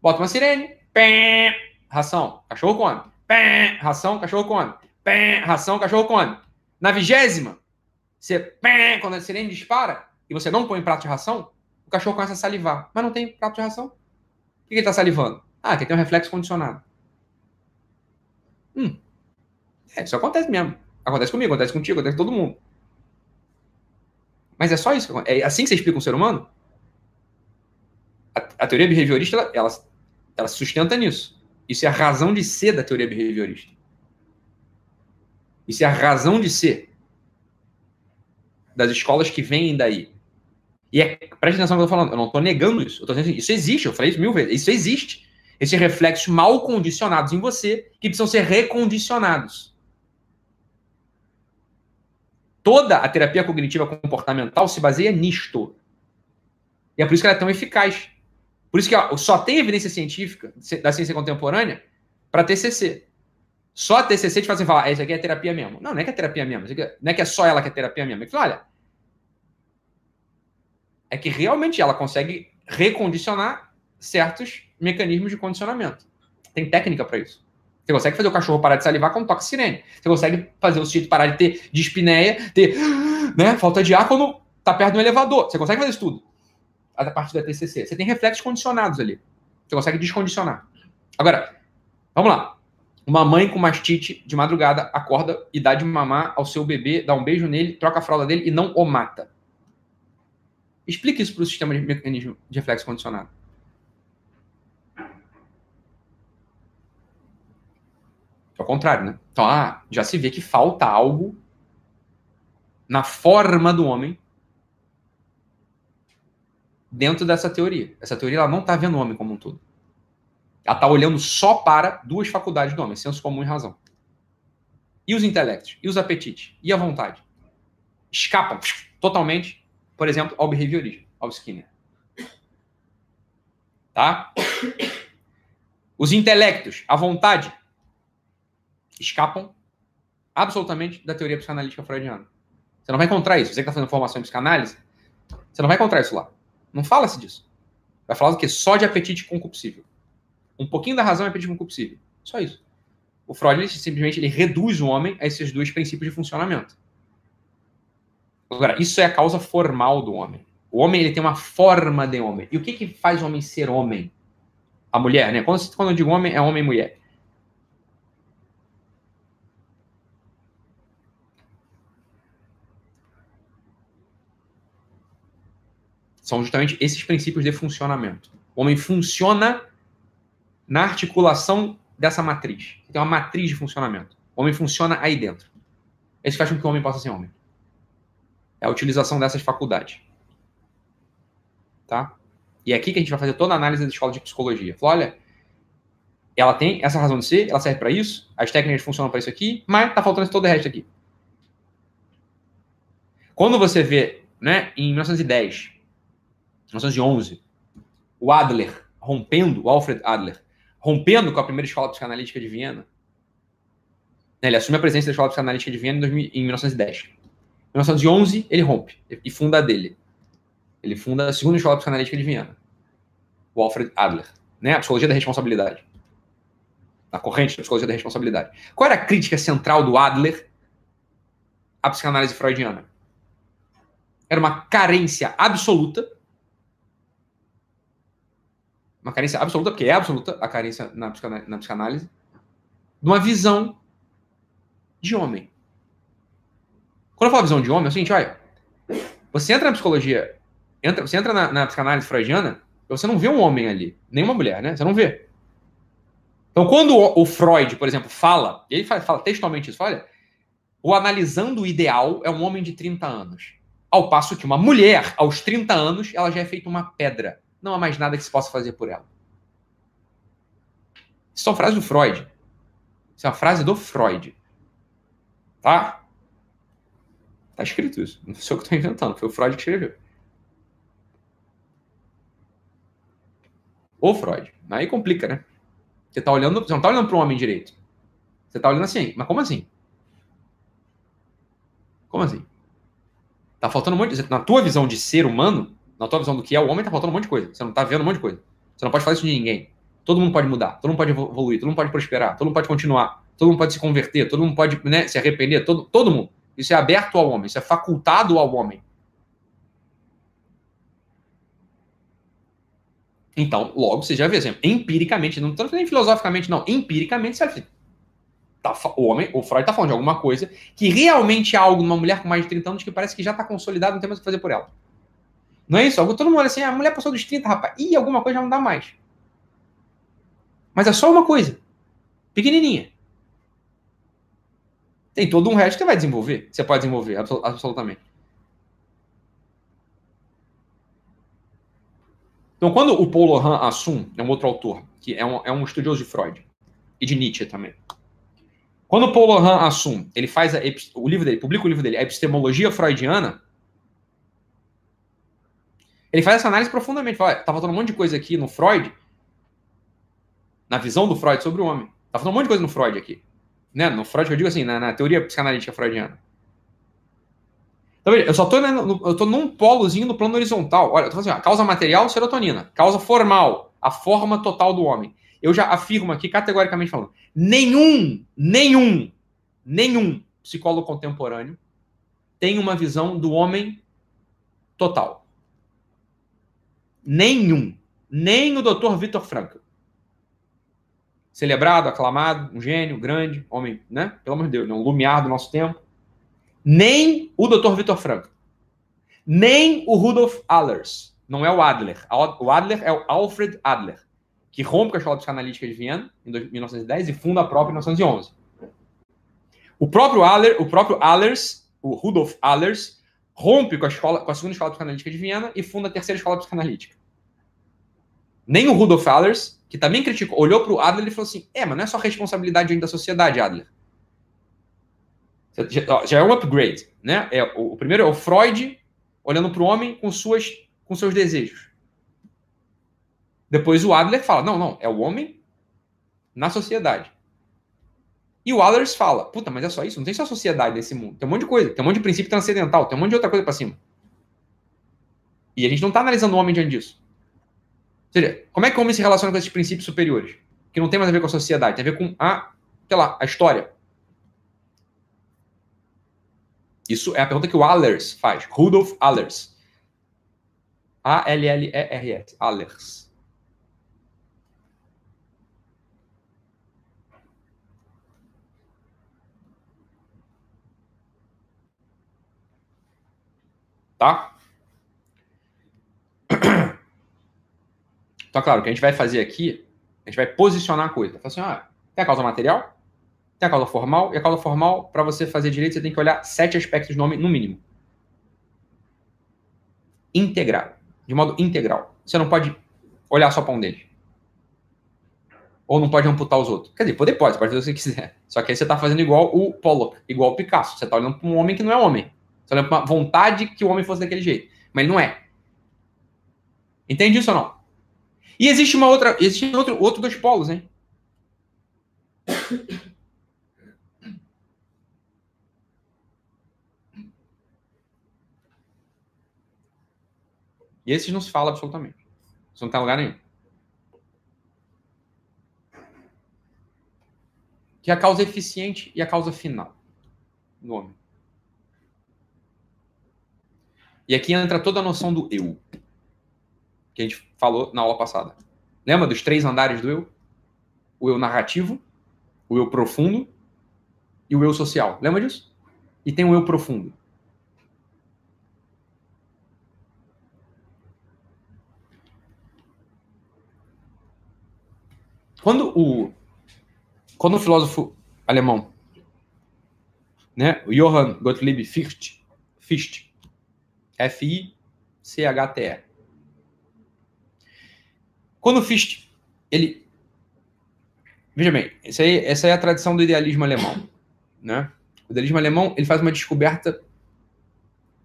Bota uma sirene, pé, ração, cachorro come. Pé, ração, cachorro come. Pé, ração, cachorro come. Na vigésima, você, pé, quando a sirene dispara e você não põe prato de ração, o cachorro começa a salivar. Mas não tem prato de ração. O que ele está salivando? Ah, aqui tem um reflexo condicionado. Hum. É, isso acontece mesmo. Acontece comigo, acontece contigo, acontece com todo mundo. Mas é só isso. É assim que você explica um ser humano? A, a teoria behaviorista, ela, ela, ela sustenta nisso. Isso é a razão de ser da teoria behaviorista. Isso é a razão de ser das escolas que vêm daí. E é, preste atenção no que eu estou falando. Eu não estou negando isso. Eu dizendo assim, isso existe. Eu falei isso mil vezes. Isso existe esses reflexos mal condicionados em você que precisam ser recondicionados. Toda a terapia cognitiva comportamental se baseia nisto. E é por isso que ela é tão eficaz. Por isso que só tem evidência científica da ciência contemporânea para TCC. Só a TCC te fazem falar, ah, isso aqui é terapia mesmo. Não, não é que é terapia mesmo. Não é que é só ela que é terapia mesmo. É que, olha, é que realmente ela consegue recondicionar certos mecanismos de condicionamento. Tem técnica para isso. Você consegue fazer o cachorro parar de salivar quando toca sirene. Você consegue fazer o sujeito parar de ter dispneia, ter né, falta de ar quando tá perto do elevador. Você consegue fazer isso tudo. a partir da TCC? Você tem reflexos condicionados ali. Você consegue descondicionar. Agora, vamos lá. Uma mãe com mastite de madrugada acorda e dá de mamar ao seu bebê, dá um beijo nele, troca a fralda dele e não o mata. Explique isso para o sistema de mecanismo de reflexo condicionado. Ao contrário, né? Então, ah, já se vê que falta algo na forma do homem dentro dessa teoria. Essa teoria ela não está vendo o homem como um todo. Ela está olhando só para duas faculdades do homem, senso comum e razão. E os intelectos? E os apetites? E a vontade? Escapam totalmente, por exemplo, ao behaviorismo, ao Skinner. Tá? Os intelectos, a vontade, escapam absolutamente da teoria psicanalítica freudiana. Você não vai encontrar isso. Você que está fazendo formação em psicanálise, você não vai encontrar isso lá. Não fala-se disso. Vai falar do que? Só de apetite concupiscível. Um pouquinho da razão é apetite concupiscível. Só isso. O Freud ele, simplesmente ele reduz o homem a esses dois princípios de funcionamento. Agora, isso é a causa formal do homem. O homem ele tem uma forma de homem. E o que, que faz o homem ser homem? A mulher, né? Quando, quando eu digo homem, é homem e mulher. São justamente esses princípios de funcionamento. O homem funciona na articulação dessa matriz. Tem uma matriz de funcionamento. O homem funciona aí dentro. Esse faz com que o homem possa ser homem. É a utilização dessas faculdades. Tá? E é aqui que a gente vai fazer toda a análise da escola de psicologia. Fala, olha, ela tem essa razão de ser, ela serve para isso, as técnicas funcionam para isso aqui, mas tá faltando todo o resto aqui. Quando você vê, né, em 1910, 1911, o Adler rompendo, o Alfred Adler, rompendo com a primeira escola psicanalítica de Viena. Né, ele assume a presença da escola psicanalítica de Viena em 1910. Em 1911, ele rompe e funda a dele. Ele funda a segunda escola psicanalítica de Viena, o Alfred Adler, né? a psicologia da responsabilidade. A corrente da psicologia da responsabilidade. Qual era a crítica central do Adler à psicanálise freudiana? Era uma carência absoluta uma carência absoluta, porque é absoluta a carência na, psicanálise, na psicanálise, de uma visão de homem. Quando eu falo visão de homem, é o seguinte, olha, você entra na psicologia, entra, você entra na, na psicanálise freudiana, você não vê um homem ali, nem uma mulher, né? Você não vê. Então, quando o, o Freud, por exemplo, fala, ele fala, fala textualmente isso, olha, o analisando o ideal é um homem de 30 anos. Ao passo que uma mulher, aos 30 anos, ela já é feita uma pedra não há mais nada que se possa fazer por ela. Isso é uma frase do Freud. Isso é uma frase do Freud. Tá? Tá escrito isso. Não sei o que estou inventando. Foi o Freud que escreveu. Ô Freud. Aí complica, né? Você tá olhando, você não tá olhando para um homem direito. Você tá olhando assim, mas como assim? Como assim? Tá faltando muito. Na tua visão de ser humano, na tua visão do que é o homem, tá faltando um monte de coisa. Você não tá vendo um monte de coisa. Você não pode fazer isso de ninguém. Todo mundo pode mudar, todo mundo pode evoluir, todo mundo pode prosperar, todo mundo pode continuar, todo mundo pode se converter, todo mundo pode né, se arrepender, todo, todo mundo. Isso é aberto ao homem, isso é facultado ao homem. Então, logo você já vê, assim, empiricamente, não estou nem filosoficamente, não, empiricamente, você tá, o homem, o Freud está falando de alguma coisa que realmente é algo numa mulher com mais de 30 anos que parece que já está consolidado, não tem mais o que fazer por ela. Não é isso? Todo mundo olha assim, ah, a mulher passou dos 30, rapaz. Ih, alguma coisa já não dá mais. Mas é só uma coisa. Pequenininha. Tem todo um resto que vai desenvolver. Você pode desenvolver, absolutamente. Então, quando o Paul Lohan Assum, é um outro autor, que é um, é um estudioso de Freud e de Nietzsche também. Quando o Paul Lohan Assum, ele faz a, o livro dele, publica o livro dele, a Epistemologia Freudiana, ele faz essa análise profundamente. Fala, tá faltando um monte de coisa aqui no Freud, na visão do Freud sobre o homem. Tá faltando um monte de coisa no Freud aqui. Né? No Freud, eu digo assim, na, na teoria psicanalítica freudiana. Então, veja, eu só tô, né, no, eu tô num polozinho no plano horizontal. Olha, eu tô falando assim, ó, causa material, serotonina. Causa formal, a forma total do homem. Eu já afirmo aqui, categoricamente falando, nenhum, nenhum, nenhum psicólogo contemporâneo tem uma visão do homem total. Nenhum. Nem o Dr. Vitor Frankl. Celebrado, aclamado, um gênio, grande, homem, né? Pelo amor de Deus, um lumiar do nosso tempo. Nem o Dr. Vitor Frankl. Nem o Rudolf Allers. Não é o Adler. O Adler é o Alfred Adler, que rompe com a Escola Psicanalítica de Viena em 1910 e funda a própria em 1911. O próprio Aller, o próprio Allers, o Rudolf Allers, rompe com a, escola, com a segunda escola psicanalítica de Viena e funda a terceira escola psicanalítica. Nem o Rudolf Allers, que também criticou, olhou para o Adler e falou assim: é, mas não é só responsabilidade da sociedade, Adler. Já é um upgrade, né? É, o, o primeiro é o Freud olhando para o homem com, suas, com seus desejos. Depois o Adler fala: não, não, é o homem na sociedade. E o Allers fala: puta, mas é só isso? Não tem só sociedade nesse mundo. Tem um monte de coisa. Tem um monte de princípio transcendental. Tem um monte de outra coisa para cima. E a gente não está analisando o homem diante disso. Ou seja, como é que o homem se relaciona com esses princípios superiores? Que não tem mais a ver com a sociedade, tem a ver com a, sei lá, a história. Isso é a pergunta que o Allers faz. Rudolf Allers. A-L-L-E-R-S. Allers. Tá? Então, claro, o que a gente vai fazer aqui, a gente vai posicionar a coisa. Fala assim, ah, tem a causa material, tem a causa formal, e a causa formal, para você fazer direito, você tem que olhar sete aspectos do nome, no mínimo. Integral. De modo integral. Você não pode olhar só para um deles. Ou não pode amputar os outros. Quer dizer, poder pode, pode fazer o que você quiser. Só que aí você está fazendo igual o Pollock, igual o Picasso. Você está olhando para um homem que não é homem. Olha para uma vontade que o homem fosse daquele jeito. Mas ele não é. Entende isso ou não? E existe uma outra. Existe outro, outro dos polos, hein? E esses não se fala absolutamente. Isso não tem lugar nenhum. Que é a causa eficiente e a causa final do homem. E aqui entra toda a noção do eu, que a gente falou na aula passada. Lembra dos três andares do eu? O eu narrativo, o eu profundo e o eu social. Lembra disso? E tem o eu profundo. Quando o quando o filósofo alemão, né, Johann Gottlieb Fichte, Fichte F-I-C-H-T-E. Quando o Fichte, ele. Veja bem, essa aí, essa é a tradição do idealismo alemão. Né? O idealismo alemão ele faz uma descoberta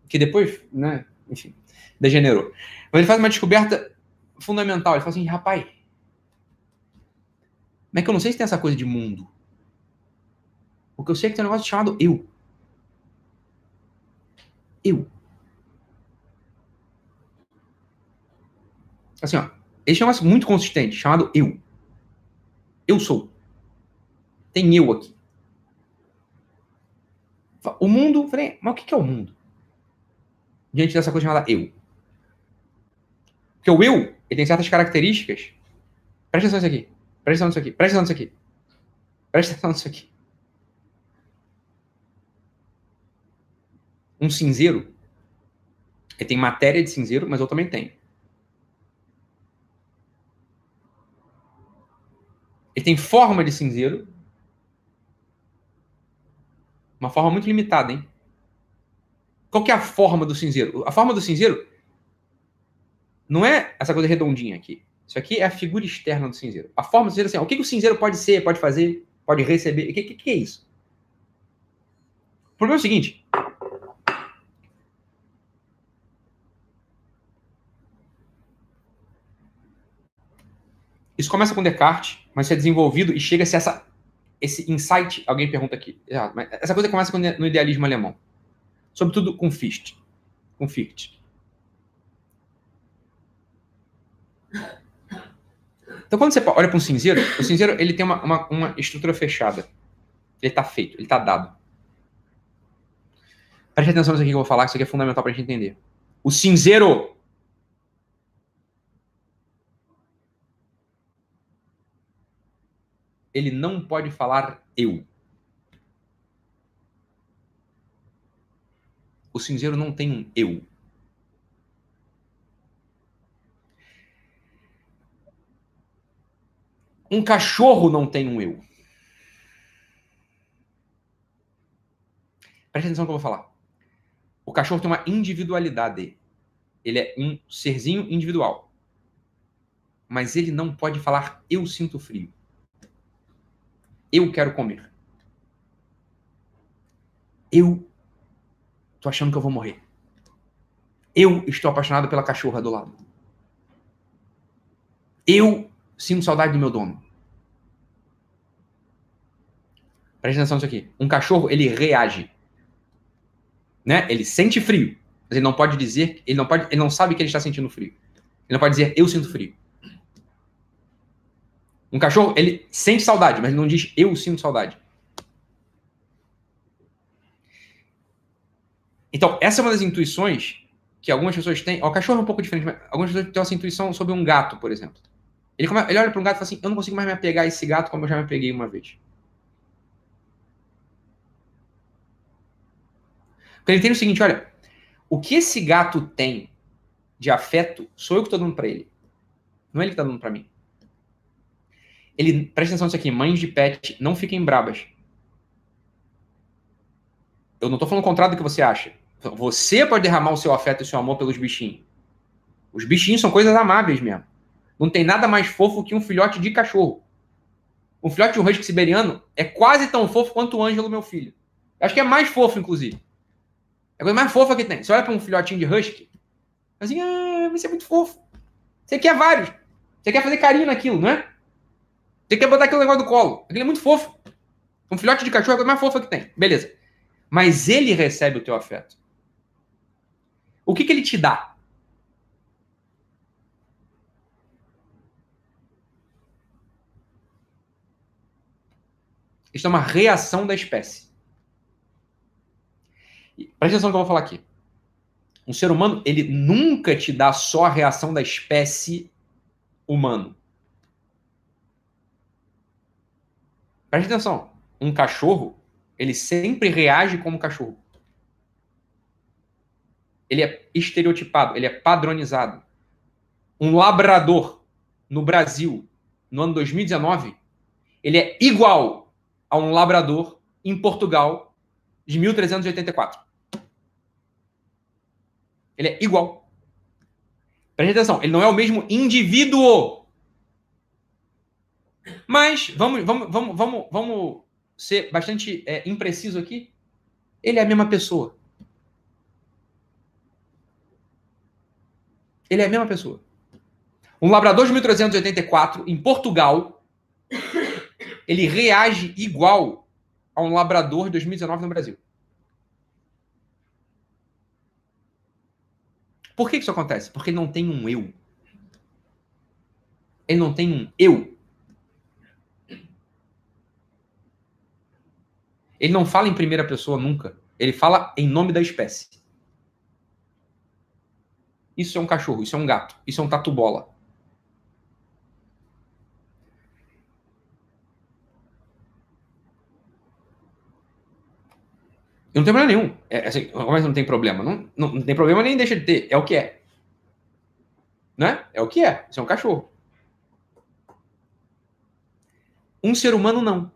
que depois, né, enfim, degenerou. Mas ele faz uma descoberta fundamental. Ele fala assim, rapaz, mas é que eu não sei se tem essa coisa de mundo. Porque eu sei que tem um negócio chamado eu. Eu. Assim, ó. Esse é um muito consistente, chamado eu. Eu sou. Tem eu aqui. O mundo, falei, mas o que é o mundo? Diante dessa coisa chamada eu. Porque o eu, ele tem certas características. Presta atenção nisso aqui. Presta atenção nisso aqui. Presta atenção nisso aqui. Presta atenção nisso aqui. Um cinzeiro, ele tem matéria de cinzeiro, mas eu também tenho. Ele tem forma de cinzeiro. Uma forma muito limitada, hein? Qual que é a forma do cinzeiro? A forma do cinzeiro não é essa coisa redondinha aqui. Isso aqui é a figura externa do cinzeiro. A forma do cinzeiro, assim, o que, que o cinzeiro pode ser, pode fazer, pode receber? O que, que, que é isso? O problema é o seguinte: Isso começa com Descartes, mas é desenvolvido e chega-se essa, esse insight. Alguém pergunta aqui. essa coisa começa no idealismo alemão. Sobretudo com Fichte. Com Fichte. Então, quando você olha para um cinzeiro, o cinzeiro ele tem uma, uma, uma estrutura fechada. Ele está feito, ele está dado. Preste atenção nisso aqui que eu vou falar, que isso aqui é fundamental para a gente entender. O cinzeiro ele não pode falar eu. O cinzeiro não tem um eu. Um cachorro não tem um eu. Preste atenção no que eu vou falar. O cachorro tem uma individualidade. Ele é um serzinho individual. Mas ele não pode falar eu sinto frio. Eu quero comer. Eu tô achando que eu vou morrer. Eu estou apaixonado pela cachorra do lado. Eu sinto saudade do meu dono. Presta atenção nisso aqui. Um cachorro, ele reage. Né? Ele sente frio. Mas ele não pode dizer, ele não pode, ele não sabe que ele está sentindo frio. Ele não pode dizer eu sinto frio. Um cachorro, ele sente saudade, mas ele não diz eu sinto saudade. Então, essa é uma das intuições que algumas pessoas têm. o cachorro é um pouco diferente, mas algumas pessoas têm essa intuição sobre um gato, por exemplo. Ele, come, ele olha para um gato e fala assim: Eu não consigo mais me apegar a esse gato como eu já me peguei uma vez. Porque ele tem o seguinte: olha, o que esse gato tem de afeto sou eu que estou dando para ele. Não é ele que está dando para mim. Ele, presta atenção nisso aqui: mães de pet, não fiquem brabas. Eu não estou falando contrário do que você acha. Você pode derramar o seu afeto e o seu amor pelos bichinhos. Os bichinhos são coisas amáveis mesmo. Não tem nada mais fofo que um filhote de cachorro. Um filhote de um husky siberiano é quase tão fofo quanto o Ângelo, meu filho. Acho que é mais fofo, inclusive. É a coisa mais fofa que tem. Você olha para um filhotinho de husky, assim, ah, isso é muito fofo. Você quer vários. Você quer fazer carinho naquilo, não é? Você quer botar aquele negócio do colo. Aquilo é muito fofo. Um filhote de cachorro é a coisa mais fofa que tem. Beleza. Mas ele recebe o teu afeto. O que, que ele te dá? Isso é uma reação da espécie. Presta atenção no que eu vou falar aqui. Um ser humano, ele nunca te dá só a reação da espécie humano. Presta atenção. Um cachorro, ele sempre reage como cachorro. Ele é estereotipado, ele é padronizado. Um labrador no Brasil, no ano 2019, ele é igual a um labrador em Portugal de 1384. Ele é igual. Preste atenção, ele não é o mesmo indivíduo. Mas vamos, vamos, vamos, vamos, vamos ser bastante é, impreciso aqui. Ele é a mesma pessoa. Ele é a mesma pessoa. Um labrador de 1384 em Portugal ele reage igual a um labrador de 2019 no Brasil. Por que isso acontece? Porque ele não tem um eu. Ele não tem um eu. Ele não fala em primeira pessoa nunca. Ele fala em nome da espécie. Isso é um cachorro, isso é um gato, isso é um tatu-bola. não tem problema nenhum. É, assim, como é que não tem problema? Não, não, não, tem problema nem deixa de ter. É o que é. Né? É o que é. Isso é um cachorro. Um ser humano não.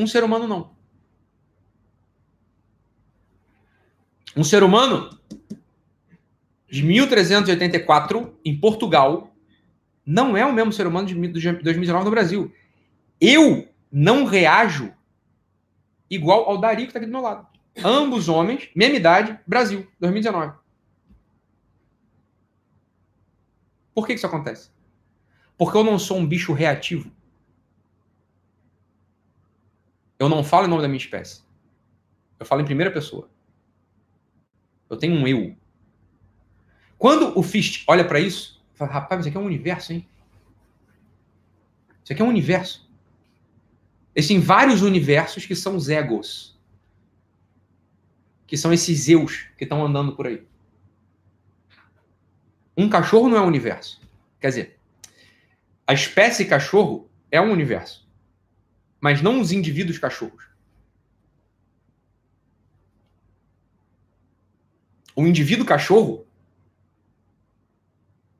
Um ser humano não. Um ser humano de 1384 em Portugal não é o mesmo ser humano de 2019 no Brasil. Eu não reajo igual ao Dari, que está aqui do meu lado. Ambos homens, mesma idade, Brasil, 2019. Por que isso acontece? Porque eu não sou um bicho reativo. Eu não falo em nome da minha espécie. Eu falo em primeira pessoa. Eu tenho um eu. Quando o Fist olha para isso, fala, rapaz, isso aqui é um universo, hein? Isso aqui é um universo. Existem vários universos que são os egos. Que são esses eus que estão andando por aí. Um cachorro não é um universo. Quer dizer, a espécie cachorro é um universo. Mas não os indivíduos cachorros. O indivíduo cachorro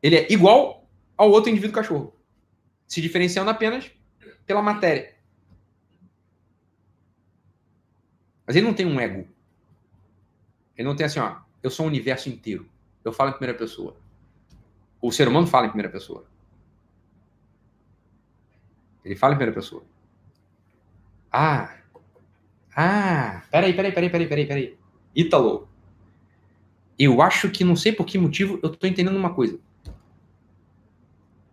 ele é igual ao outro indivíduo cachorro, se diferenciando apenas pela matéria. Mas ele não tem um ego. Ele não tem assim, ó, eu sou o universo inteiro. Eu falo em primeira pessoa. O ser humano fala em primeira pessoa. Ele fala em primeira pessoa. Ah. Ah. Peraí, peraí, peraí, peraí, peraí, peraí. Ítalo. Eu acho que não sei por que motivo eu tô entendendo uma coisa.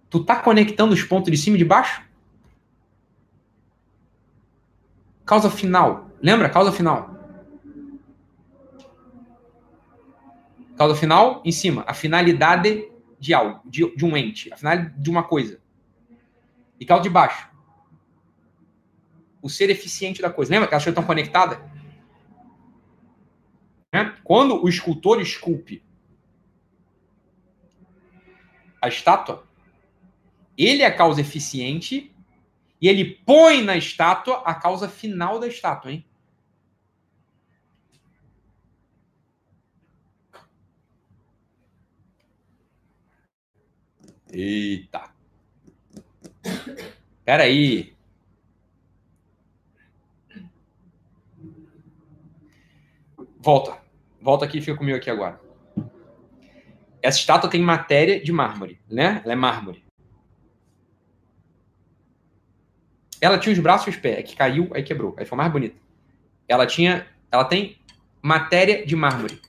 Tu tá conectando os pontos de cima e de baixo? Causa final. Lembra? Causa final. Causa final, em cima. A finalidade de algo, de, de um ente. A finalidade de uma coisa. E causa de baixo. O ser eficiente da coisa. Lembra que elas estão conectadas? Né? Quando o escultor esculpe a estátua, ele é a causa eficiente e ele põe na estátua a causa final da estátua, hein? Eita. Espera Volta. Volta aqui e fica comigo aqui agora. Essa estátua tem matéria de mármore, né? Ela é mármore. Ela tinha os braços e os pés, é que caiu, aí quebrou, aí foi mais bonita. Ela tinha, ela tem matéria de mármore.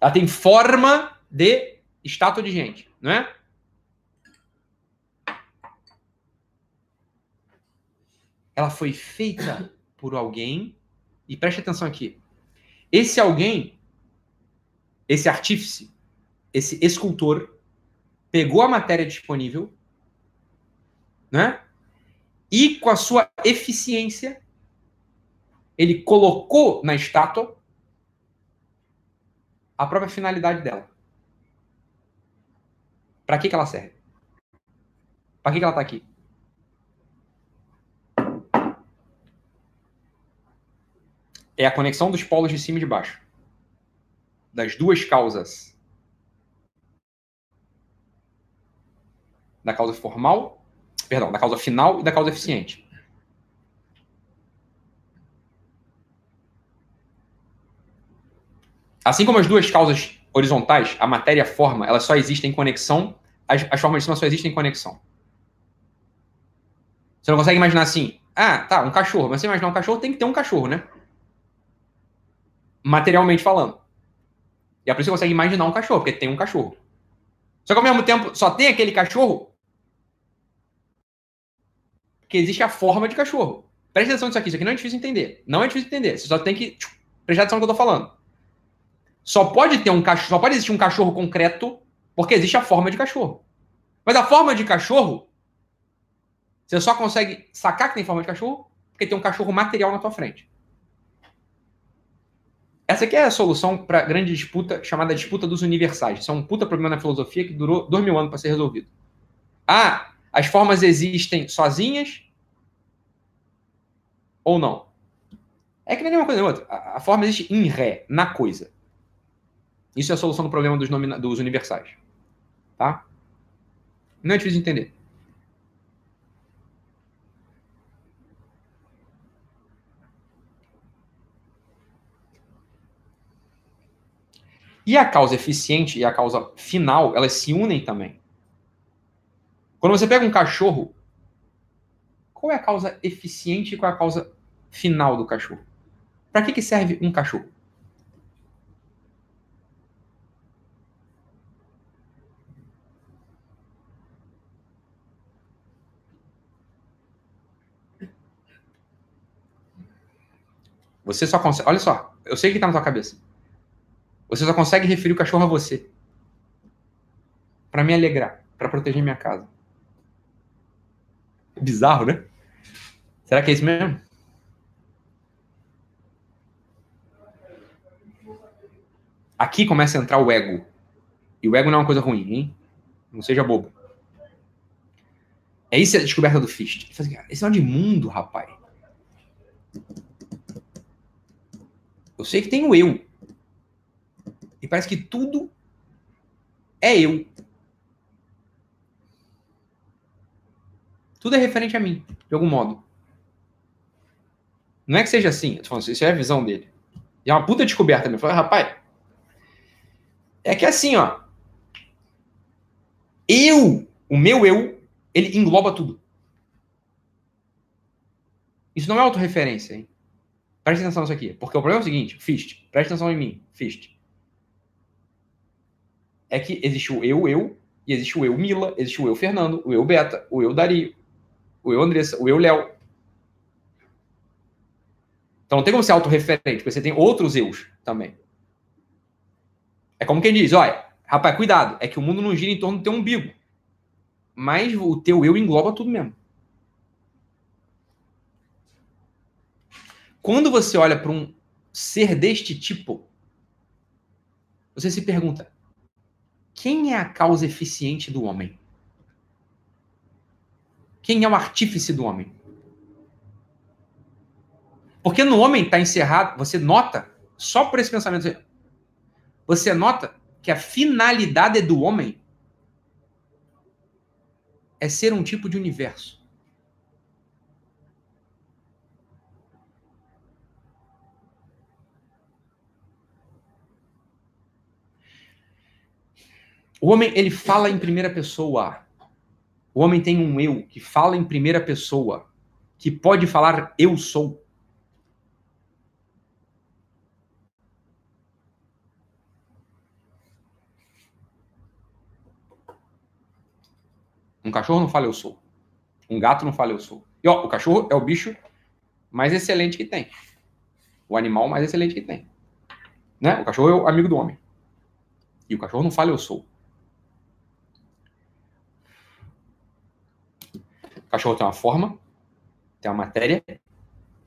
Ela tem forma de estátua de gente, não é? Ela foi feita por alguém e preste atenção aqui. Esse alguém, esse artífice, esse escultor pegou a matéria disponível né? E com a sua eficiência, ele colocou na estátua a própria finalidade dela. Para que, que ela serve? Para que, que ela está aqui? É a conexão dos polos de cima e de baixo. Das duas causas. Da causa formal perdão, da causa final e da causa eficiente. Assim como as duas causas horizontais, a matéria e a forma, elas só existem em conexão, as, as formas de cima só existem em conexão. Você não consegue imaginar assim, ah, tá, um cachorro. Mas você imaginar um cachorro, tem que ter um cachorro, né? Materialmente falando. E é por isso que você consegue imaginar um cachorro, porque tem um cachorro. Só que ao mesmo tempo, só tem aquele cachorro que existe a forma de cachorro. Preste atenção nisso aqui, isso aqui não é difícil entender. Não é difícil entender. Você só tem que prestar atenção no que eu tô falando. Só pode ter um cachorro, só pode existir um cachorro concreto porque existe a forma de cachorro. Mas a forma de cachorro, você só consegue sacar que tem forma de cachorro porque tem um cachorro material na tua frente. Essa aqui é a solução para a grande disputa chamada disputa dos universais. Isso é um puta problema na filosofia que durou dois mil anos para ser resolvido. Ah, as formas existem sozinhas ou não? É que nem uma coisa nem outra. A, forma existe em ré, na coisa. Isso é a solução do problema dos, dos universais. Tá? Não é difícil de entender. E a causa eficiente e a causa final, elas se unem também. Quando você pega um cachorro, qual é a causa eficiente e qual é a causa final do cachorro? Para que, que serve um cachorro? Você só consegue. Olha só, eu sei que está na sua cabeça. Você só consegue referir o cachorro a você. Para me alegrar, para proteger minha casa. Bizarro, né? Será que é isso mesmo? Aqui começa a entrar o ego. E o ego não é uma coisa ruim, hein? Não seja bobo. É isso a descoberta do fala assim, esse é de mundo, rapaz. Eu sei que tem o eu. E parece que tudo é eu. Tudo é referente a mim, de algum modo. Não é que seja assim, eu tô falando, isso é a visão dele. E é uma puta descoberta. Ele falou, rapaz, é que assim, ó. Eu, o meu eu, ele engloba tudo. Isso não é autorreferência, hein? Presta atenção nisso aqui. Porque o problema é o seguinte, Fist, presta atenção em mim, Fist. É que existe o eu, eu, e existe o eu Mila, existe o eu Fernando, o eu Beta, o eu Dario, o eu Andressa, o eu Léo. Então não tem como ser autorreferente, porque você tem outros eus também. É como quem diz, olha, rapaz, cuidado, é que o mundo não gira em torno do teu umbigo. Mas o teu eu engloba tudo mesmo. Quando você olha para um ser deste tipo, você se pergunta: quem é a causa eficiente do homem? Quem é o artífice do homem? Porque no homem está encerrado, você nota, só por esse pensamento, você nota que a finalidade do homem é ser um tipo de universo. O homem, ele fala em primeira pessoa. O homem tem um eu que fala em primeira pessoa, que pode falar eu sou. Um cachorro não fala eu sou. Um gato não fala eu sou. E ó, o cachorro é o bicho mais excelente que tem. O animal mais excelente que tem. Né? O cachorro é o amigo do homem. E o cachorro não fala eu sou. Cachorro tem uma forma, tem uma matéria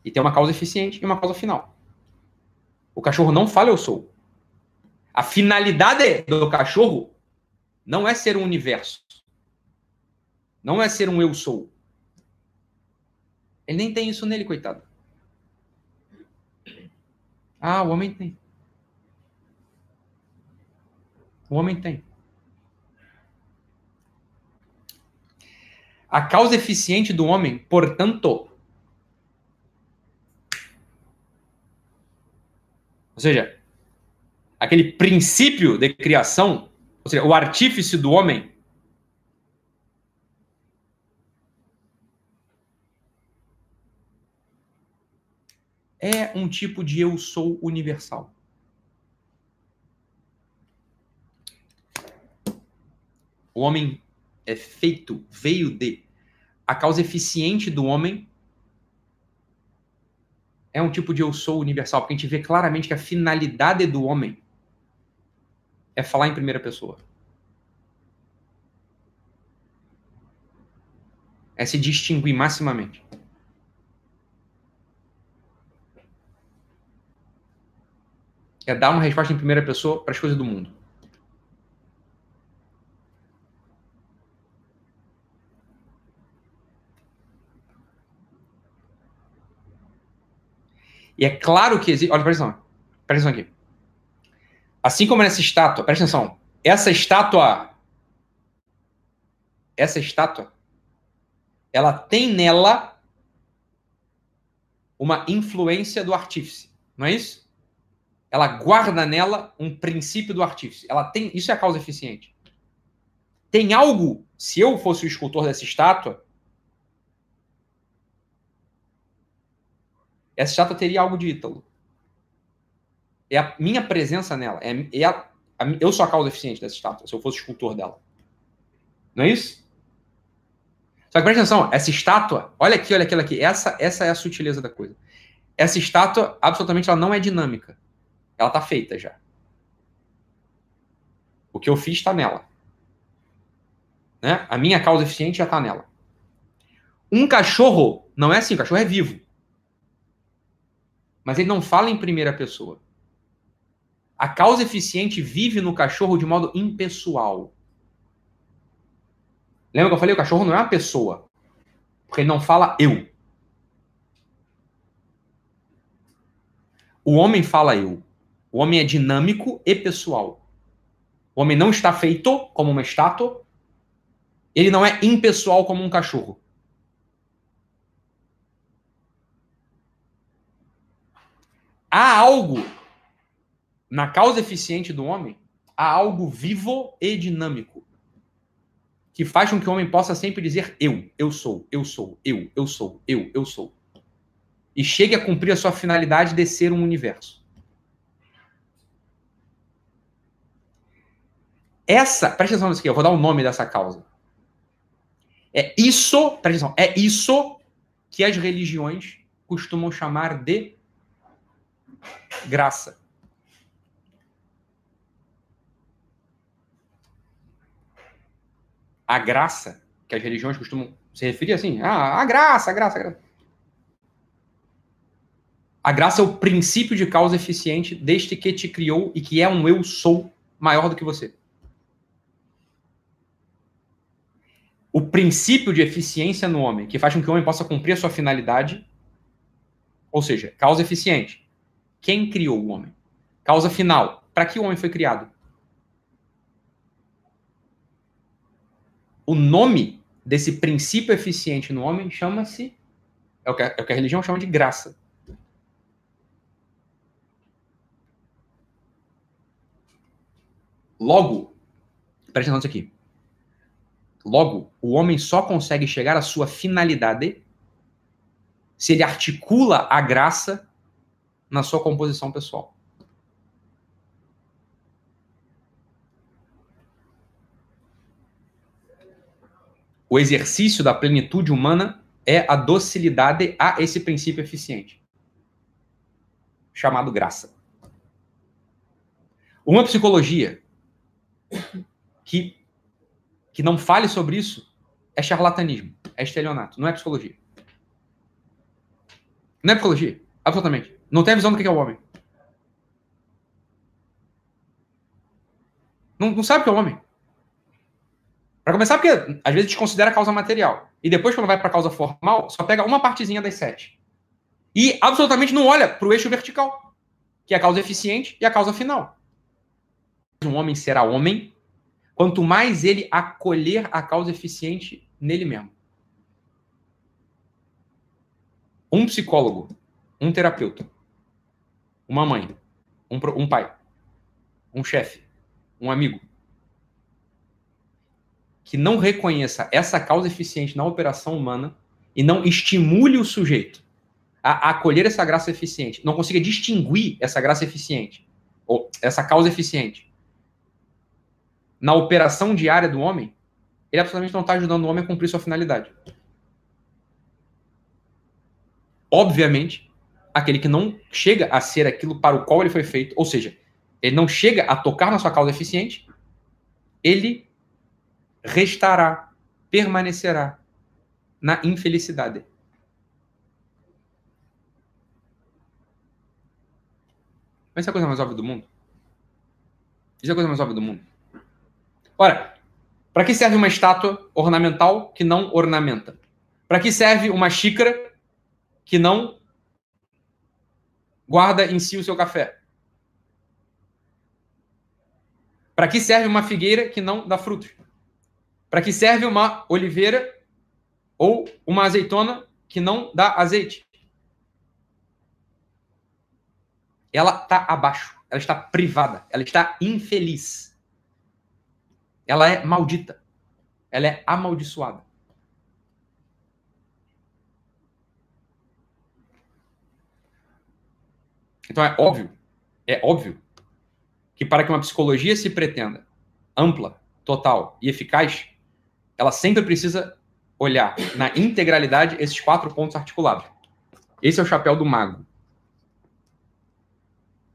e tem uma causa eficiente e uma causa final. O cachorro não fala eu sou. A finalidade do cachorro não é ser um universo. Não é ser um eu sou. Ele nem tem isso nele, coitado. Ah, o homem tem. O homem tem. A causa eficiente do homem, portanto, ou seja, aquele princípio de criação, ou seja, o artífice do homem, é um tipo de eu sou universal. O homem é feito, veio de. A causa eficiente do homem é um tipo de eu sou universal, porque a gente vê claramente que a finalidade do homem é falar em primeira pessoa. É se distinguir maximamente. é dar uma resposta em primeira pessoa para as coisas do mundo. E é claro que existe. Olha, presta atenção. Presta atenção aqui. Assim como nessa estátua, presta atenção. Essa estátua. Essa estátua. Ela tem nela uma influência do artífice. Não é isso? ela guarda nela um princípio do artífice. Ela tem, isso é a causa eficiente. Tem algo, se eu fosse o escultor dessa estátua, essa estátua teria algo de Ítalo. É a minha presença nela. É, é a, a, eu sou a causa eficiente dessa estátua, se eu fosse escultor dela. Não é isso? Só que presta atenção, essa estátua, olha aqui, olha aquilo aqui, essa, essa é a sutileza da coisa. Essa estátua, absolutamente, ela não é dinâmica. Ela tá feita já. O que eu fiz está nela. Né? A minha causa eficiente já está nela. Um cachorro não é assim, o cachorro é vivo. Mas ele não fala em primeira pessoa. A causa eficiente vive no cachorro de modo impessoal. Lembra que eu falei? O cachorro não é uma pessoa. Porque ele não fala eu. O homem fala eu. O homem é dinâmico e pessoal. O homem não está feito como uma estátua. Ele não é impessoal como um cachorro. Há algo na causa eficiente do homem, há algo vivo e dinâmico que faz com que o homem possa sempre dizer eu, eu sou, eu sou, eu, eu sou, eu, eu sou. E chegue a cumprir a sua finalidade de ser um universo. Essa, presta atenção nisso aqui, eu vou dar o nome dessa causa. É isso, presta atenção, é isso que as religiões costumam chamar de graça. a graça, que as religiões costumam se referir assim, ah, a graça, a graça, a graça. A graça é o princípio de causa eficiente desde que te criou e que é um eu sou maior do que você. O princípio de eficiência no homem, que faz com que o homem possa cumprir a sua finalidade, ou seja, causa eficiente. Quem criou o homem? Causa final. Para que o homem foi criado? o nome desse princípio eficiente no homem chama-se. É o, que a, é o que a religião chama de graça. Logo, preste atenção nisso aqui. Logo, o homem só consegue chegar à sua finalidade se ele articula a graça na sua composição pessoal. O exercício da plenitude humana é a docilidade a esse princípio eficiente, chamado graça. Uma psicologia que, que não fale sobre isso é charlatanismo, é estelionato, não é psicologia. Não é psicologia, absolutamente. Não tem a visão do que é o homem. Não, não sabe o que é o homem. Para começar, porque às vezes desconsidera a causa material. E depois, quando vai para a causa formal, só pega uma partezinha das sete. E absolutamente não olha para o eixo vertical, que é a causa eficiente e a causa final. Um homem será homem quanto mais ele acolher a causa eficiente nele mesmo. Um psicólogo, um terapeuta, uma mãe, um, um pai, um chefe, um amigo, que não reconheça essa causa eficiente na operação humana e não estimule o sujeito a, a acolher essa graça eficiente, não consiga distinguir essa graça eficiente, ou essa causa eficiente, na operação diária do homem, ele absolutamente não está ajudando o homem a cumprir sua finalidade. Obviamente, aquele que não chega a ser aquilo para o qual ele foi feito, ou seja, ele não chega a tocar na sua causa eficiente, ele restará, permanecerá na infelicidade. Mas é a coisa mais óbvia do mundo? Isso é a coisa mais óbvia do mundo. Ora, para que serve uma estátua ornamental que não ornamenta? Para que serve uma xícara que não guarda em si o seu café? Para que serve uma figueira que não dá frutos? Para que serve uma oliveira ou uma azeitona que não dá azeite? Ela está abaixo, ela está privada, ela está infeliz. Ela é maldita. Ela é amaldiçoada. Então é óbvio, é óbvio que para que uma psicologia se pretenda ampla, total e eficaz, ela sempre precisa olhar na integralidade esses quatro pontos articulados. Esse é o chapéu do mago.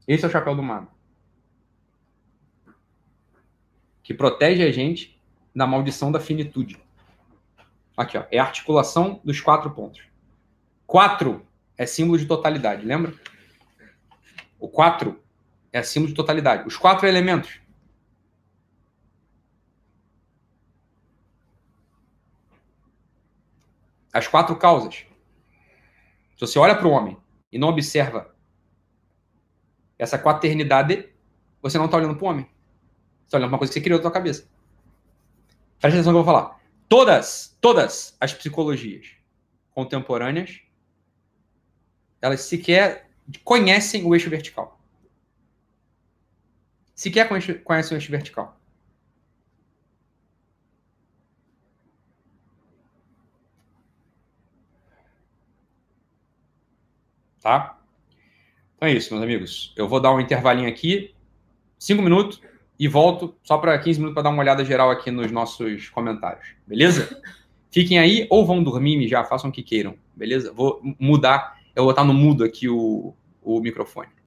Esse é o chapéu do mago. Que protege a gente da maldição da finitude. Aqui, ó, é a articulação dos quatro pontos. Quatro é símbolo de totalidade, lembra? O quatro é símbolo de totalidade. Os quatro elementos as quatro causas. Se você olha para o homem e não observa essa quaternidade, você não está olhando para o homem. Você está olhando para uma coisa que você criou na sua cabeça. Presta atenção no que eu vou falar. Todas, todas as psicologias contemporâneas, elas sequer conhecem o eixo vertical. Sequer conhecem o eixo vertical. Tá? Então é isso, meus amigos. Eu vou dar um intervalinho aqui, cinco minutos, e volto só para 15 minutos para dar uma olhada geral aqui nos nossos comentários. Beleza? Fiquem aí ou vão dormir já, façam o que queiram. Beleza? Vou mudar, eu vou botar no mudo aqui o, o microfone.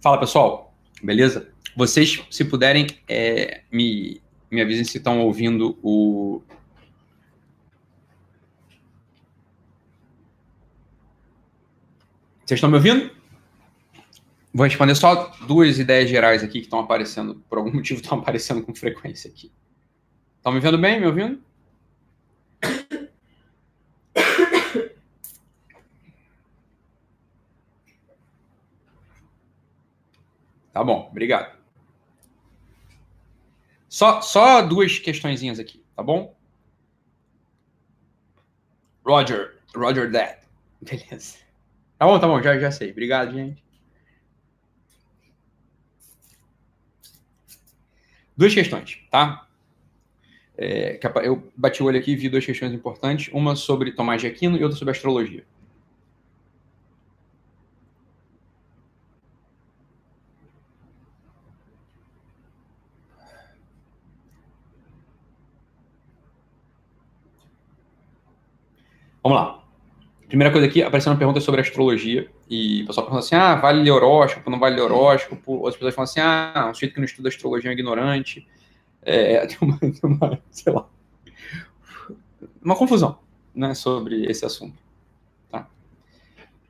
Fala pessoal, beleza? Vocês, se puderem, é, me, me avisem se estão ouvindo o. Vocês estão me ouvindo? Vou responder só duas ideias gerais aqui que estão aparecendo, por algum motivo estão aparecendo com frequência aqui. Estão me vendo bem? Me ouvindo? Tá bom, obrigado. Só, só duas questõezinhas aqui, tá bom? Roger, Roger that. Beleza. Tá bom, tá bom, já, já sei. Obrigado, gente. Duas questões, tá? É, eu bati o olho aqui e vi duas questões importantes. Uma sobre Tomás de Aquino e outra sobre astrologia. Vamos lá. Primeira coisa aqui, apareceu uma pergunta sobre astrologia, e o pessoal pergunta assim, ah, vale ler horóscopo, não vale ler horóscopo? Outras pessoas falam assim, ah, um sujeito que não estuda astrologia é ignorante. É, tem uma, uma, sei lá, uma confusão, né, sobre esse assunto. Tá?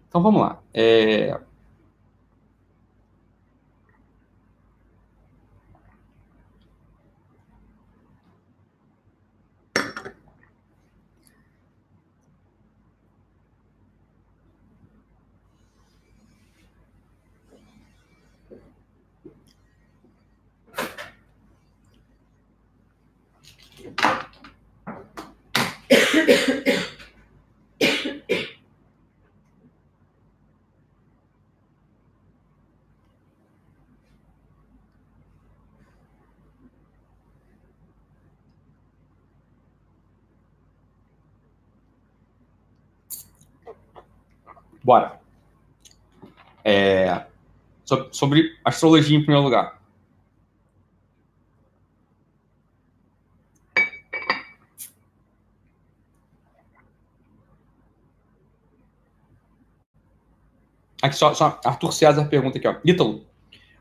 Então, vamos lá. É, Bora. É, sobre astrologia em primeiro lugar. Aqui só, só Arthur César pergunta aqui, ó. Ítalo,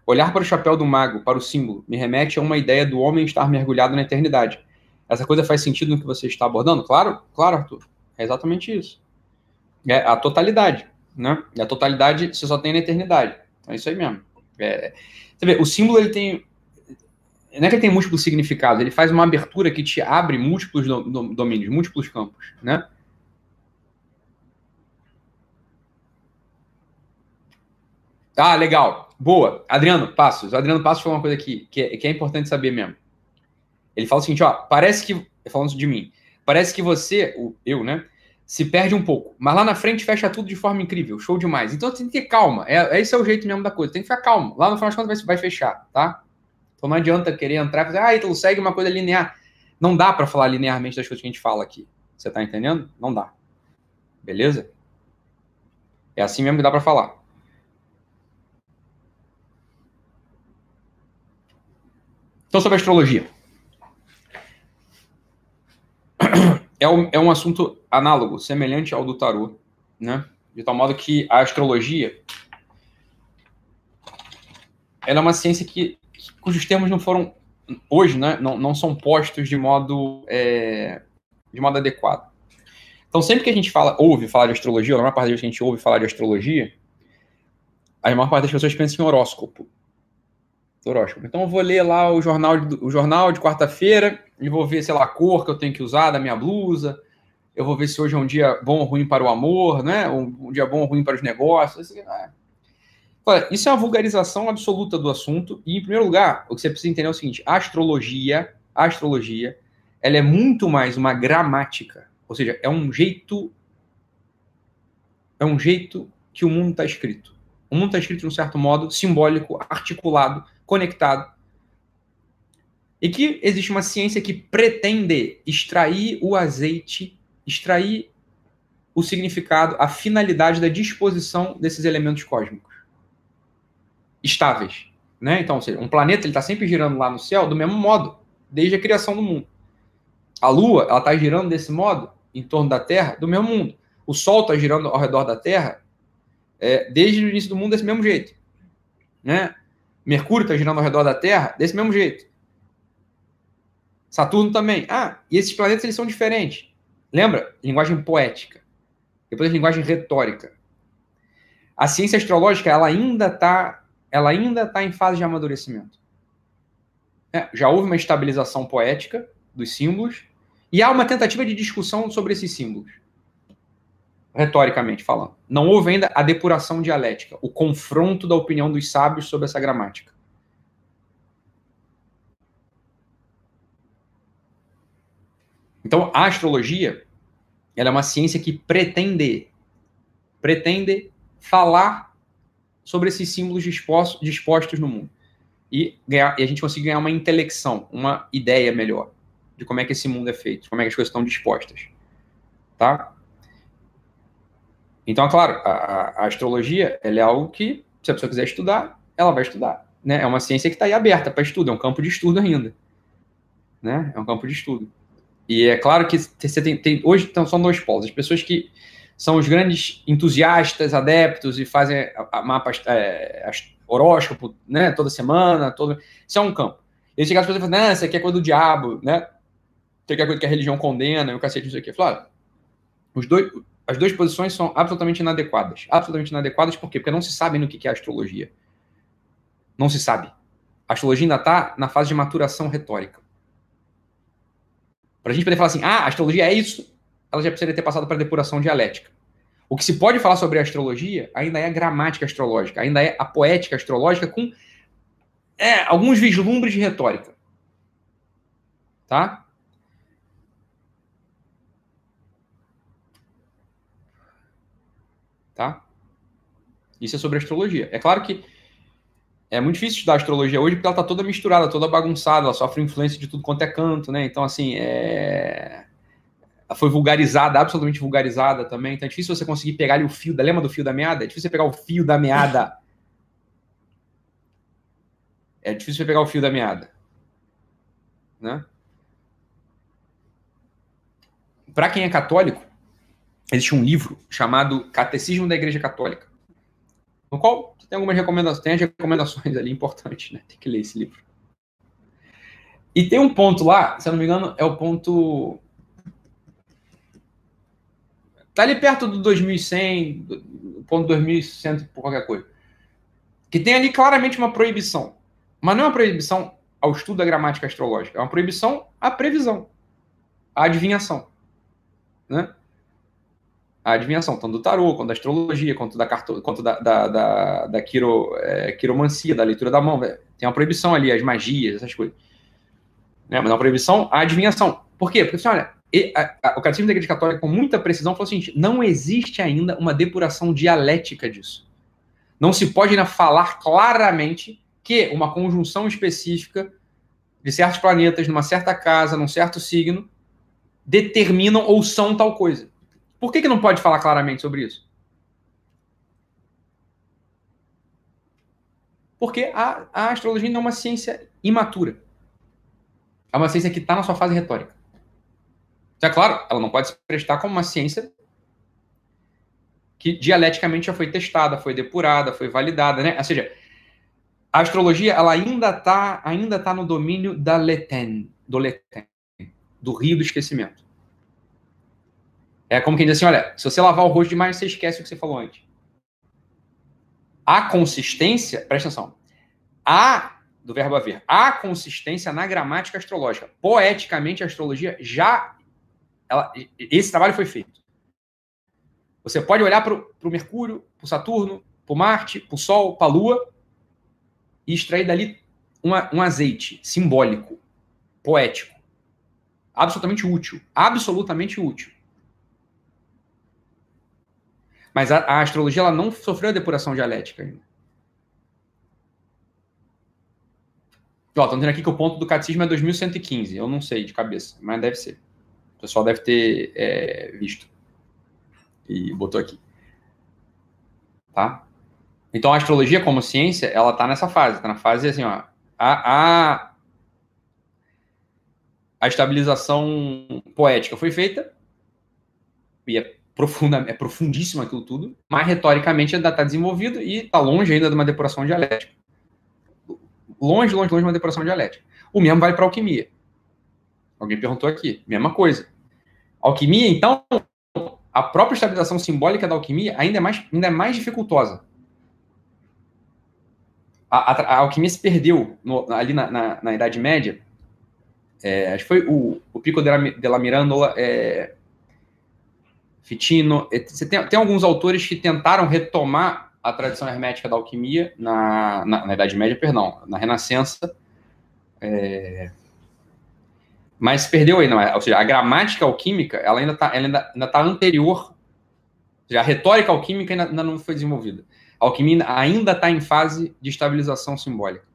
olhar para o chapéu do mago, para o símbolo, me remete a uma ideia do homem estar mergulhado na eternidade. Essa coisa faz sentido no que você está abordando? Claro, claro, Arthur. É exatamente isso. É a totalidade, né? E a totalidade você só tem na eternidade. Então é isso aí mesmo. É, você vê, o símbolo ele tem não é que ele tem múltiplos significados, ele faz uma abertura que te abre múltiplos domínios, múltiplos campos, né? Ah, legal. Boa. Adriano Passos. Adriano Passos falou uma coisa aqui que é, que é importante saber mesmo. Ele fala o seguinte, ó, parece que, falando de mim, parece que você, o, eu, né, se perde um pouco, mas lá na frente fecha tudo de forma incrível, show demais. Então tem que ter calma, é, esse é o jeito mesmo da coisa, tem que ficar calmo. Lá no final das contas vai, vai fechar, tá? Então não adianta querer entrar e fazer, ah, então segue uma coisa linear. Não dá para falar linearmente das coisas que a gente fala aqui. Você tá entendendo? Não dá. Beleza? É assim mesmo que dá para falar. Então, sobre astrologia. É um, é um assunto análogo, semelhante ao do tarô, né? De tal modo que a astrologia ela é uma ciência que, cujos termos não foram hoje, né? Não, não são postos de modo é, de modo adequado. Então, sempre que a gente fala, ouve falar de astrologia, ou maior parte das vezes que a gente ouve falar de astrologia, a maior parte das pessoas pensa em horóscopo horóscopo. Então eu vou ler lá o jornal de, o jornal de quarta-feira e vou ver, sei lá, a cor que eu tenho que usar da minha blusa. Eu vou ver se hoje é um dia bom ou ruim para o amor, né? Um, um dia bom ou ruim para os negócios. Né? Olha, isso é uma vulgarização absoluta do assunto. E, em primeiro lugar, o que você precisa entender é o seguinte: a astrologia, a astrologia, ela é muito mais uma gramática. Ou seja, é um jeito. É um jeito que o mundo está escrito. O mundo está escrito de um certo modo simbólico, articulado, conectado. E que existe uma ciência que pretende extrair o azeite, extrair o significado, a finalidade da disposição desses elementos cósmicos estáveis. Né? Então, seja, um planeta está sempre girando lá no céu do mesmo modo, desde a criação do mundo. A Lua está girando desse modo em torno da Terra do mesmo mundo. O Sol está girando ao redor da Terra é, desde o início do mundo desse mesmo jeito. Né? Mercúrio está girando ao redor da Terra desse mesmo jeito. Saturno também. Ah, e esses planetas eles são diferentes. Lembra? Linguagem poética. Depois linguagem retórica. A ciência astrológica, ela ainda está ela ainda está em fase de amadurecimento. É, já houve uma estabilização poética dos símbolos e há uma tentativa de discussão sobre esses símbolos, retoricamente falando. Não houve ainda a depuração dialética, o confronto da opinião dos sábios sobre essa gramática. Então, a astrologia ela é uma ciência que pretende pretende falar sobre esses símbolos dispostos, dispostos no mundo e, ganhar, e a gente conseguir ganhar uma intelecção, uma ideia melhor de como é que esse mundo é feito, como é que as coisas estão dispostas, tá? Então, é claro, a, a astrologia é algo que, se a pessoa quiser estudar, ela vai estudar, né? É uma ciência que está aí aberta para estudo, é um campo de estudo ainda, né? É um campo de estudo. E é claro que você tem, tem hoje então, são dois polos. As pessoas que são os grandes entusiastas, adeptos e fazem mapas, é, horóscopo, né, toda semana, todo... isso é um campo. E chega as pessoas e falam, isso aqui é coisa do diabo, né? Isso aqui é coisa que a religião condena, o cacete, não sei o quê. Claro, os dois, as duas posições são absolutamente inadequadas. Absolutamente inadequadas, por quê? Porque não se sabe no que é astrologia. Não se sabe. A astrologia ainda está na fase de maturação retórica. Para a gente poder falar assim, ah, a astrologia é isso, ela já precisaria ter passado para depuração dialética. O que se pode falar sobre a astrologia ainda é a gramática astrológica, ainda é a poética astrológica com é, alguns vislumbres de retórica. Tá? Isso é sobre astrologia. É claro que é muito difícil estudar astrologia hoje porque ela está toda misturada, toda bagunçada, ela sofre influência de tudo quanto é canto, né? Então, assim, é... ela foi vulgarizada, absolutamente vulgarizada também. Então é difícil você conseguir pegar ali o fio, da... lembra do fio da meada? É difícil você pegar o fio da meada. É difícil você pegar o fio da meada. Né? Para quem é católico, existe um livro chamado Catecismo da Igreja Católica, no qual tem algumas recomendações, tem as recomendações ali importantes, né? Tem que ler esse livro. E tem um ponto lá, se eu não me engano, é o ponto. Tá ali perto do 2100, do ponto 2100 por qualquer coisa. Que tem ali claramente uma proibição. Mas não é uma proibição ao estudo da gramática astrológica, é uma proibição à previsão, à adivinhação. Né? A adivinhação, tanto do tarô, quanto da astrologia, quanto da, carto, quanto da, da, da, da quiro, é, quiromancia, da leitura da mão. Tem uma proibição ali, as magias, essas coisas. Né? Mas é uma proibição a adivinhação. Por quê? Porque, assim, olha, a, a, o Catecismo da Igreja Católica, com muita precisão, falou o seguinte: não existe ainda uma depuração dialética disso. Não se pode ainda falar claramente que uma conjunção específica de certos planetas numa certa casa, num certo signo, determinam ou são tal coisa. Por que, que não pode falar claramente sobre isso? Porque a, a astrologia não é uma ciência imatura. É uma ciência que está na sua fase retórica. Então, é claro, ela não pode se prestar como uma ciência que dialeticamente já foi testada, foi depurada, foi validada, né? Ou seja, a astrologia ela ainda está ainda tá no domínio da Leten, do Leten, do rio do esquecimento. É como quem diz assim: olha, se você lavar o rosto demais, você esquece o que você falou antes. A consistência, presta atenção, a, do verbo haver, a consistência na gramática astrológica. Poeticamente, a astrologia já. Ela, esse trabalho foi feito. Você pode olhar para o Mercúrio, para o Saturno, para Marte, para o Sol, para a Lua e extrair dali uma, um azeite simbólico, poético, absolutamente útil. Absolutamente útil. Mas a, a astrologia ela não sofreu a depuração dialética ainda. Estão dizendo aqui que o ponto do catecismo é 2115. Eu não sei de cabeça, mas deve ser. O pessoal deve ter é, visto. E botou aqui. Tá? Então a astrologia como ciência, ela tá nessa fase. Tá na fase assim, ó. A, a, a estabilização poética foi feita. E é profunda, é profundíssimo aquilo tudo, mas retoricamente ainda está desenvolvido e está longe ainda de uma depuração dialética. Longe, longe, longe de uma depuração dialética. O mesmo vale para alquimia. Alguém perguntou aqui, mesma coisa. Alquimia, então, a própria estabilização simbólica da alquimia ainda é mais, ainda é mais dificultosa. A, a, a alquimia se perdeu no, ali na, na, na, Idade Média. É, acho que foi o, o Pico de la, de la Mirandola, é, Fitino. Você tem, tem alguns autores que tentaram retomar a tradição hermética da alquimia na, na, na Idade Média, perdão, na Renascença. É, mas perdeu aí, não é? Ou seja, a gramática alquímica ela ainda está ainda, ainda tá anterior. Seja, a retórica alquímica ainda, ainda, não foi desenvolvida. A alquimia ainda está em fase de estabilização simbólica.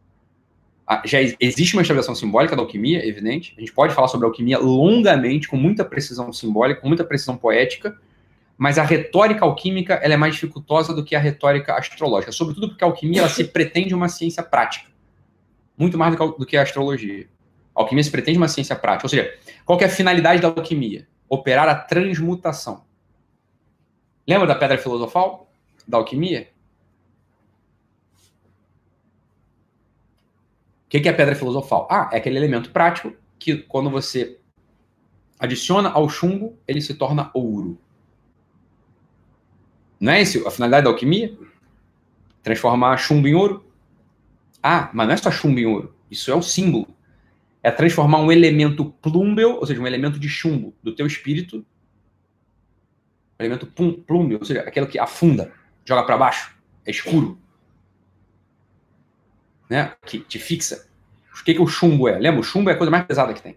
Já existe uma estabilização simbólica da alquimia, evidente. A gente pode falar sobre alquimia longamente, com muita precisão simbólica, com muita precisão poética, mas a retórica alquímica ela é mais dificultosa do que a retórica astrológica, sobretudo porque a alquimia ela se pretende uma ciência prática, muito mais do que a astrologia. A alquimia se pretende uma ciência prática. Ou seja, qual é a finalidade da alquimia? Operar a transmutação. Lembra da pedra filosofal da alquimia? O que é a pedra filosofal? Ah, é aquele elemento prático que quando você adiciona ao chumbo, ele se torna ouro. Não é isso a finalidade da alquimia? Transformar chumbo em ouro? Ah, mas não é só chumbo em ouro. Isso é o símbolo é transformar um elemento plúmbeo, ou seja, um elemento de chumbo do teu espírito, elemento plúmbeo, ou seja, aquilo que afunda, joga para baixo, é escuro, né? Que te fixa. O que, que o chumbo é? Lembra? O chumbo é a coisa mais pesada que tem.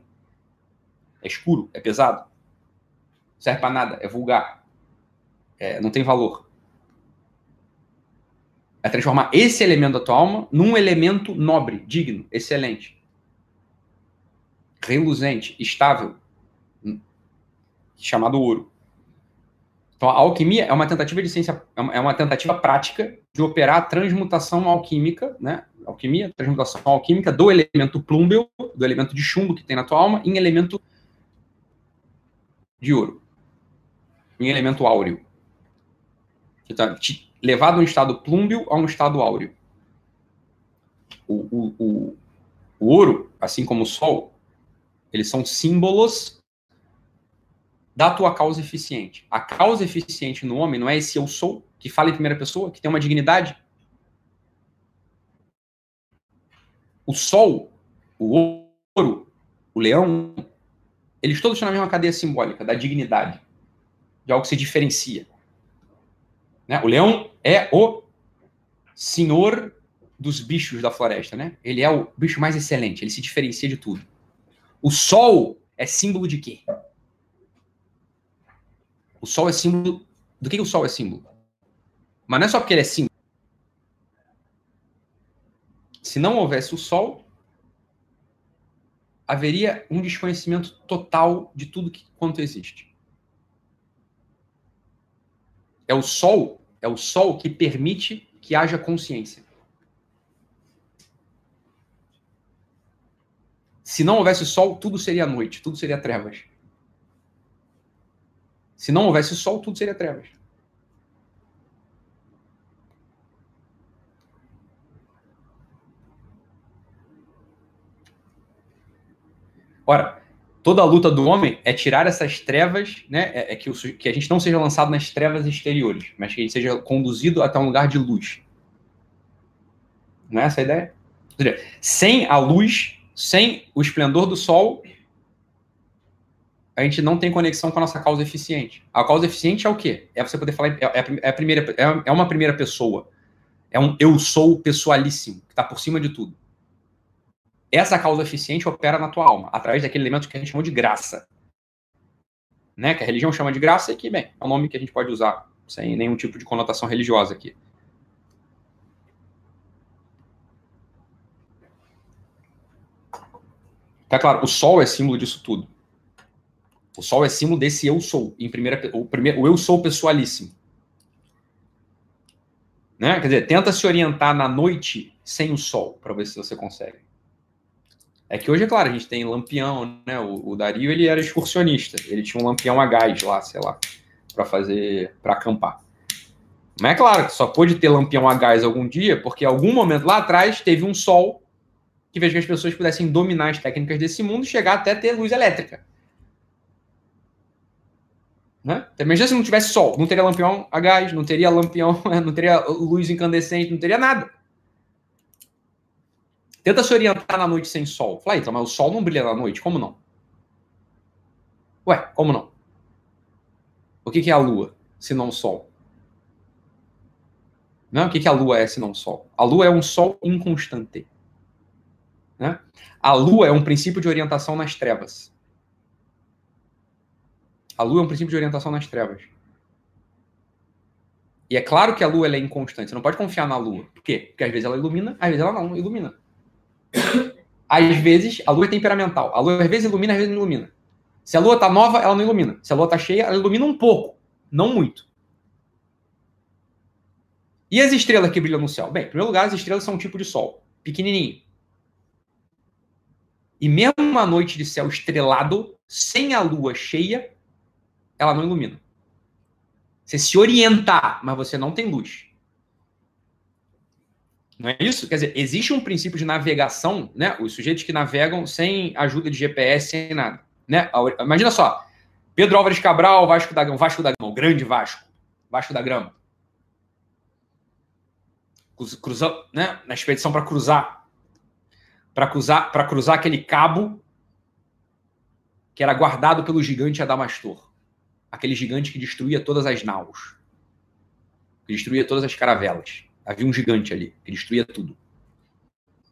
É escuro, é pesado, serve para nada, é vulgar, é, não tem valor. É transformar esse elemento da tua alma num elemento nobre, digno, excelente reluzente, estável, chamado ouro. Então, a alquimia é uma tentativa de ciência, é uma tentativa prática de operar a transmutação alquímica, né? Alquimia, transmutação alquímica do elemento plúmbeo, do elemento de chumbo que tem na tua alma, em elemento de ouro, em elemento áureo. Então, te levar de um estado plúmbio a um estado áureo. O, o, o, o ouro, assim como o sol, eles são símbolos da tua causa eficiente. A causa eficiente no homem não é esse eu sou, que fala em primeira pessoa, que tem uma dignidade. O sol, o ouro, o leão, eles todos estão na mesma cadeia simbólica da dignidade, de algo que se diferencia. Né? O leão é o senhor dos bichos da floresta, né? Ele é o bicho mais excelente, ele se diferencia de tudo. O sol é símbolo de quê? O sol é símbolo. Do que, o sol é símbolo? Mas não é só porque ele é símbolo. Se não houvesse o sol, haveria um desconhecimento total de tudo que, quanto existe. É o sol, é o sol que permite que haja consciência. Se não houvesse sol, tudo seria noite, tudo seria trevas. Se não houvesse sol, tudo seria trevas. Ora, toda a luta do homem é tirar essas trevas, né? É, é que, o, que, a gente não seja lançado nas trevas exteriores, mas que a gente seja conduzido até um lugar de luz. Não é essa a ideia? sem a luz, sem o esplendor do sol, a gente não tem conexão com a nossa causa eficiente. A causa eficiente é o quê? É você poder falar, é, é, é a primeira, é, é uma primeira pessoa. É um eu sou pessoalíssimo, que está por cima de tudo. Essa causa eficiente opera na tua alma, através daquele elemento que a gente chamou de graça. Né? Que a religião chama de graça e que, bem, é um nome que a gente pode usar sem nenhum tipo de conotação religiosa aqui. Tá claro, o sol é símbolo disso tudo. O sol é símbolo desse eu sou, em primeira, o, primeiro, o eu sou pessoalíssimo. Né? Quer dizer, tenta se orientar na noite sem o sol, para ver se você consegue. É que hoje, é claro, a gente tem lampião, né? O, o Dario, ele era excursionista. Ele tinha um lampião a gás lá, sei lá, para fazer, para acampar. Mas é claro que só pôde ter lampião a gás algum dia, porque algum momento lá atrás teve um sol que fez que as pessoas pudessem dominar as técnicas desse mundo e chegar até ter luz elétrica. Né? Imagina se não tivesse sol, não teria lampião a gás, não teria lampião, não teria luz incandescente, não teria nada. Tenta se orientar na noite sem sol. Fala, então, mas o sol não brilha na noite, como não? Ué, como não? O que, que é a lua, se não o sol? Não, o que, que a lua é, se não o sol? A lua é um sol inconstante. Né? A lua é um princípio de orientação nas trevas. A lua é um princípio de orientação nas trevas. E é claro que a lua é inconstante. Você não pode confiar na lua. Por quê? Porque às vezes ela ilumina, às vezes ela não ilumina. Às vezes, a lua é temperamental. A lua às vezes ilumina, às vezes não ilumina. Se a lua tá nova, ela não ilumina. Se a lua tá cheia, ela ilumina um pouco, não muito. E as estrelas que brilham no céu? Bem, em primeiro lugar, as estrelas são um tipo de sol, pequenininho. E mesmo uma noite de céu estrelado, sem a lua cheia, ela não ilumina. Você se orientar, mas você não tem luz. Não é isso? Quer dizer, existe um princípio de navegação, né? Os sujeitos que navegam sem ajuda de GPS, sem nada. Né? Imagina só, Pedro Álvares Cabral, Vasco da Gama, Vasco da Gama, o grande Vasco, Vasco da Grama. Cruzando, né? Na expedição para cruzar, para cruzar, para cruzar aquele cabo que era guardado pelo gigante Adamastor, aquele gigante que destruía todas as naus, que destruía todas as caravelas. Havia um gigante ali, que destruía tudo.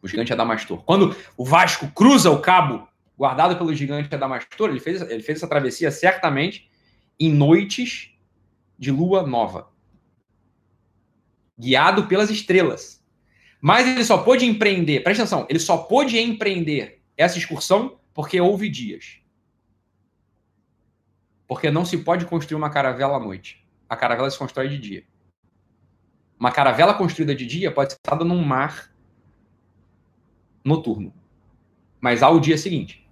O gigante Adamastor. Quando o Vasco cruza o cabo guardado pelo gigante Adamastor, ele fez, ele fez essa travessia certamente em noites de lua nova. Guiado pelas estrelas. Mas ele só pôde empreender, presta atenção, ele só pôde empreender essa excursão porque houve dias. Porque não se pode construir uma caravela à noite. A caravela se constrói de dia. Uma caravela construída de dia pode ser estada num mar noturno. Mas há o dia seguinte.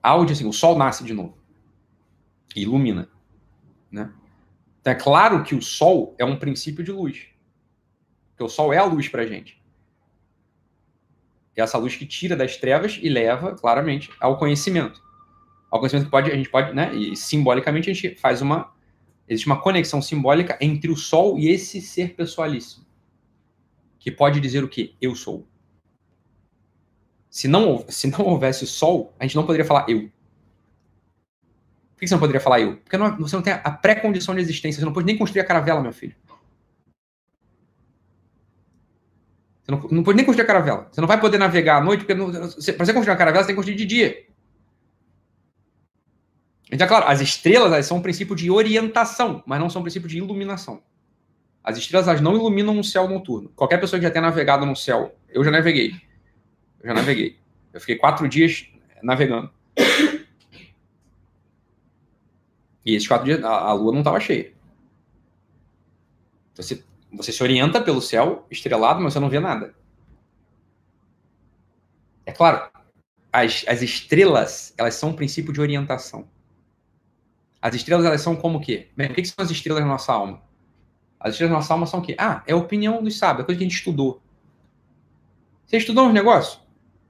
Há o dia seguinte. O sol nasce de novo. E ilumina. Né? Então é claro que o sol é um princípio de luz. Porque o sol é a luz para a gente. É essa luz que tira das trevas e leva, claramente, ao conhecimento. Ao conhecimento que pode, a gente pode, né? E simbolicamente a gente faz uma Existe uma conexão simbólica entre o Sol e esse ser pessoalíssimo. Que pode dizer o quê? Eu sou. Se não, se não houvesse Sol, a gente não poderia falar eu. Por que você não poderia falar eu? Porque não, você não tem a pré-condição de existência. Você não pode nem construir a caravela, meu filho. Você não, não pode nem construir a caravela. Você não vai poder navegar à noite, porque para você construir uma caravela, você tem que construir de dia. Então, é claro, as estrelas elas são um princípio de orientação, mas não são um princípio de iluminação. As estrelas elas não iluminam o céu noturno. Qualquer pessoa que já tenha navegado no céu, eu já naveguei. Eu já naveguei. Eu fiquei quatro dias navegando. E esses quatro dias a, a lua não estava cheia. Então, você, você se orienta pelo céu estrelado, mas você não vê nada. É claro, as, as estrelas elas são um princípio de orientação. As estrelas, elas são como o quê? O que, são as estrelas na nossa alma? As estrelas na nossa alma são o quê? Ah, é a opinião dos sábios, é coisa que a gente estudou. Você estudou uns negócios?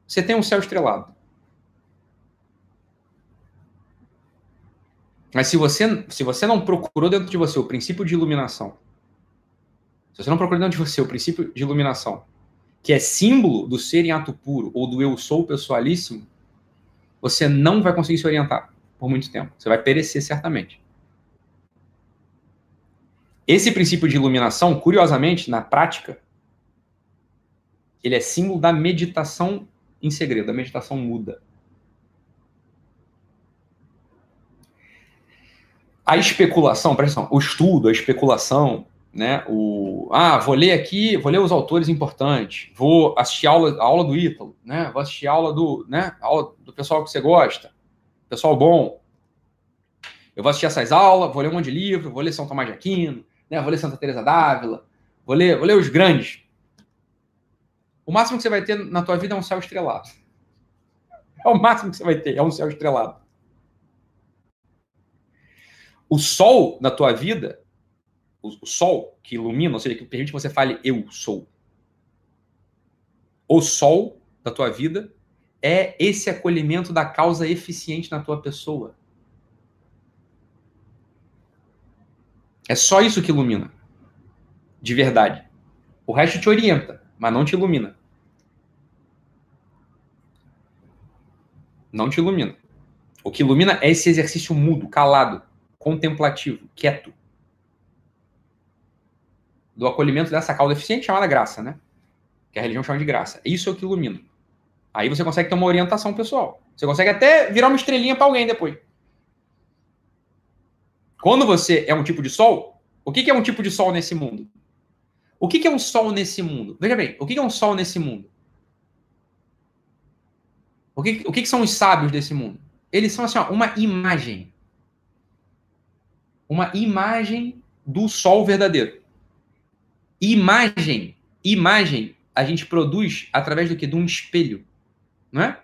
Você tem um céu estrelado. Mas se você, se você não procurou dentro de você o princípio de iluminação, se você não procurou dentro de você o princípio de iluminação, que é símbolo do ser em ato puro ou do eu sou pessoalíssimo, você não vai conseguir se orientar por muito tempo. Você vai perecer certamente. Esse princípio de iluminação, curiosamente, na prática, ele é símbolo da meditação em segredo, da meditação muda. A especulação, presta atenção, o estudo, a especulação, né? O ah, vou ler aqui, vou ler os autores importantes, vou assistir a aula, a aula do Ítalo, né? Vou assistir a aula do, né? A aula do pessoal que você gosta pessoal bom. Eu vou assistir essas aulas, vou ler um monte de livro, vou ler São Tomás de Aquino, né? vou ler Santa Teresa d'Ávila, vou ler, vou ler os grandes. O máximo que você vai ter na tua vida é um céu estrelado. É o máximo que você vai ter, é um céu estrelado. O sol na tua vida, o, sol que ilumina, ou seja, que permite que você fale eu sou. O sol da tua vida é esse acolhimento da causa eficiente na tua pessoa. É só isso que ilumina. De verdade. O resto te orienta, mas não te ilumina. Não te ilumina. O que ilumina é esse exercício mudo, calado, contemplativo, quieto. Do acolhimento dessa causa eficiente chamada graça, né? Que a religião chama de graça. Isso é o que ilumina. Aí você consegue ter uma orientação pessoal. Você consegue até virar uma estrelinha para alguém depois. Quando você é um tipo de sol, o que é um tipo de sol nesse mundo? O que é um sol nesse mundo? Veja bem, o que é um sol nesse mundo? O que, o que são os sábios desse mundo? Eles são assim, ó, uma imagem. Uma imagem do sol verdadeiro. Imagem, imagem, a gente produz através do que? De um espelho. Não é?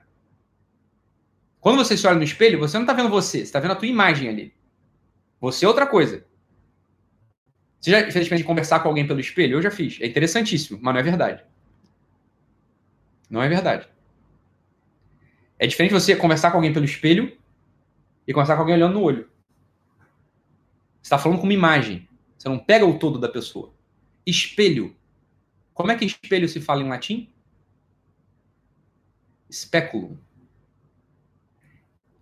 Quando você se olha no espelho, você não está vendo você, você está vendo a tua imagem ali. Você é outra coisa. Você já fez a de conversar com alguém pelo espelho? Eu já fiz. É interessantíssimo, mas não é verdade. Não é verdade. É diferente você conversar com alguém pelo espelho e conversar com alguém olhando no olho. Você está falando com uma imagem. Você não pega o todo da pessoa. Espelho. Como é que espelho se fala em latim? Speculum.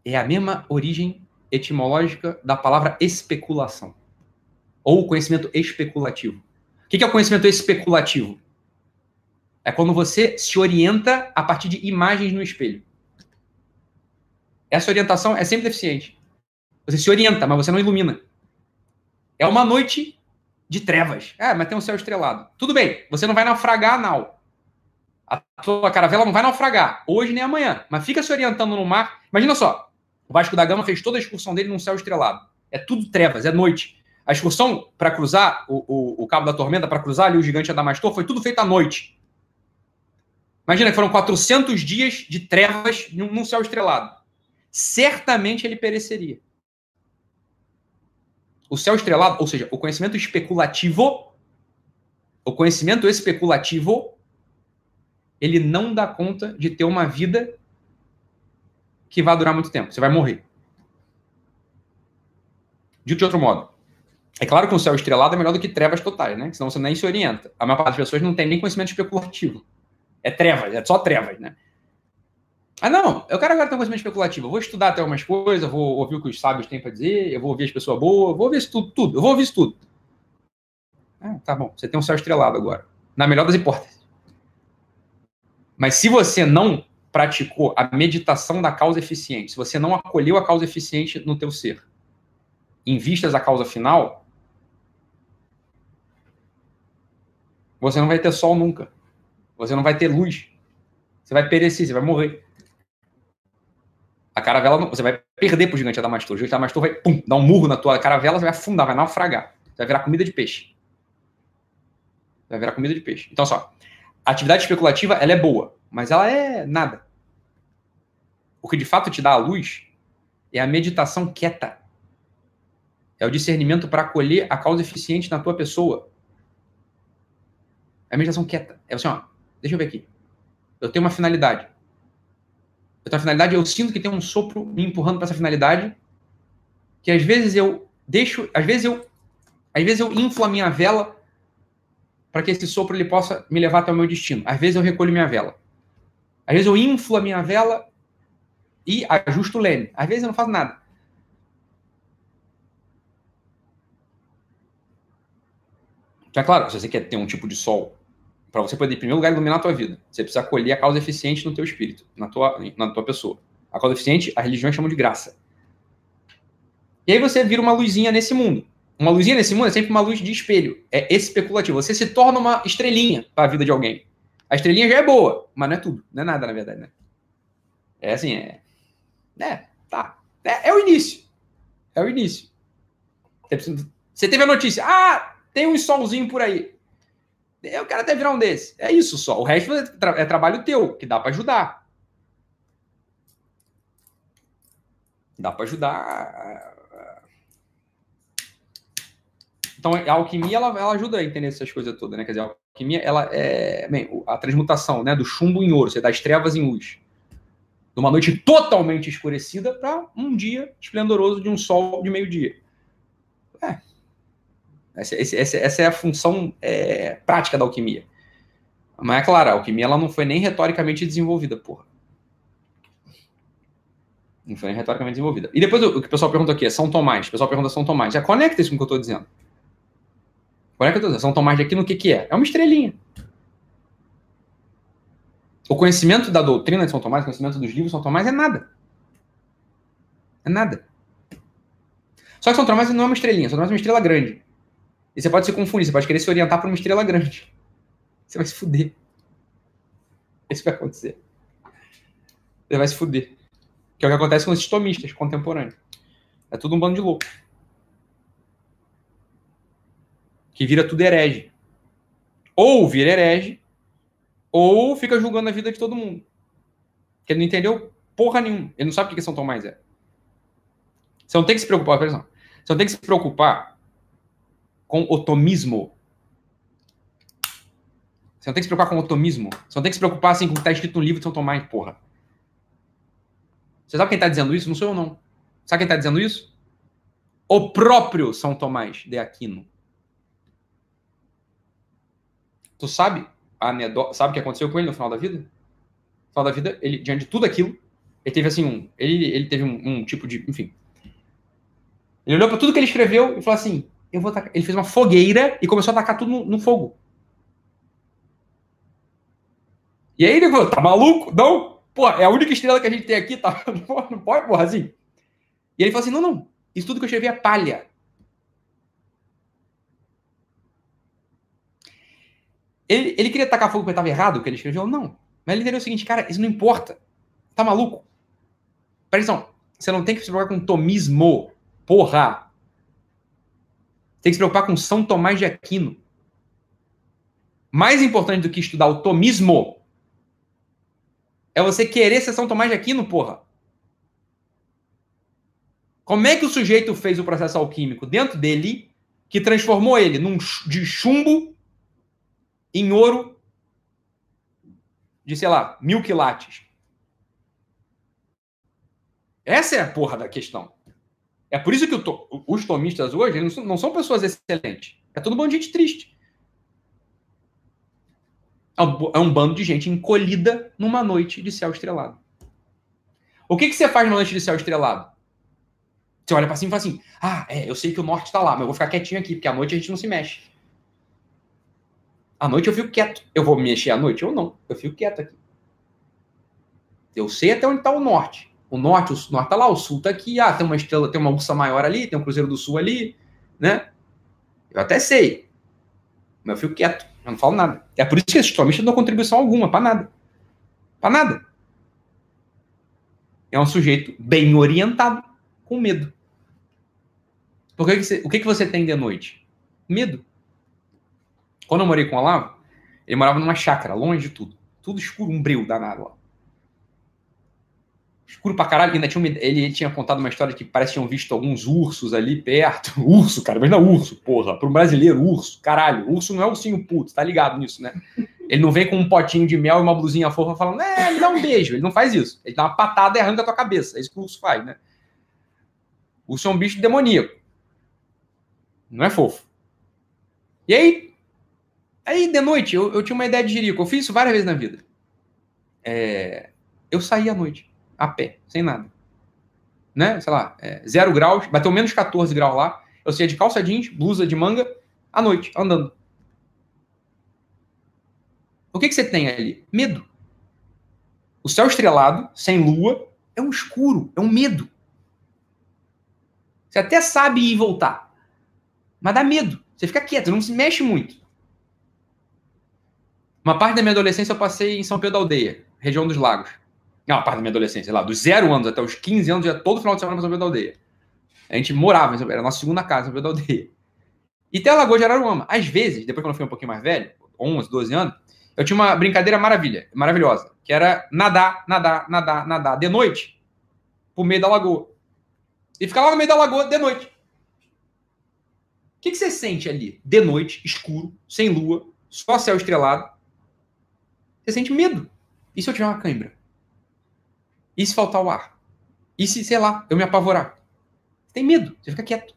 É a mesma origem etimológica da palavra especulação. Ou conhecimento especulativo. O que é o conhecimento especulativo? É quando você se orienta a partir de imagens no espelho. Essa orientação é sempre deficiente. Você se orienta, mas você não ilumina. É uma noite de trevas. Ah, mas tem um céu estrelado. Tudo bem, você não vai naufragar não. A tua caravela não vai naufragar, hoje nem amanhã. Mas fica se orientando no mar. Imagina só, o Vasco da Gama fez toda a excursão dele num céu estrelado. É tudo trevas, é noite. A excursão para cruzar o, o, o, Cabo da Tormenta, para cruzar ali o Gigante Adamastor, foi tudo feito à noite. Imagina que foram 400 dias de trevas num céu estrelado. Certamente ele pereceria. O céu estrelado, ou seja, o conhecimento especulativo, o conhecimento especulativo, ele não dá conta de ter uma vida que vai durar muito tempo. Você vai morrer. Dito de outro modo, é claro que um céu estrelado é melhor do que trevas totais, né? Senão você nem se orienta. A maior parte das pessoas não tem nem conhecimento especulativo. É trevas, é só trevas, né? Ah, não, eu quero agora ter um conhecimento especulativo. Eu vou estudar até algumas coisas, vou ouvir o que os sábios têm para dizer, eu vou ouvir as pessoas boas, vou ouvir isso tudo, tudo. Eu vou ouvir isso tudo. Ah, tá bom, você tem um céu estrelado agora. Na melhor das hipóteses. Mas se você não praticou a meditação da causa eficiente, se você não acolheu a causa eficiente no teu ser, em vistas à causa final, você não vai ter sol nunca. Você não vai ter luz. Você vai perecer, você vai morrer. A caravela, você vai perder pro gigante Adamastor. O gigante Adamastor vai pum, dar um murro na tua caravela, você vai afundar, vai naufragar. Você vai virar comida de peixe. Vai virar comida de peixe. Então, só, a atividade especulativa, ela é boa, mas ela é nada. O que de fato te dá a luz é a meditação quieta. É o discernimento para acolher a causa eficiente na tua pessoa. É a meditação quieta. É assim, ó, deixa eu ver aqui. Eu tenho uma finalidade. Eu tenho uma finalidade, eu sinto que tem um sopro me empurrando para essa finalidade, que às vezes eu deixo, às vezes eu, às vezes eu inflo a minha vela para que esse sopro ele possa me levar até o meu destino. Às vezes eu recolho minha vela. Às vezes eu inflo a minha vela e ajusto o leme. Às vezes eu não faço nada. Então, é claro, se você quer ter um tipo de sol, para você poder, em primeiro lugar, iluminar a tua vida, você precisa acolher a causa eficiente no teu espírito, na tua, na tua pessoa. A causa eficiente, a religião chama de graça. E aí você vira uma luzinha nesse mundo. Uma luzinha nesse mundo é sempre uma luz de espelho. É especulativo. Você se torna uma estrelinha para a vida de alguém. A estrelinha já é boa, mas não é tudo. Não é nada, na verdade, né? É assim, é. É, tá. É, é o início. É o início. Você teve a notícia. Ah, tem um solzinho por aí. Eu quero até virar um desses. É isso só. O resto é, tra é trabalho teu, que dá para ajudar. Dá para ajudar Então, a alquimia, ela, ela ajuda a entender essas coisas todas, né? Quer dizer, a alquimia, ela é... Bem, a transmutação, né? Do chumbo em ouro, você das trevas em luz. De uma noite totalmente escurecida para um dia esplendoroso de um sol de meio-dia. É. Essa, essa, essa é a função é, prática da alquimia. Mas é claro, a alquimia ela não foi nem retoricamente desenvolvida, porra. Não foi retoricamente desenvolvida. E depois o que o pessoal pergunta aqui é São Tomás. O pessoal pergunta São Tomás. Já conecta isso com o que eu estou dizendo. Conecta isso. São Tomás de Aquino, o que, que é? É uma estrelinha. O conhecimento da doutrina de São Tomás, o conhecimento dos livros de São Tomás é nada. É nada. Só que São Tomás não é uma estrelinha, São Tomás é uma estrela grande. E você pode se confundir, você pode querer se orientar para uma estrela grande. Você vai se fuder. Isso vai acontecer. Você vai se fuder. Que é o que acontece com os tomistas contemporâneos. É tudo um bando de louco. Que vira tudo herege. Ou vira herege, ou fica julgando a vida de todo mundo. Porque ele não entendeu porra nenhuma. Ele não sabe o que São Tomás é. Você não tem que se preocupar, exemplo. Você não tem que se preocupar com o tomismo você não tem que se preocupar com otomismo. Você não tem que se preocupar assim, com o que está escrito no livro de São Tomás, porra. Você sabe quem está dizendo isso? Não sou eu, não. Sabe quem está dizendo isso? O próprio São Tomás de Aquino. Tu sabe a anedota, sabe o que aconteceu com ele no final da vida? No final da vida, ele, diante de tudo aquilo, ele teve assim um. Ele, ele teve um, um tipo de. Enfim. Ele olhou para tudo que ele escreveu e falou assim: eu vou. Ele fez uma fogueira e começou a tacar tudo no, no fogo. E aí ele falou, tá maluco? Não, pô, é a única estrela que a gente tem aqui, tá? Não pode, porra, assim. E ele falou assim, não, não, isso tudo que eu escrevi é palha. Ele, ele queria tacar fogo porque estava errado o que ele escreveu? Não. Mas ele entendeu o seguinte, cara, isso não importa. Tá maluco? Presta atenção, você não tem que se preocupar com tomismo. Porra! Tem que se preocupar com São Tomás de Aquino. Mais importante do que estudar o tomismo é você querer ser São Tomás de Aquino, porra. Como é que o sujeito fez o processo alquímico dentro dele que transformou ele num, de chumbo em ouro de, sei lá, mil quilates? Essa é a porra da questão. É por isso que to, os tomistas hoje não são, não são pessoas excelentes. É todo mundo de gente triste. É, é um bando de gente encolhida numa noite de céu estrelado. O que, que você faz numa noite de céu estrelado? Você olha para cima e fala assim: Ah, é, eu sei que o norte está lá, mas eu vou ficar quietinho aqui, porque à noite a gente não se mexe. À noite eu fico quieto. Eu vou me mexer à noite ou não? Eu fico quieto aqui. Eu sei até onde está o norte. O norte, o norte está lá, o sul está aqui. Ah, tem uma estrela, tem uma ursa maior ali, tem um cruzeiro do sul ali, né? Eu até sei. Mas eu fico quieto. Eu não falo nada. É por isso que esse tomistas não dão contribuição alguma, para nada. Para nada. É um sujeito bem orientado, com medo. Por que, que você, o que você tem de noite? Medo. Quando eu morei com o Olavo, ele morava numa chácara, longe de tudo. Tudo escuro, um breu danado lá escuro pra caralho. Ainda tinha ele, ele, tinha contado uma história que parece que tinham visto alguns ursos ali perto. Urso, cara, mas não urso, porra. Para um brasileiro, urso, caralho. Urso não é ursinho puto, tá ligado nisso, né? Ele não vem com um potinho de mel e uma blusinha fofa falando, é, me dá um beijo. Ele não faz isso. Ele dá uma patada e arranca a tua cabeça. É isso que o urso faz, né? Urso é um bicho demoníaco. Não é fofo. E aí, aí de noite, eu, eu tinha uma ideia de jirico. Eu fiz isso várias vezes na vida. É, eu saí à noite a pé, sem nada. Né? Sei lá, é, zero graus, bateu menos 14 graus lá. Eu saía de calça jeans, blusa de manga, à noite, andando. O que, que você tem ali? Medo. O céu estrelado, sem lua, é um escuro, é um medo. Você até sabe ir e voltar, mas dá medo. Você fica quieto, não se mexe muito. Uma parte da minha adolescência eu passei em São Pedro da Aldeia, região dos lagos. Não, a parte da minha adolescência, lá, dos zero anos até os 15 anos, ia todo final de semana para São Pedro da Aldeia. A gente morava, era a nossa segunda casa, São Pedro da Aldeia. E tem a Lagoa de Araruama. Às vezes, depois quando eu fui um pouquinho mais velho, 11, 12 anos, eu tinha uma brincadeira maravilha, maravilhosa, que era nadar, nadar, nadar, nadar de noite pro meio da lagoa. E ficar lá no meio da lagoa de noite. O que, que você sente ali? De noite, escuro, sem lua, só céu estrelado. Você sente medo. E se eu tiver uma cãibra? E se faltar o ar? E se, sei lá, eu me apavorar? Você tem medo, você fica quieto.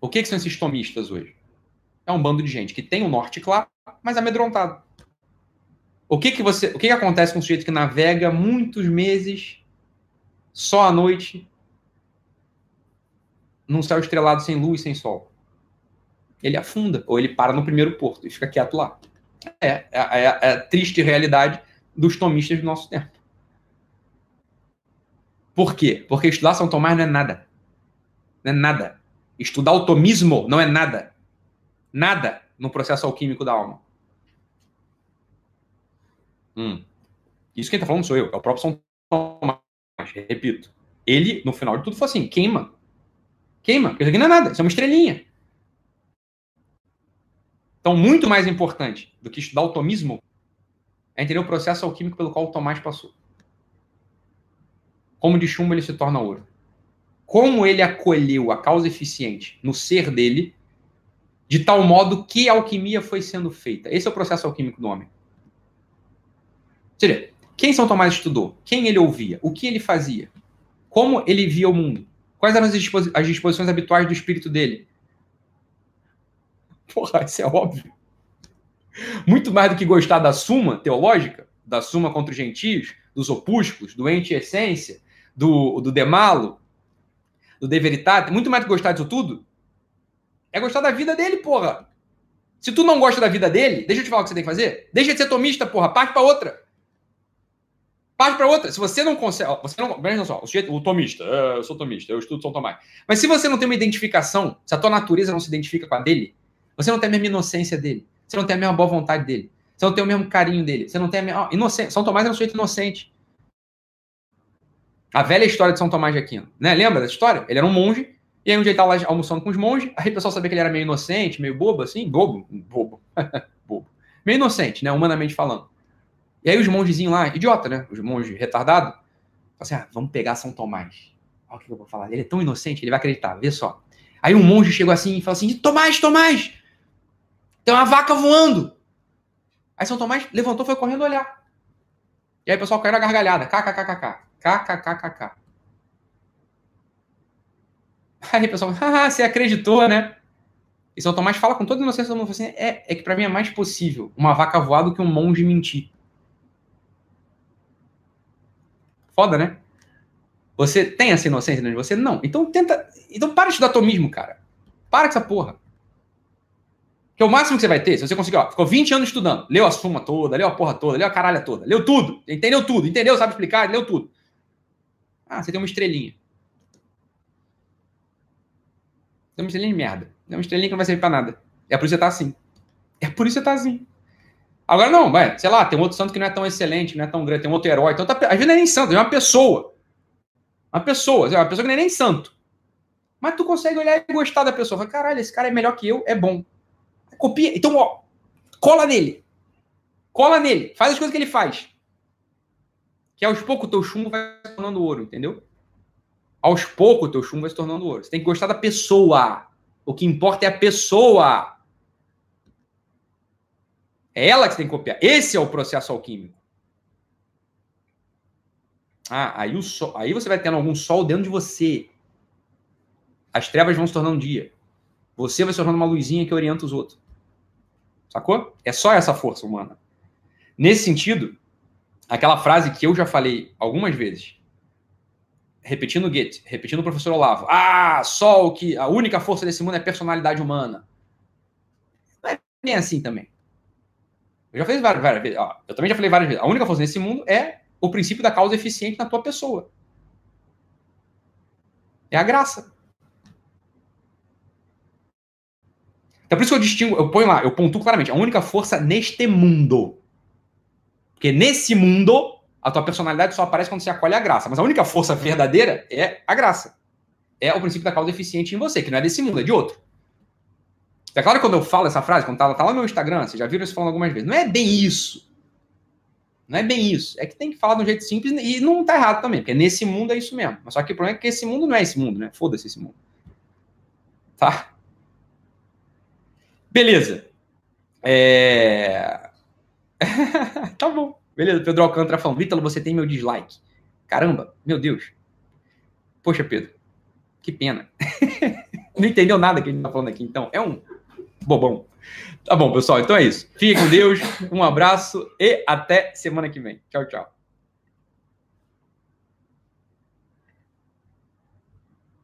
O que, que são esses tomistas hoje? É um bando de gente que tem o um norte claro, mas amedrontado. O que que você, o que, que acontece com um sujeito que navega muitos meses só à noite num céu estrelado sem luz, sem sol? Ele afunda ou ele para no primeiro porto e fica quieto lá. É, é, é, é a triste realidade dos tomistas do nosso tempo. Por quê? Porque estudar São Tomás não é nada. Não é nada. Estudar o tomismo não é nada. Nada no processo alquímico da alma. Hum. Isso quem está falando sou eu, é o próprio São Tomás. Repito. Ele, no final de tudo, foi assim: queima. Queima. Isso aqui não é nada, isso é uma estrelinha. Então, muito mais importante do que estudar o tomismo é entender o processo alquímico pelo qual o Tomás passou. Como de chumbo ele se torna ouro. Como ele acolheu a causa eficiente no ser dele, de tal modo que a alquimia foi sendo feita. Esse é o processo alquímico do homem. Ou seja, quem São Tomás estudou? Quem ele ouvia? O que ele fazia? Como ele via o mundo? Quais eram as, as disposições habituais do espírito dele? Porra, isso é óbvio. Muito mais do que gostar da suma teológica, da suma contra os gentios, dos opúsculos, do ente essência, do, do demalo, do de veritate, muito mais do que gostar disso tudo, é gostar da vida dele, porra. Se tu não gosta da vida dele, deixa eu te falar o que você tem que fazer. Deixa de ser tomista, porra, parte pra outra. Parte para outra. Se você não consegue. Você não, veja só, o, sujeito, o tomista, é, eu sou tomista, eu estudo São Tomás. Mas se você não tem uma identificação, se a tua natureza não se identifica com a dele, você não tem a mesma inocência dele. Você não tem a mesma boa vontade dele. Você não tem o mesmo carinho dele. Você não tem a mesma. inocente. São Tomás é um sujeito inocente. A velha história de São Tomás de Aquino. Né? Lembra dessa história? Ele era um monge, e aí um dia ele estava lá almoçando com os monges, aí o pessoal sabia que ele era meio inocente, meio bobo, assim, bobo, bobo, bobo. Meio inocente, né? Humanamente falando. E aí os mongezinhos lá, idiota, né? Os monges retardados, falam assim: ah, vamos pegar São Tomás. Olha o que eu vou falar. Ele é tão inocente, ele vai acreditar, vê só. Aí um monge chegou assim e falou assim: Tomás, Tomás, tem uma vaca voando. Aí São Tomás levantou foi correndo olhar. E aí o pessoal caiu na gargalhada. KKKKK. KKKKK. Aí o pessoal, ah, você acreditou, né? E São Tomás fala com toda inocência do mundo assim: é, é que para mim é mais possível uma vaca voar do que um monge mentir. Foda, né? Você tem essa inocência dentro de você? Não. Então tenta. Então para de estudar atomismo, cara. Para com essa porra. Que é o máximo que você vai ter, se você conseguir, ó, ficou 20 anos estudando, leu a suma toda, leu a porra toda, leu a caralha toda, leu tudo, entendeu tudo, entendeu, sabe explicar, leu tudo. Ah, você tem uma estrelinha. Tem uma estrelinha de merda. Tem uma estrelinha que não vai servir pra nada. É por isso que você tá assim. É por isso que você tá assim. Agora não, vai, sei lá, tem um outro santo que não é tão excelente, não é tão grande, tem um outro herói. Então, tá, às vezes não é nem santo, é uma pessoa. Uma pessoa, uma pessoa que não é nem santo. Mas tu consegue olhar e gostar da pessoa. Fala, caralho, esse cara é melhor que eu, é bom. Copia. Então, ó, cola nele. Cola nele. Faz as coisas que ele faz. Que aos poucos o teu chumbo vai se tornando ouro, entendeu? Aos poucos o teu chumbo vai se tornando ouro. Você tem que gostar da pessoa. O que importa é a pessoa. É ela que você tem que copiar. Esse é o processo alquímico. Ah, aí, o sol, aí você vai tendo algum sol dentro de você. As trevas vão se tornando um dia. Você vai se tornando uma luzinha que orienta os outros. Sacou? É só essa força humana. Nesse sentido, aquela frase que eu já falei algumas vezes, repetindo Goethe, repetindo o professor Olavo, ah, só o que a única força desse mundo é personalidade humana. Não é bem assim também. Eu já falei várias, várias vezes. Ó, eu também já falei várias vezes. A única força nesse mundo é o princípio da causa eficiente na tua pessoa. É a graça. Então por isso que eu distingo, eu ponho lá, eu pontuo claramente, a única força neste mundo. Porque nesse mundo, a tua personalidade só aparece quando você acolhe a graça. Mas a única força verdadeira é a graça. É o princípio da causa eficiente em você, que não é desse mundo, é de outro. É claro que quando eu falo essa frase, quando tá, tá lá no meu Instagram, vocês já viram isso falando algumas vezes. Não é bem isso. Não é bem isso. É que tem que falar de um jeito simples e não tá errado também, porque nesse mundo é isso mesmo. Mas só que o problema é que esse mundo não é esse mundo, né? Foda-se esse mundo. Tá? Beleza. É... tá bom. Beleza, Pedro Alcântara falando. Vítalo, você tem meu dislike. Caramba, meu Deus. Poxa, Pedro. Que pena. não entendeu nada que a gente tá falando aqui, então é um bobão. Tá bom, pessoal, então é isso. Fique com Deus, um abraço e até semana que vem. Tchau, tchau.